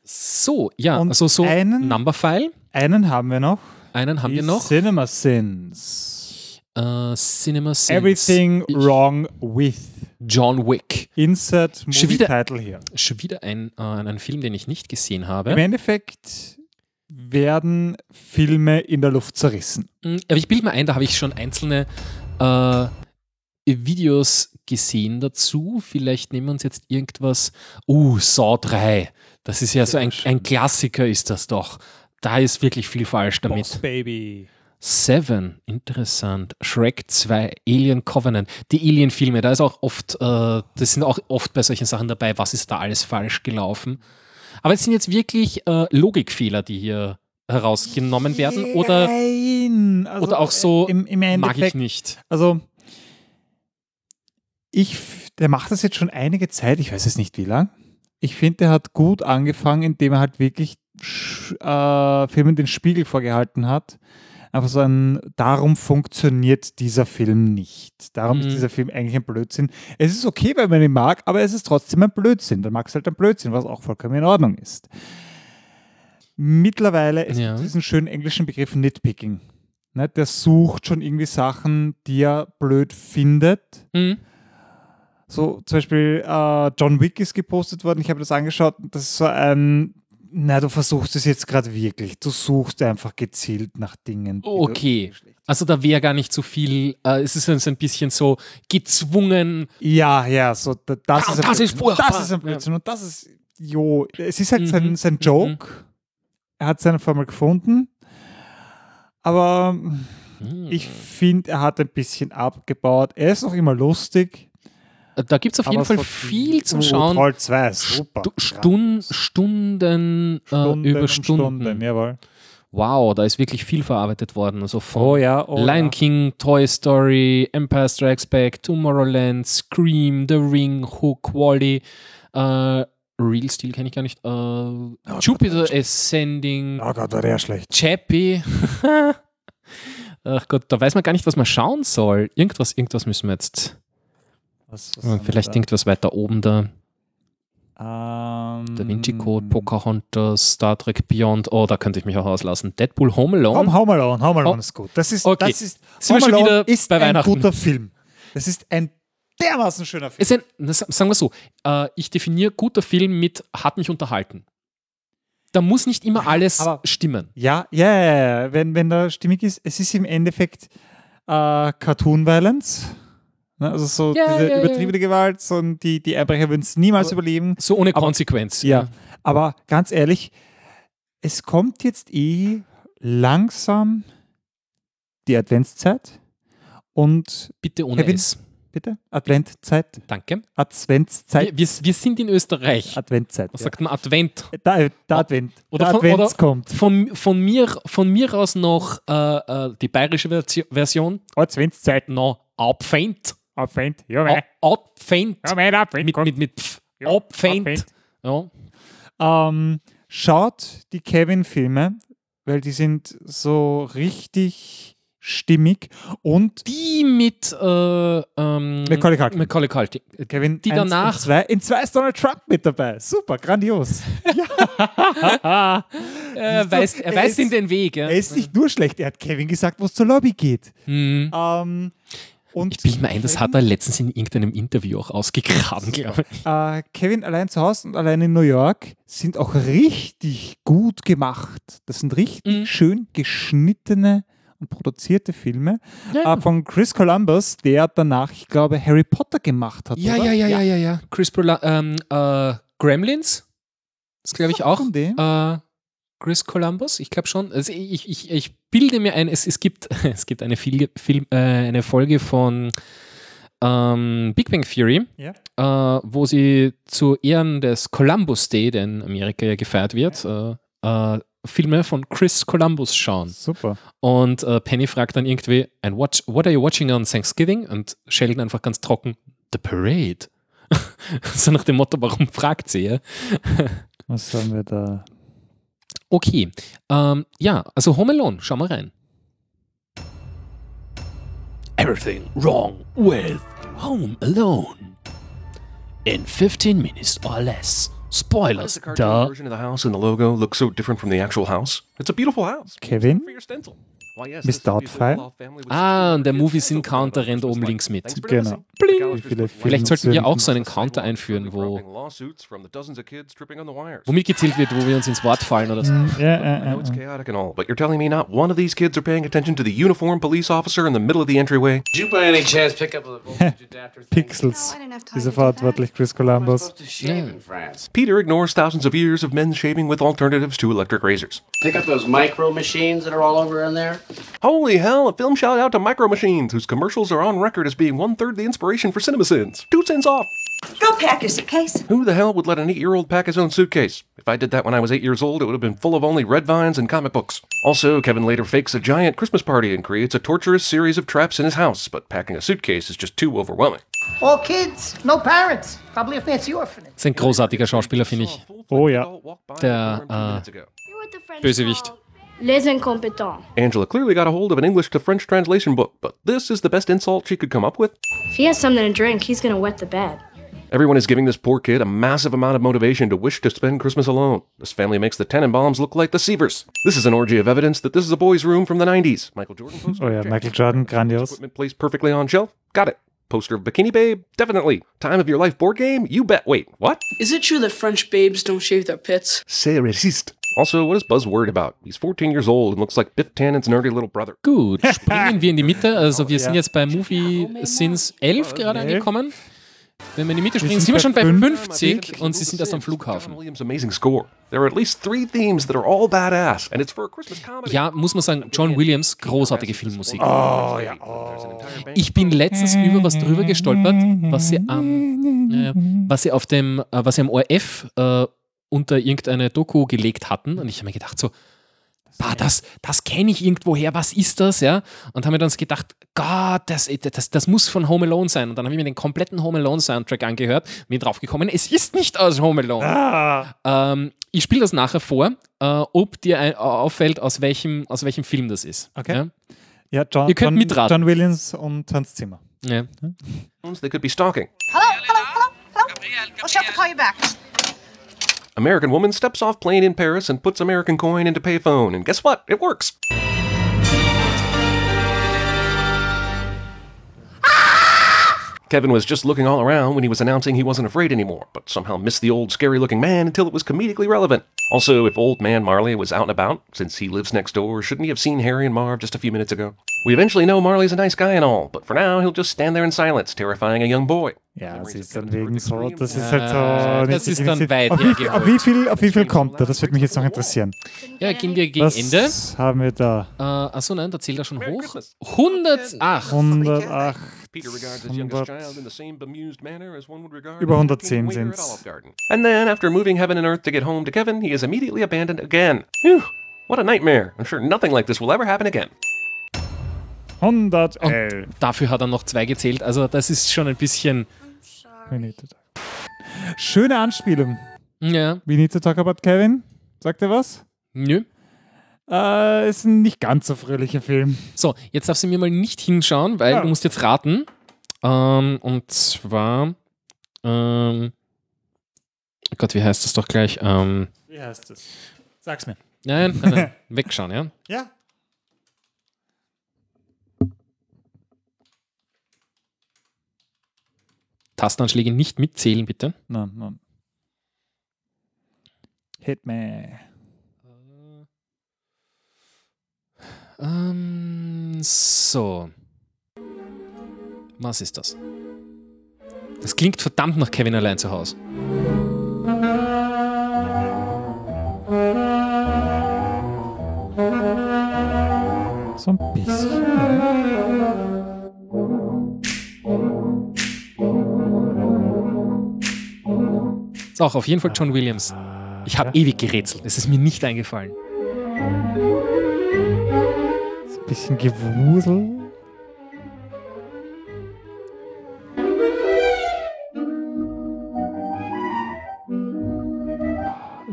So, ja, Und also so einen- Numberfile. Einen haben wir noch. Einen haben Die wir noch. Cinema Sins. Äh, Cinema Sins. Everything Wrong With. John Wick. Insert Movie Title hier. Schon wieder ein, äh, ein Film, den ich nicht gesehen habe. Im Endeffekt werden Filme in der Luft zerrissen. Mm, Aber ich bilde mir ein, da habe ich schon einzelne äh, Videos gesehen dazu. Vielleicht nehmen wir uns jetzt irgendwas. Uh, Saw 3. Das ist ja so ein, ein Klassiker, ist das doch. Da ist wirklich viel falsch damit. Boss Baby. Seven, interessant. Shrek 2, Alien Covenant. Die Alien-Filme, da ist auch oft, äh, das sind auch oft bei solchen Sachen dabei, was ist da alles falsch gelaufen. Aber es sind jetzt wirklich äh, Logikfehler, die hier herausgenommen werden oder, Nein, also, oder auch so äh, im, im mag ich nicht. Also, ich, der macht das jetzt schon einige Zeit, ich weiß es nicht wie lang. Ich finde, der hat gut angefangen, indem er halt wirklich äh, Filmen den Spiegel vorgehalten hat. Einfach so ein, darum funktioniert dieser Film nicht. Darum Mhm. ist dieser Film eigentlich ein Blödsinn. Es ist okay, wenn man ihn mag, aber es ist trotzdem ein Blödsinn. Dann magst du halt ein Blödsinn, was auch vollkommen in Ordnung ist. Mittlerweile, es Ja. gibt diesen schönen englischen Begriff Nitpicking. Ne, der sucht schon irgendwie Sachen, die er blöd findet. Mhm. So zum Beispiel äh, John Wick ist gepostet worden, ich habe das angeschaut. Das ist so ein, na, du versuchst es jetzt gerade wirklich. Du suchst einfach gezielt nach Dingen. Okay. Also da wäre gar nicht so viel, äh, es ist so ein bisschen so gezwungen. Ja, ja, so da, das, Ah, ist, ein das ist Blödsinn. furchtbar. Das ist ein Blödsinn. Und das ist, jo, es ist halt Mhm, sein, sein Joke. Er hat seine Formel gefunden. Aber Hm. ich finde, er hat ein bisschen abgebaut. Er ist noch immer lustig. Da gibt es auf jeden Aber Fall so viel zum Oh, Schauen. Troll 2, super. Stu Stun Stunden, Stunden äh, über Stunden. Stunden, jawohl. Wow, da ist wirklich viel verarbeitet worden. Also von Oh ja, oh Lion ja. King, Toy Story, Empire Strikes Back, Tomorrowland, Scream, The Ring, Hook, Wally, äh, Real Steel kenne ich gar nicht, äh, Jupiter Ascending, Oh Gott, war der schlecht. Chappie. *laughs* Ach Gott, da weiß man gar nicht, was man schauen soll. Irgendwas, irgendwas müssen wir jetzt. Was, was Vielleicht irgendwas weiter oben da. Ähm, Da Vinci Code, Pocahontas, Star Trek Beyond. Oh, da könnte ich mich auch auslassen. Deadpool Home Alone. Home, Home Alone, Home Alone Oh. ist gut. Das ist, Okay. das ist, Home Alone wieder ist bei ein guter Film. Das ist ein dermaßen schöner Film. Ein, sagen wir so, äh, ich definiere guter Film mit hat mich unterhalten. Da muss nicht immer alles aber- stimmen. Ja, ja, ja, ja, wenn, wenn da stimmig ist. Es ist im Endeffekt äh, Cartoon Violence. Ne? Also so Ja, diese ja, ja. übertriebene Gewalt, so die, die Einbrecher würden es niemals überleben. So ohne Aber- Konsequenz. Ja, aber ganz ehrlich, es kommt jetzt eh langsam die Adventszeit und Bitte ohne Kevin, S. Bitte? Adventzeit. Danke. Adventszeit. Wir, wir, wir sind in Österreich. Adventzeit. Was ja. sagt man Advent? Der, der Advent. Oder der von, Advent oder kommt. Von, von, mir, von mir aus noch äh, äh, die bayerische Versi- Version. Adventszeit. Noch Advent. Advent. Ja, A- Advent. Ja, mein Advent Mit, mit, mit Pf. Advent. Ja. Ähm, schaut die Kevin-Filme, weil die sind so richtig stimmig und Die mit äh, ähm, Macaulay Culkin. Macaulay Culkin. Kevin Die danach- zwei, in zwei ist Donald Trump mit dabei. Super, grandios. *laughs* ja. Er weist, er weist ist- in den Weg. Ja. Er ist nicht nur schlecht, er hat Kevin gesagt, wo es zur Lobby geht. Mhm. Ähm, und Ich bilde mir ein, das hat er letztens in irgendeinem Interview auch ausgegraben, glaube ich. äh, Kevin allein zu Hause und allein in New York sind auch richtig gut gemacht. Das sind richtig Mhm. schön geschnittene und produzierte Filme Ja. äh, von Chris Columbus, der danach, ich glaube, Harry Potter gemacht hat. Ja, ja, ja, ja, ja, ja. Chris Prola ähm, äh, Gremlins. Das glaube ich auch. Äh, Chris Columbus, ich glaube schon. Also ich, ich, ich bilde mir ein, es, es gibt, *laughs* es gibt eine, Fil Film, äh, eine Folge von ähm, Big Bang Theory, Ja. äh, wo sie zu Ehren des Columbus Day, der in Amerika ja gefeiert wird, äh, äh, Filme von Chris Columbus schauen. Super. Und äh, Penny fragt dann irgendwie, And what, what are you watching on Thanksgiving? Und Sheldon einfach ganz trocken, The Parade. *laughs* so nach dem Motto, warum fragt sie? Ja? Was haben wir da? Okay, ähm, ja, also Home Alone, schau mal rein. Everything wrong with Home Alone. In 15 minutes or less. Spoilers, duh. version of the house and the logo look so different from the actual house? It's a beautiful house. Kevin? For your stencil. Miss Doubtfire? Ah, und der Movies in Counter rennt oben links mit. Genau. Bling. Vielleicht sollten wir auch so einen Counter einführen, wo, lawsuits from the dozens of kids tripping on the wires. wo mitgezählt wird, wo wir uns ins Wort fallen oder so. Mm, Ja, ja, ja. chaotic and all, but you're telling me not one of these kids are paying attention to the uniformed police officer in the middle of the entryway? Did you by any chance pick up a voltage *laughs* adapter? Pixels. Diese verantwortlich Chris Columbus. Peter ignores thousands of years of men shaving with alternatives to electric razors. Pick up those micro machines that are all over in there. Holy hell, a film shout out to Micro Machines, whose commercials are on record as being one third the inspiration for CinemaSins. Two cents off. Go pack your suitcase. Who the hell would let an eight year old pack his own suitcase? If I did that when I was eight years old, it would have been full of only red vines and comic books. Also, Kevin later fakes a giant Christmas party and creates a torturous series of traps in his house, but packing a suitcase is just too overwhelming. All kids, no parents. Probably a fancy orphanage. Das ist ein großartiger Schauspieler, finde ich. Oh ja. Der äh, Bösewicht. Les incompétents. Angela clearly got a hold of an English to French translation book, but this is the best insult she could come up with. If he has something to drink, he's gonna wet the bed. Everyone is giving this poor kid a massive amount of motivation to wish to spend Christmas alone. This family makes the Tenenbaums look like the Seavers. This is an orgy of evidence that this is a boy's room from the 90s. Michael Jordan poster. Oh yeah, Michael Jordan, grandios. Equipment placed perfectly on shelf. Got it. Poster of Bikini Babe? Definitely. Time of your life board game? You bet. Wait, what? Is it true that French babes don't shave their pits? C'est raciste. Also, what is Buzz worried about? He's 14 years old and looks like Biff Tannen's nerdy little brother. Gut, springen wir in die Mitte. Also oh, wir sind jetzt bei Movie Sins 11 gerade angekommen. Wenn wir in die Mitte springen, sind wir schon bei bei fünf. 50 und sie sind erst am Flughafen. Williams' amazing score. There are at least three themes that are all badass, and it's for a Christmas comedy. Ja, muss man sagen, John Williams, großartige Filmmusik. Oh, ja. Ich bin letztens über was drüber gestolpert, was sie am, äh, was sie auf dem, äh, was sie am ORF äh, unter irgendeine Doku gelegt hatten. Und ich habe mir gedacht so, bah, das, das kenne ich irgendwoher, was ist das, ja? Und habe mir dann gedacht, Gott, das, das, das muss von Home Alone sein. Und dann habe ich mir den kompletten Home Alone Soundtrack angehört, bin draufgekommen, es ist nicht aus Home Alone. Ähm, ich spiele das nachher vor, äh, ob dir ein, auffällt, aus welchem, aus welchem Film das ist. Okay. Ja? Ja, John, Ihr könnt John, mitraten. John Williams und Hans Zimmer. Ja. They could be stalking. Hello, hello, hello, hello. Well, she'll have to call you back. American woman steps off plane in Paris and puts American coin into payphone, and guess what? It works. Kevin was just looking all around when he was announcing he wasn't afraid anymore, but somehow missed the old scary looking man until it was comedically relevant. Also, if old man Marley was out and about, since he lives next door, shouldn't he have seen Harry and Marv just a few minutes ago? We eventually know Marley's a nice guy and all, but for now he'll just stand there in silence, terrifying a young boy. Ja, sie ist dann wegen so, das ist halt so. das nicht ist dann weit auf, wie, auf, wie viel, auf wie viel kommt er? Das würde mich jetzt noch interessieren. Ja, gehen wir gegen Was Ende. haben wir da? Äh, achso, nein, da zählt er schon hoch. 108. 108. Peter regards his youngest child in the same bemused manner as one would regard Über a 110 waiter at sind's. Olive Garden. And then, after moving heaven and earth to get home to Kevin, he is immediately abandoned again. Phew, what a nightmare. I'm sure nothing like this will ever happen again. 111. Dafür hat er noch zwei gezählt. Also, das ist schon ein bisschen. Schöne Anspielung. Ja. We need to talk about Kevin. Sagt er was? Nö. Äh, ist ein nicht ganz so fröhlicher Film. So, jetzt darfst du mir mal nicht hinschauen, weil Ja. du musst jetzt raten. Ähm, und zwar. Ähm, oh Gott, wie heißt das doch gleich? Ähm, Wie heißt es? Sag's mir. nein, nein, nein, *laughs* wegschauen, ja? Ja. Tastenanschläge nicht mitzählen, bitte. Nein, nein. Hit me. Ähm, so. Was ist das? Das klingt verdammt nach Kevin allein zu Hause. So ein bisschen. Ist auch auf jeden Fall John Williams. Ich habe ewig gerätselt. Es ist mir nicht eingefallen. Bisschen Gewusel.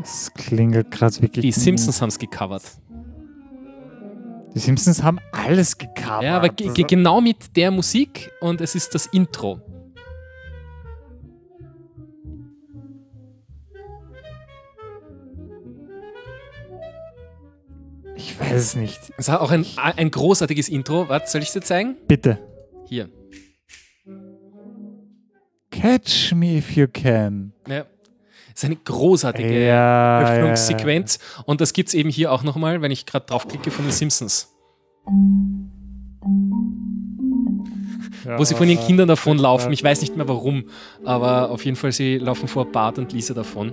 Es klingelt gerade wirklich. Die Simpsons haben es gecovert. Die Simpsons haben alles gecovert. Ja, aber ge ge genau mit der Musik und es ist das Intro. Weiß es nicht. Es hat auch ein, ein großartiges Intro. Warte, soll ich dir zeigen? Bitte. Hier. Catch me if you can. Ja. Das ist eine großartige Ja, Öffnungssequenz. Und das gibt es eben hier auch nochmal, wenn ich gerade draufklicke von den Simpsons. Wo sie von ihren Kindern davonlaufen. Ich weiß nicht mehr warum, aber auf jeden Fall, sie laufen vor Bart und Lisa davon.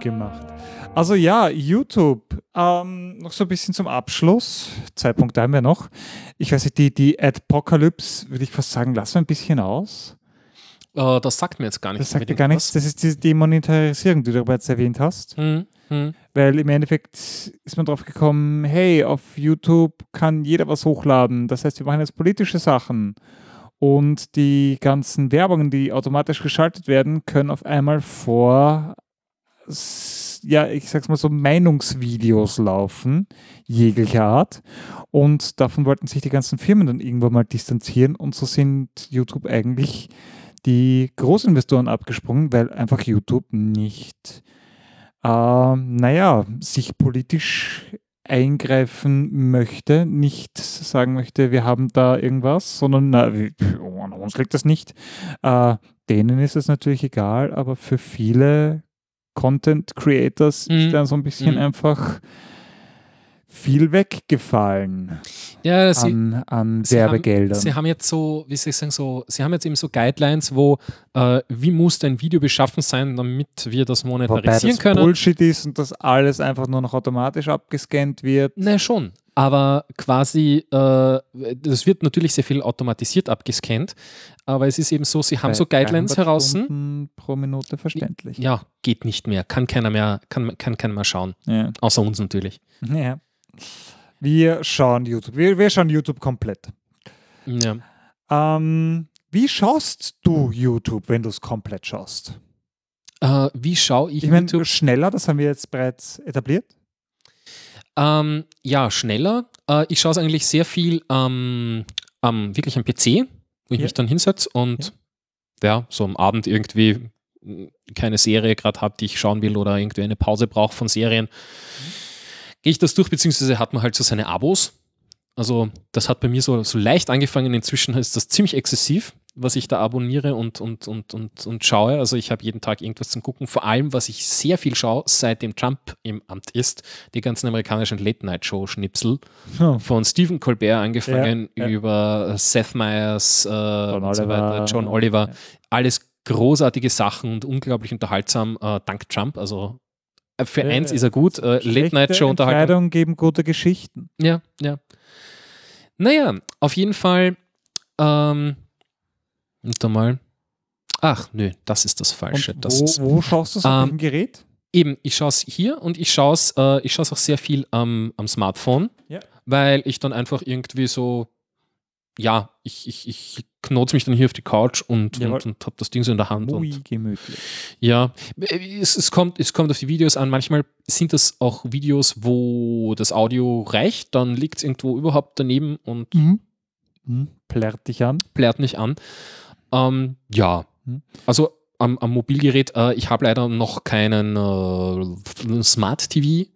Gemacht. Also ja, YouTube. Ähm, noch so ein bisschen zum Abschluss. Zwei Punkte haben wir noch. Ich weiß nicht, die, die Adpocalypse, würde ich fast sagen, lassen wir ein bisschen aus. Äh, das sagt mir jetzt gar nicht. Das sagt unbedingt gar nichts. Das ist die Demonetarisierung, die du bereits erwähnt hast. Hm, hm. Weil im Endeffekt ist man drauf gekommen, hey, auf YouTube kann jeder was hochladen. Das heißt, wir machen jetzt politische Sachen. Und die ganzen Werbungen, die automatisch geschaltet werden, können auf einmal vor, ja, ich sag's mal so, Meinungsvideos laufen, jeglicher Art. Und davon wollten sich die ganzen Firmen dann irgendwann mal distanzieren. Und so sind YouTube eigentlich die Großinvestoren abgesprungen, weil einfach YouTube nicht ähm, naja, sich politisch eingreifen möchte, nicht sagen möchte, wir haben da irgendwas, sondern na, an uns liegt das nicht. Äh, denen ist es natürlich egal, aber für viele Content Creators ist dann so ein bisschen Mhm. einfach viel weggefallen Ja, sie- an, an Sie Werbegeldern. Haben, sie haben jetzt so, wie soll ich sagen, so, sie haben jetzt eben so Guidelines, wo äh, wie muss dein Video beschaffen sein, damit wir das Wobei monetarisieren das können. Bullshit ist und das alles einfach nur noch automatisch abgescannt wird. Na schon, aber quasi, äh, das wird natürlich sehr viel automatisiert abgescannt, aber es ist eben so, sie haben Bei so Guidelines 300 heraus. Pro Minute verständlich. Ja, geht nicht mehr, kann keiner mehr, kann, kann keiner mehr schauen. Ja. Außer uns natürlich. Ja. Wir schauen YouTube. Wir, wir schauen YouTube komplett. Ja. Ähm, wie schaust du YouTube, wenn du es komplett schaust? Äh, wie schaue ich, Ich meine, YouTube? schneller, das haben wir jetzt bereits etabliert. Ähm, ja, schneller. Äh, ich schaue es eigentlich sehr viel ähm, am wirklich am PC, wo ich Ja. mich dann hinsetze und ja. so am Abend irgendwie mh, keine Serie gerade habe, die ich schauen will oder irgendwie eine Pause brauche von Serien, gehe ich das durch, beziehungsweise hat man halt so seine Abos. Also das hat bei mir so, so leicht angefangen, inzwischen ist das ziemlich exzessiv, was ich da abonniere und, und, und, und, und schaue. Also ich habe jeden Tag irgendwas zum Gucken. Vor allem, was ich sehr viel schaue, seitdem Trump im Amt ist, die ganzen amerikanischen Late-Night-Show-Schnipsel. Hm. Von Stephen Colbert angefangen Ja, ja. über Seth Meyers äh, und so Oliver, weiter, John Oliver. Alles großartige Sachen und unglaublich unterhaltsam, äh, dank Trump. Also für Ja, eins ist er gut. Äh, Schlechte Late-Night-Show-Unterhaltung. Entscheidungen geben gute Geschichten. Ja, ja. Naja, auf jeden Fall. Ähm, warte mal. Ach, nö, das ist das Falsche. Und das wo, ist, wo schaust du es? Auf Ähm, welchem Gerät? Eben, ich schaue es hier und ich schaue es äh, ich schaue es auch sehr viel am, am Smartphone, Ja. weil ich dann einfach irgendwie so, ja, ich, ich, ich knote mich dann hier auf die Couch und, Jawohl. und, und habe das Ding so in der Hand. Ui, Und, gemütlich. ja, es, es, kommt, es kommt auf die Videos an. Manchmal sind das auch Videos, wo das Audio reicht, dann liegt es irgendwo überhaupt daneben und Mhm. Mhm. Plärrt dich an. plärt nicht an. Ähm, ja, Hm. also am, am Mobilgerät, äh, ich habe leider noch keinen äh, Smart TV.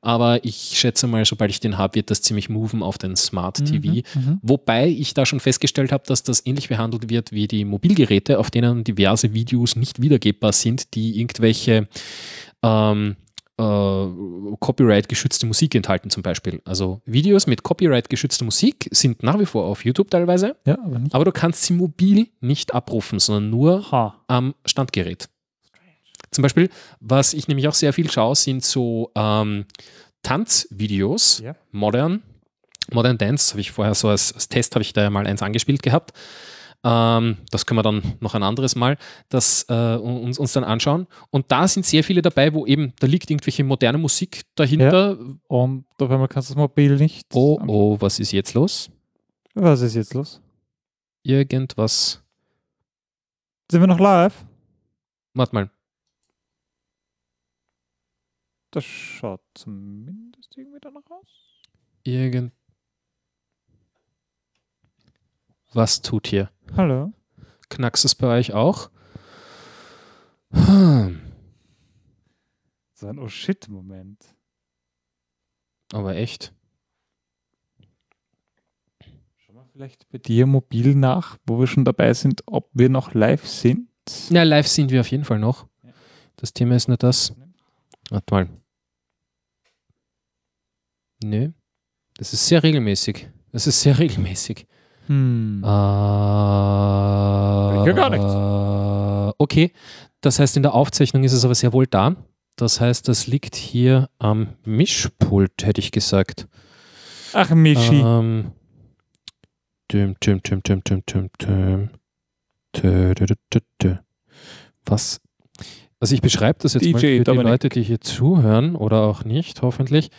Aber ich schätze mal, sobald ich den habe, wird das ziemlich moven auf den Smart Mhm, TV. mhm. Wobei ich da schon festgestellt habe, dass das ähnlich behandelt wird wie die Mobilgeräte, auf denen diverse Videos nicht wiedergebbar sind, die irgendwelche ähm, äh, Copyright-geschützte Musik enthalten zum Beispiel. Also Videos mit Copyright-geschützter Musik sind nach wie vor auf YouTube teilweise, Ja, aber nicht. aber du kannst sie mobil nicht abrufen, sondern nur am Standgerät. Zum Beispiel, was ich nämlich auch sehr viel schaue, sind so ähm, Tanzvideos, Ja. modern, Modern Dance, habe ich vorher so als, als Test, habe ich da ja mal eins angespielt gehabt. Ähm, das können wir dann noch ein anderes Mal das, äh, uns, uns dann anschauen. Und da sind sehr viele dabei, wo eben, da liegt irgendwelche moderne Musik dahinter. Und auf einmal kannst du das Mobil nicht. Oh, oh, was ist jetzt los? Was ist jetzt los? Irgendwas. Sind wir noch live? Warte mal. Das schaut zumindest irgendwie danach aus. Irgend. Was tut hier? Hallo? Knackst es bei euch auch? Hm. So ein Oh shit-Moment. Aber echt. Schau mal vielleicht bei dir mobil nach, wo wir schon dabei sind, ob wir noch live sind. Na, live sind wir auf jeden Fall noch. Das Thema ist nur das. Warte mal. Nö. Das ist sehr regelmäßig. Das ist sehr regelmäßig. Hm. Äh, höre gar nichts. Okay. Das heißt, in der Aufzeichnung ist es aber sehr wohl da. Das heißt, das liegt hier am Mischpult, hätte ich gesagt. Ach, Mischi. Ähm, düm, düm, düm, düm, düm, düm, düm. Tö, tö, tö. Was? Also ich beschreibe das jetzt DJ mal für die Dominik. Leute, die hier zuhören oder auch nicht, hoffentlich.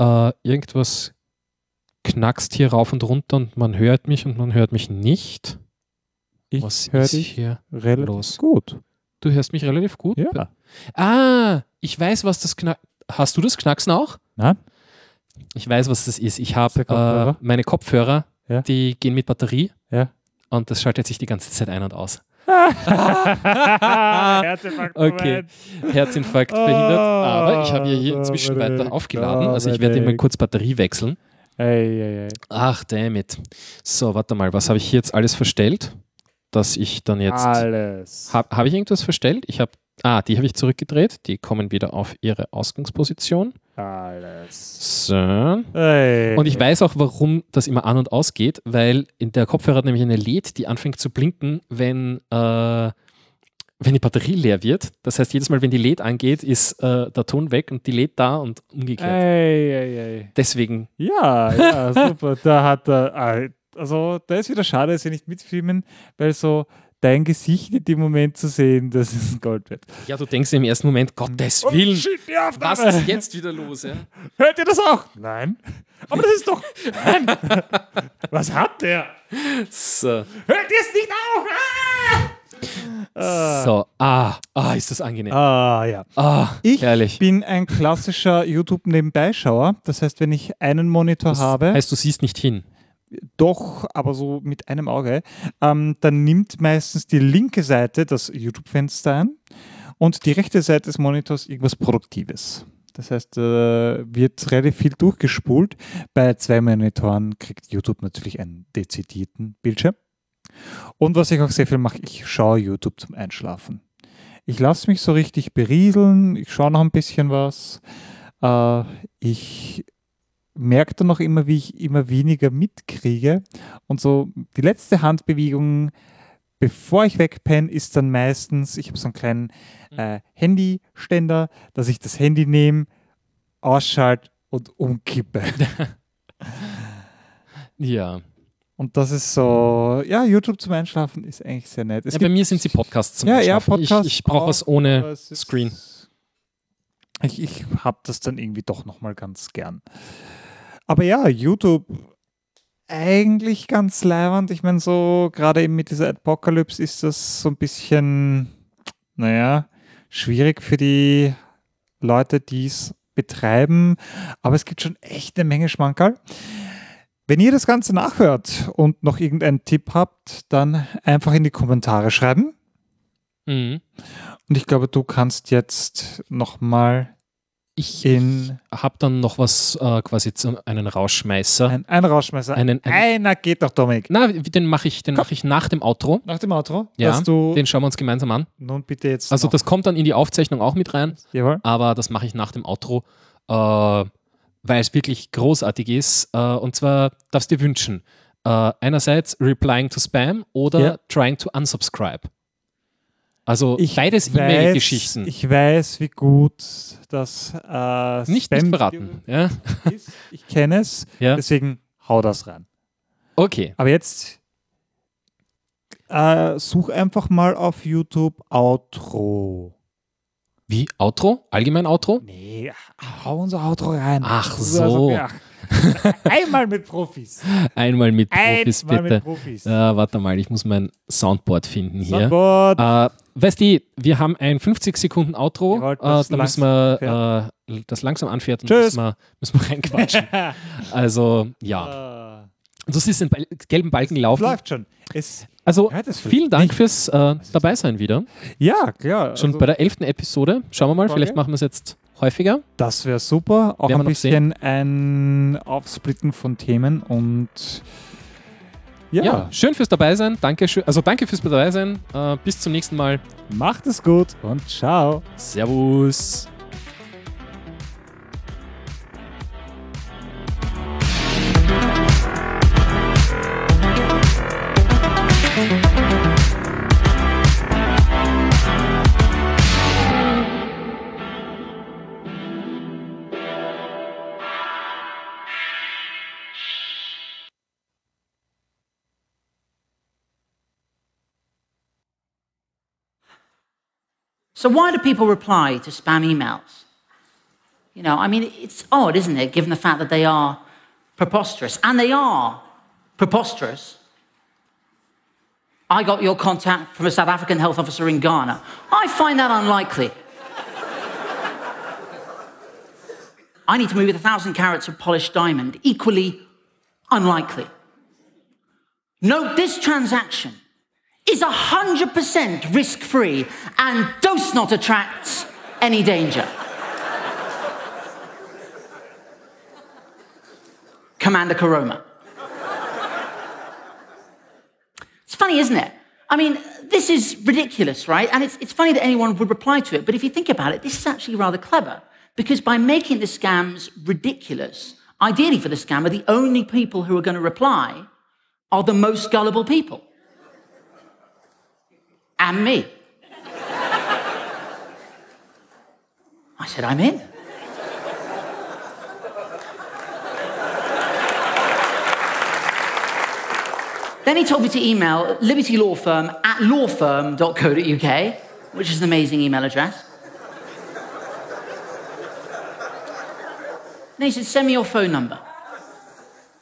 Äh, irgendwas knackst hier rauf und runter und man hört mich und man hört mich nicht. Ich Was höre dich hier relativ los? gut. Du hörst mich relativ gut? Ja. Ah, ich weiß, was das Knack... Hast du das Knacksen auch? Nein. Ich weiß, was das ist. Ich habe äh, meine Kopfhörer, Ja. die gehen mit Batterie Ja. und das schaltet sich die ganze Zeit ein und aus. *laughs* Herzinfarkt. Okay, Herzinfarkt verhindert. Aber ich habe ja hier inzwischen weiter aufgeladen. Also ich werde immer kurz Batterie wechseln. Ey, ey, ey. Ach, damn it. So, warte mal, was habe ich hier jetzt alles verstellt? Dass ich dann jetzt... Alles. Habe hab ich irgendwas verstellt? Ich habe... Ah, die habe ich zurückgedreht. Die kommen wieder auf ihre Ausgangsposition. Alles. So. Ey. Und ich weiß auch, warum das immer an und ausgeht, weil in der Kopfhörer hat nämlich eine LED, die anfängt zu blinken, wenn, äh, wenn die Batterie leer wird. Das heißt, jedes Mal, wenn die LED angeht, ist äh, der Ton weg und die LED da und umgekehrt. Ey, ey, ey. Deswegen. Ja, ja, super. da hat er. ah, Also, da ist wieder schade, dass wir nicht mitfilmen, weil so dein Gesicht in dem Moment zu sehen, das ist Gold wert. Ja, du denkst im ersten Moment, Gottes Oh, Willen, shit, was ist jetzt wieder los? Ja? Hört ihr das auch? Nein. Aber das ist doch. Nein. *laughs* Was hat der? So. Hört ihr es nicht auf? Ah! So, ah, ah, ist das angenehm. Ah, ja. Ah, Ich herrlich. bin ein klassischer YouTube-Nebenbeischauer. Das heißt, wenn ich einen Monitor Das habe. heißt, du siehst nicht hin. Doch, aber so mit einem Auge. Ähm, dann nimmt meistens die linke Seite das YouTube-Fenster ein und die rechte Seite des Monitors irgendwas Produktives. Das heißt, äh, wird relativ viel durchgespult. Bei zwei Monitoren kriegt YouTube natürlich einen dezidierten Bildschirm. Und was ich auch sehr viel mache, ich schaue YouTube zum Einschlafen. Ich lasse mich so richtig berieseln, ich schaue noch ein bisschen was. Äh, ich merke dann noch immer, wie ich immer weniger mitkriege. Und so die letzte Handbewegung, bevor ich wegpenne, ist dann meistens, ich habe so einen kleinen äh, Handyständer, dass ich das Handy nehme, ausschalte und umkippe. *laughs* Ja. Und das ist so, ja, YouTube zum Einschlafen ist eigentlich sehr nett. Ja bei mir sind sie Podcasts zum Ja, ja, Einschlafen. Podcasts Ich, ich brauche was ohne Screen. Ich, ich habe das dann irgendwie doch nochmal ganz gern. Aber ja, YouTube eigentlich ganz leibend. Ich meine, so gerade eben mit dieser Apocalypse ist das so ein bisschen, naja, schwierig für die Leute, die es betreiben. Aber es gibt schon echt eine Menge Schmankerl. Wenn ihr das Ganze nachhört und noch irgendeinen Tipp habt, dann einfach in die Kommentare schreiben. Mhm. Und ich glaube, du kannst jetzt nochmal. Ich habe dann noch was äh, quasi zum, einen Rausschmeißer. ein, ein Rausschmeißer. Einen- ein- Einer geht doch, Dominik. Na, den mache ich, den mache ich nach dem Outro. Nach dem Outro, Ja, den schauen wir uns gemeinsam an. nun bitte jetzt Also noch- das kommt dann in die Aufzeichnung auch mit rein. Jawohl. Aber das mache ich nach dem Outro, äh, weil es wirklich großartig ist. Äh, und zwar darfst du dir wünschen. Äh, einerseits replying to Spam oder Ja. trying to unsubscribe. Also Ich beides E-Mail-Geschichten. Ich weiß, wie gut das äh, Nicht, nicht beraten. Ja? *laughs* ist. Ich kenne es. Ja. Deswegen hau das rein. Okay. Aber jetzt äh, such einfach mal auf YouTube Outro. Wie? Outro? Allgemein Outro? Nee, hau unser Outro rein. Ach Also, so. ja. *laughs* Einmal mit Profis. Einmal mit Profis, Einmal bitte. mit Profis. Äh, warte mal, ich muss mein Soundboard finden hier. Soundboard. Äh, weißt du, wir haben ein 50 Sekunden Outro. Äh, das da müssen wir das langsam anfährten. Tschüss. Müssen wir, müssen wir reinquatschen. *laughs* also, ja. Und du siehst den gelben Balken laufen. läuft schon. Es, Also, vielen Dank fürs äh, Dabeisein wieder. ja, klar. Schon also- bei der elften Episode. Schauen wir mal, vielleicht machen wir es jetzt häufiger. Das wäre super. Auch Werden ein bisschen ein Aufsplitten von Themen und ja, Ja, schön fürs Dabeisein. Danke, schön, also danke fürs Dabeisein. Äh, bis zum nächsten Mal. macht es gut und ciao. Servus. So why do people reply to spam emails? You know, I mean, it's odd, isn't it, given the fact that they are preposterous. And they are preposterous. I got your contact from a South African health officer in Ghana. I find that unlikely. I need to move with a thousand carats of polished diamond. Equally unlikely. Note this transaction is 100% risk free and does not attract any danger. Commander Karoma. It's funny, isn't it? I mean, this is ridiculous, right? And it's, it's funny that anyone would reply to it, but if you think about it, this is actually rather clever because by making the scams ridiculous, ideally for the scammer, the only people who are going to reply are the most gullible people. And me. I said, I'm in. Then he told me to email Liberty Law Firm at lawfirm.co.uk, which is an amazing email address. Then he said, send me your phone number.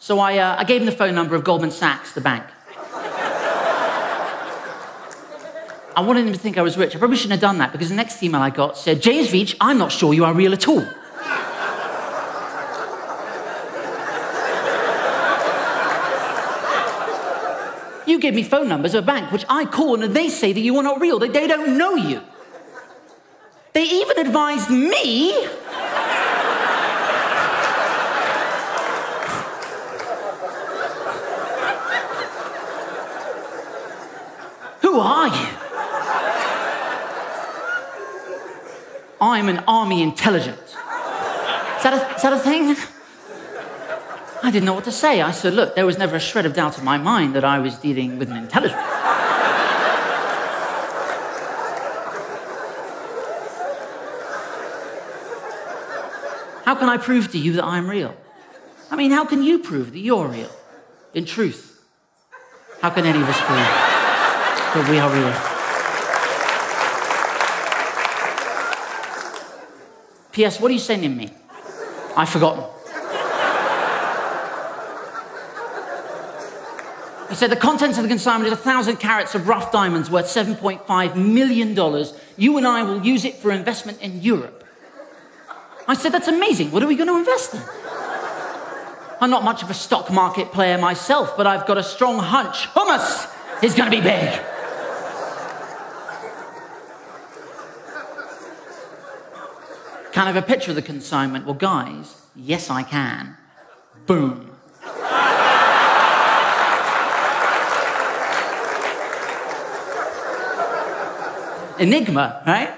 So I, uh, I gave him the phone number of Goldman Sachs, the bank. I wanted him to think I was rich. I probably shouldn't have done that because the next email I got said, James Veach, I'm not sure you are real at all. You gave me phone numbers of a bank which I call and they say that you are not real, that they don't know you. They even advised me Who are you? I'm an army intelligence. Is that, a, is that a thing? I didn't know what to say. I said, look, there was never a shred of doubt in my mind that I was dealing with an intelligence. How can I prove to you that I'm real? I mean, how can you prove that you're real? In truth, how can any of us prove that we are real? P.S. What are you sending me? I've forgotten. He said the contents of the consignment is a thousand carats of rough diamonds worth $7.5 million. You and I will use it for investment in Europe. I said, that's amazing. What are we going to invest in? I'm not much of a stock market player myself, but I've got a strong hunch. Hummus is going to be big. Can I have a picture of the consignment? Well, guys, yes, I can. Boom. Enigma, right?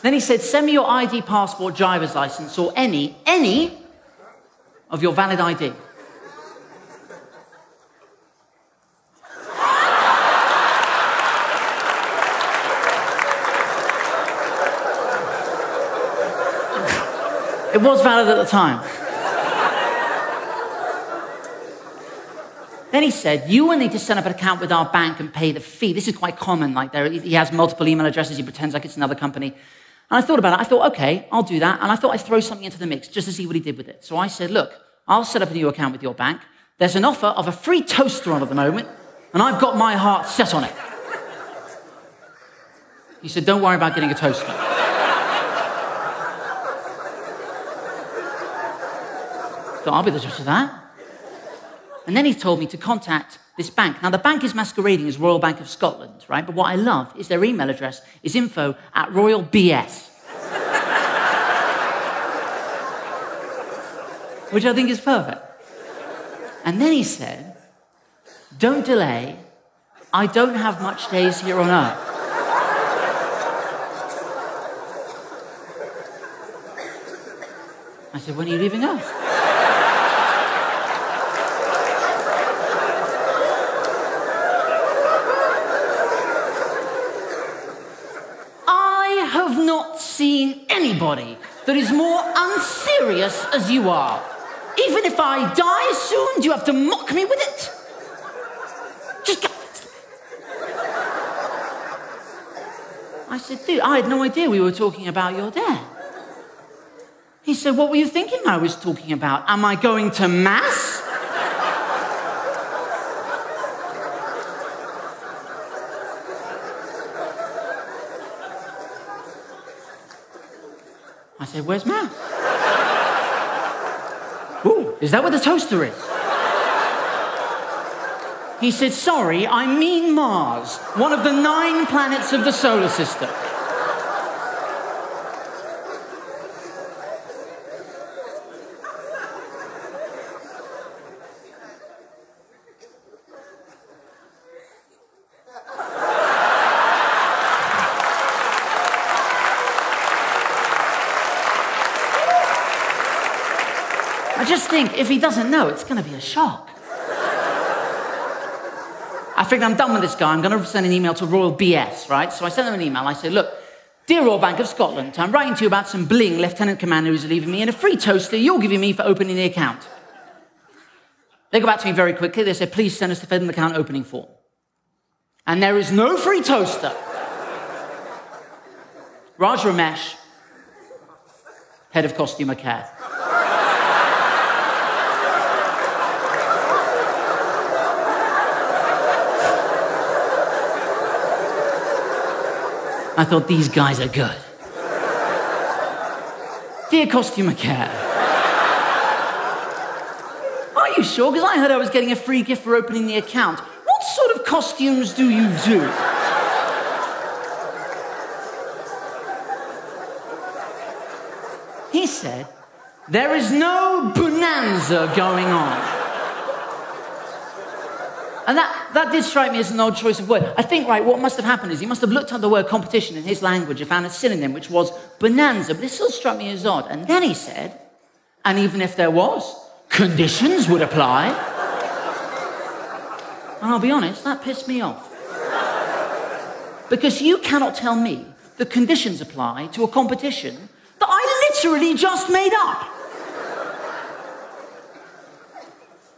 Then he said, send me your ID, passport, driver's license, or any, any of your valid ID. It was valid at the time. Then he said, You will need to set up an account with our bank and pay the fee. This is quite common. Like, there, he has multiple email addresses, he pretends like it's another company. And I thought about it. I thought, okay, I'll do that. And I thought I'd throw something into the mix just to see what he did with it. So I said, Look, I'll set up a new account with your bank. There's an offer of a free toaster on at the moment, and I've got my heart set on it. He said, Don't worry about getting a toaster. So I'll be the judge of that. And then he told me to contact this bank. Now, the bank is masquerading as Royal Bank of Scotland, right? But what I love is their email address is info at Royal BS. Which I think is perfect. And then he said, Don't delay. I don't have much days here on earth. I said, When are you leaving Earth? I have not seen anybody that is more unserious as you are. Even if I die soon, do you have to mock me with it? Just go. I said, dude, I had no idea we were talking about your dad. He said, What were you thinking I was talking about? Am I going to Mass? I said, Where's Mass? Ooh, is that where the toaster is? He said, Sorry, I mean Mars, one of the nine planets of the solar system. I just think if he doesn't know, it's going to be a shock. I figured I'm done with this guy. I'm going to send an email to Royal BS, right? So I sent them an email. I said, look, dear Royal Bank of Scotland, I'm writing to you about some bling Lieutenant Commander who's leaving me and a free toaster you're giving me for opening the account. They got back to me very quickly. They said, please send us the Federal account opening form. And there is no free toaster. Raj Ramesh, head of costumer care. I thought these guys are good. Dear Costumer Care. Are you sure? Because I heard I was getting a free gift for opening the account. What sort of costumes do you do? He said, There is no bonanza going on. And that, that did strike me as an odd choice of word. I think, right, what must have happened is he must have looked up the word competition in his language and found a synonym, which was bonanza, but it still struck me as odd. And then he said, and even if there was, conditions would apply. And I'll be honest, that pissed me off. Because you cannot tell me the conditions apply to a competition that I literally just made up.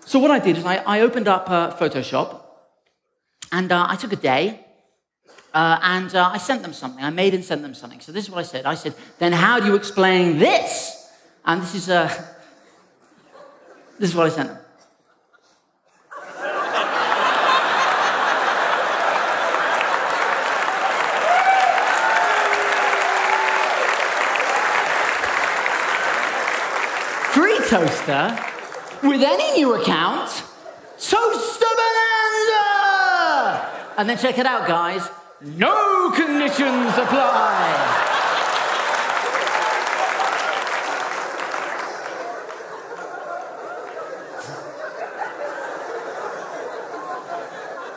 So what I did is I, I opened up uh, Photoshop and uh, I took a day uh, and uh, I sent them something. I made and sent them something. So this is what I said. I said, then how do you explain this? And this is, uh, this is what I sent them. Free toaster with any new account, Bonanza! And then check it out, guys. No conditions apply.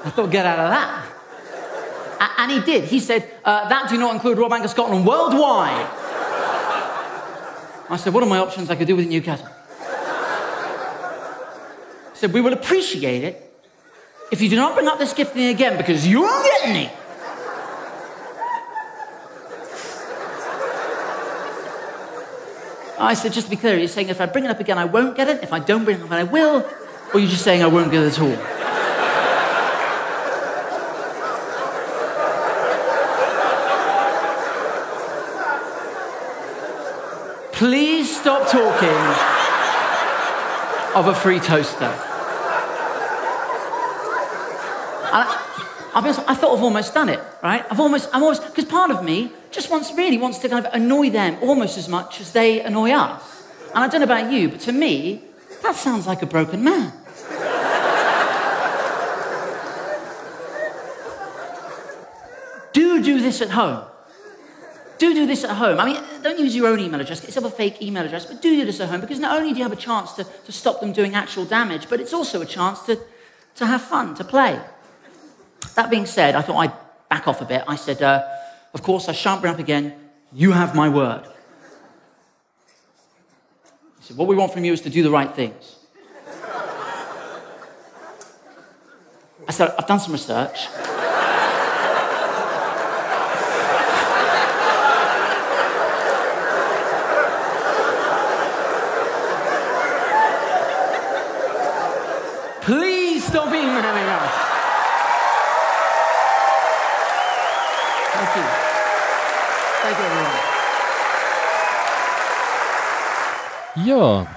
I thought, get out of that. And he did. He said, uh, that do not include Royal Bank of Scotland worldwide. I said, what are my options I could do with Newcastle? He said, we will appreciate it if you do not bring up this gift thing again because you won't get any. I said, just to be clear, you're saying if I bring it up again, I won't get it. If I don't bring it up, I will. Or you're just saying I won't get it at all. Please stop talking of a free toaster. And I, Be honest, I thought I've almost done it, right? I've almost, I'm almost, because part of me just wants, really wants to kind of annoy them almost as much as they annoy us. And I don't know about you, but to me, that sounds like a broken man. *laughs* do do this at home. Do do this at home. I mean, don't use your own email address. Get yourself a fake email address, but do do this at home because not only do you have a chance to, to stop them doing actual damage, but it's also a chance to, to have fun, to play. That being said, I thought I'd back off a bit. I said, uh, of course, I shan't bring up again. You have my word. He said, what we want from you is to do the right things. I said, I've done some research. 4.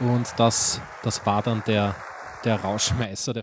Und das, das war dann der, der Rauschmeister. Der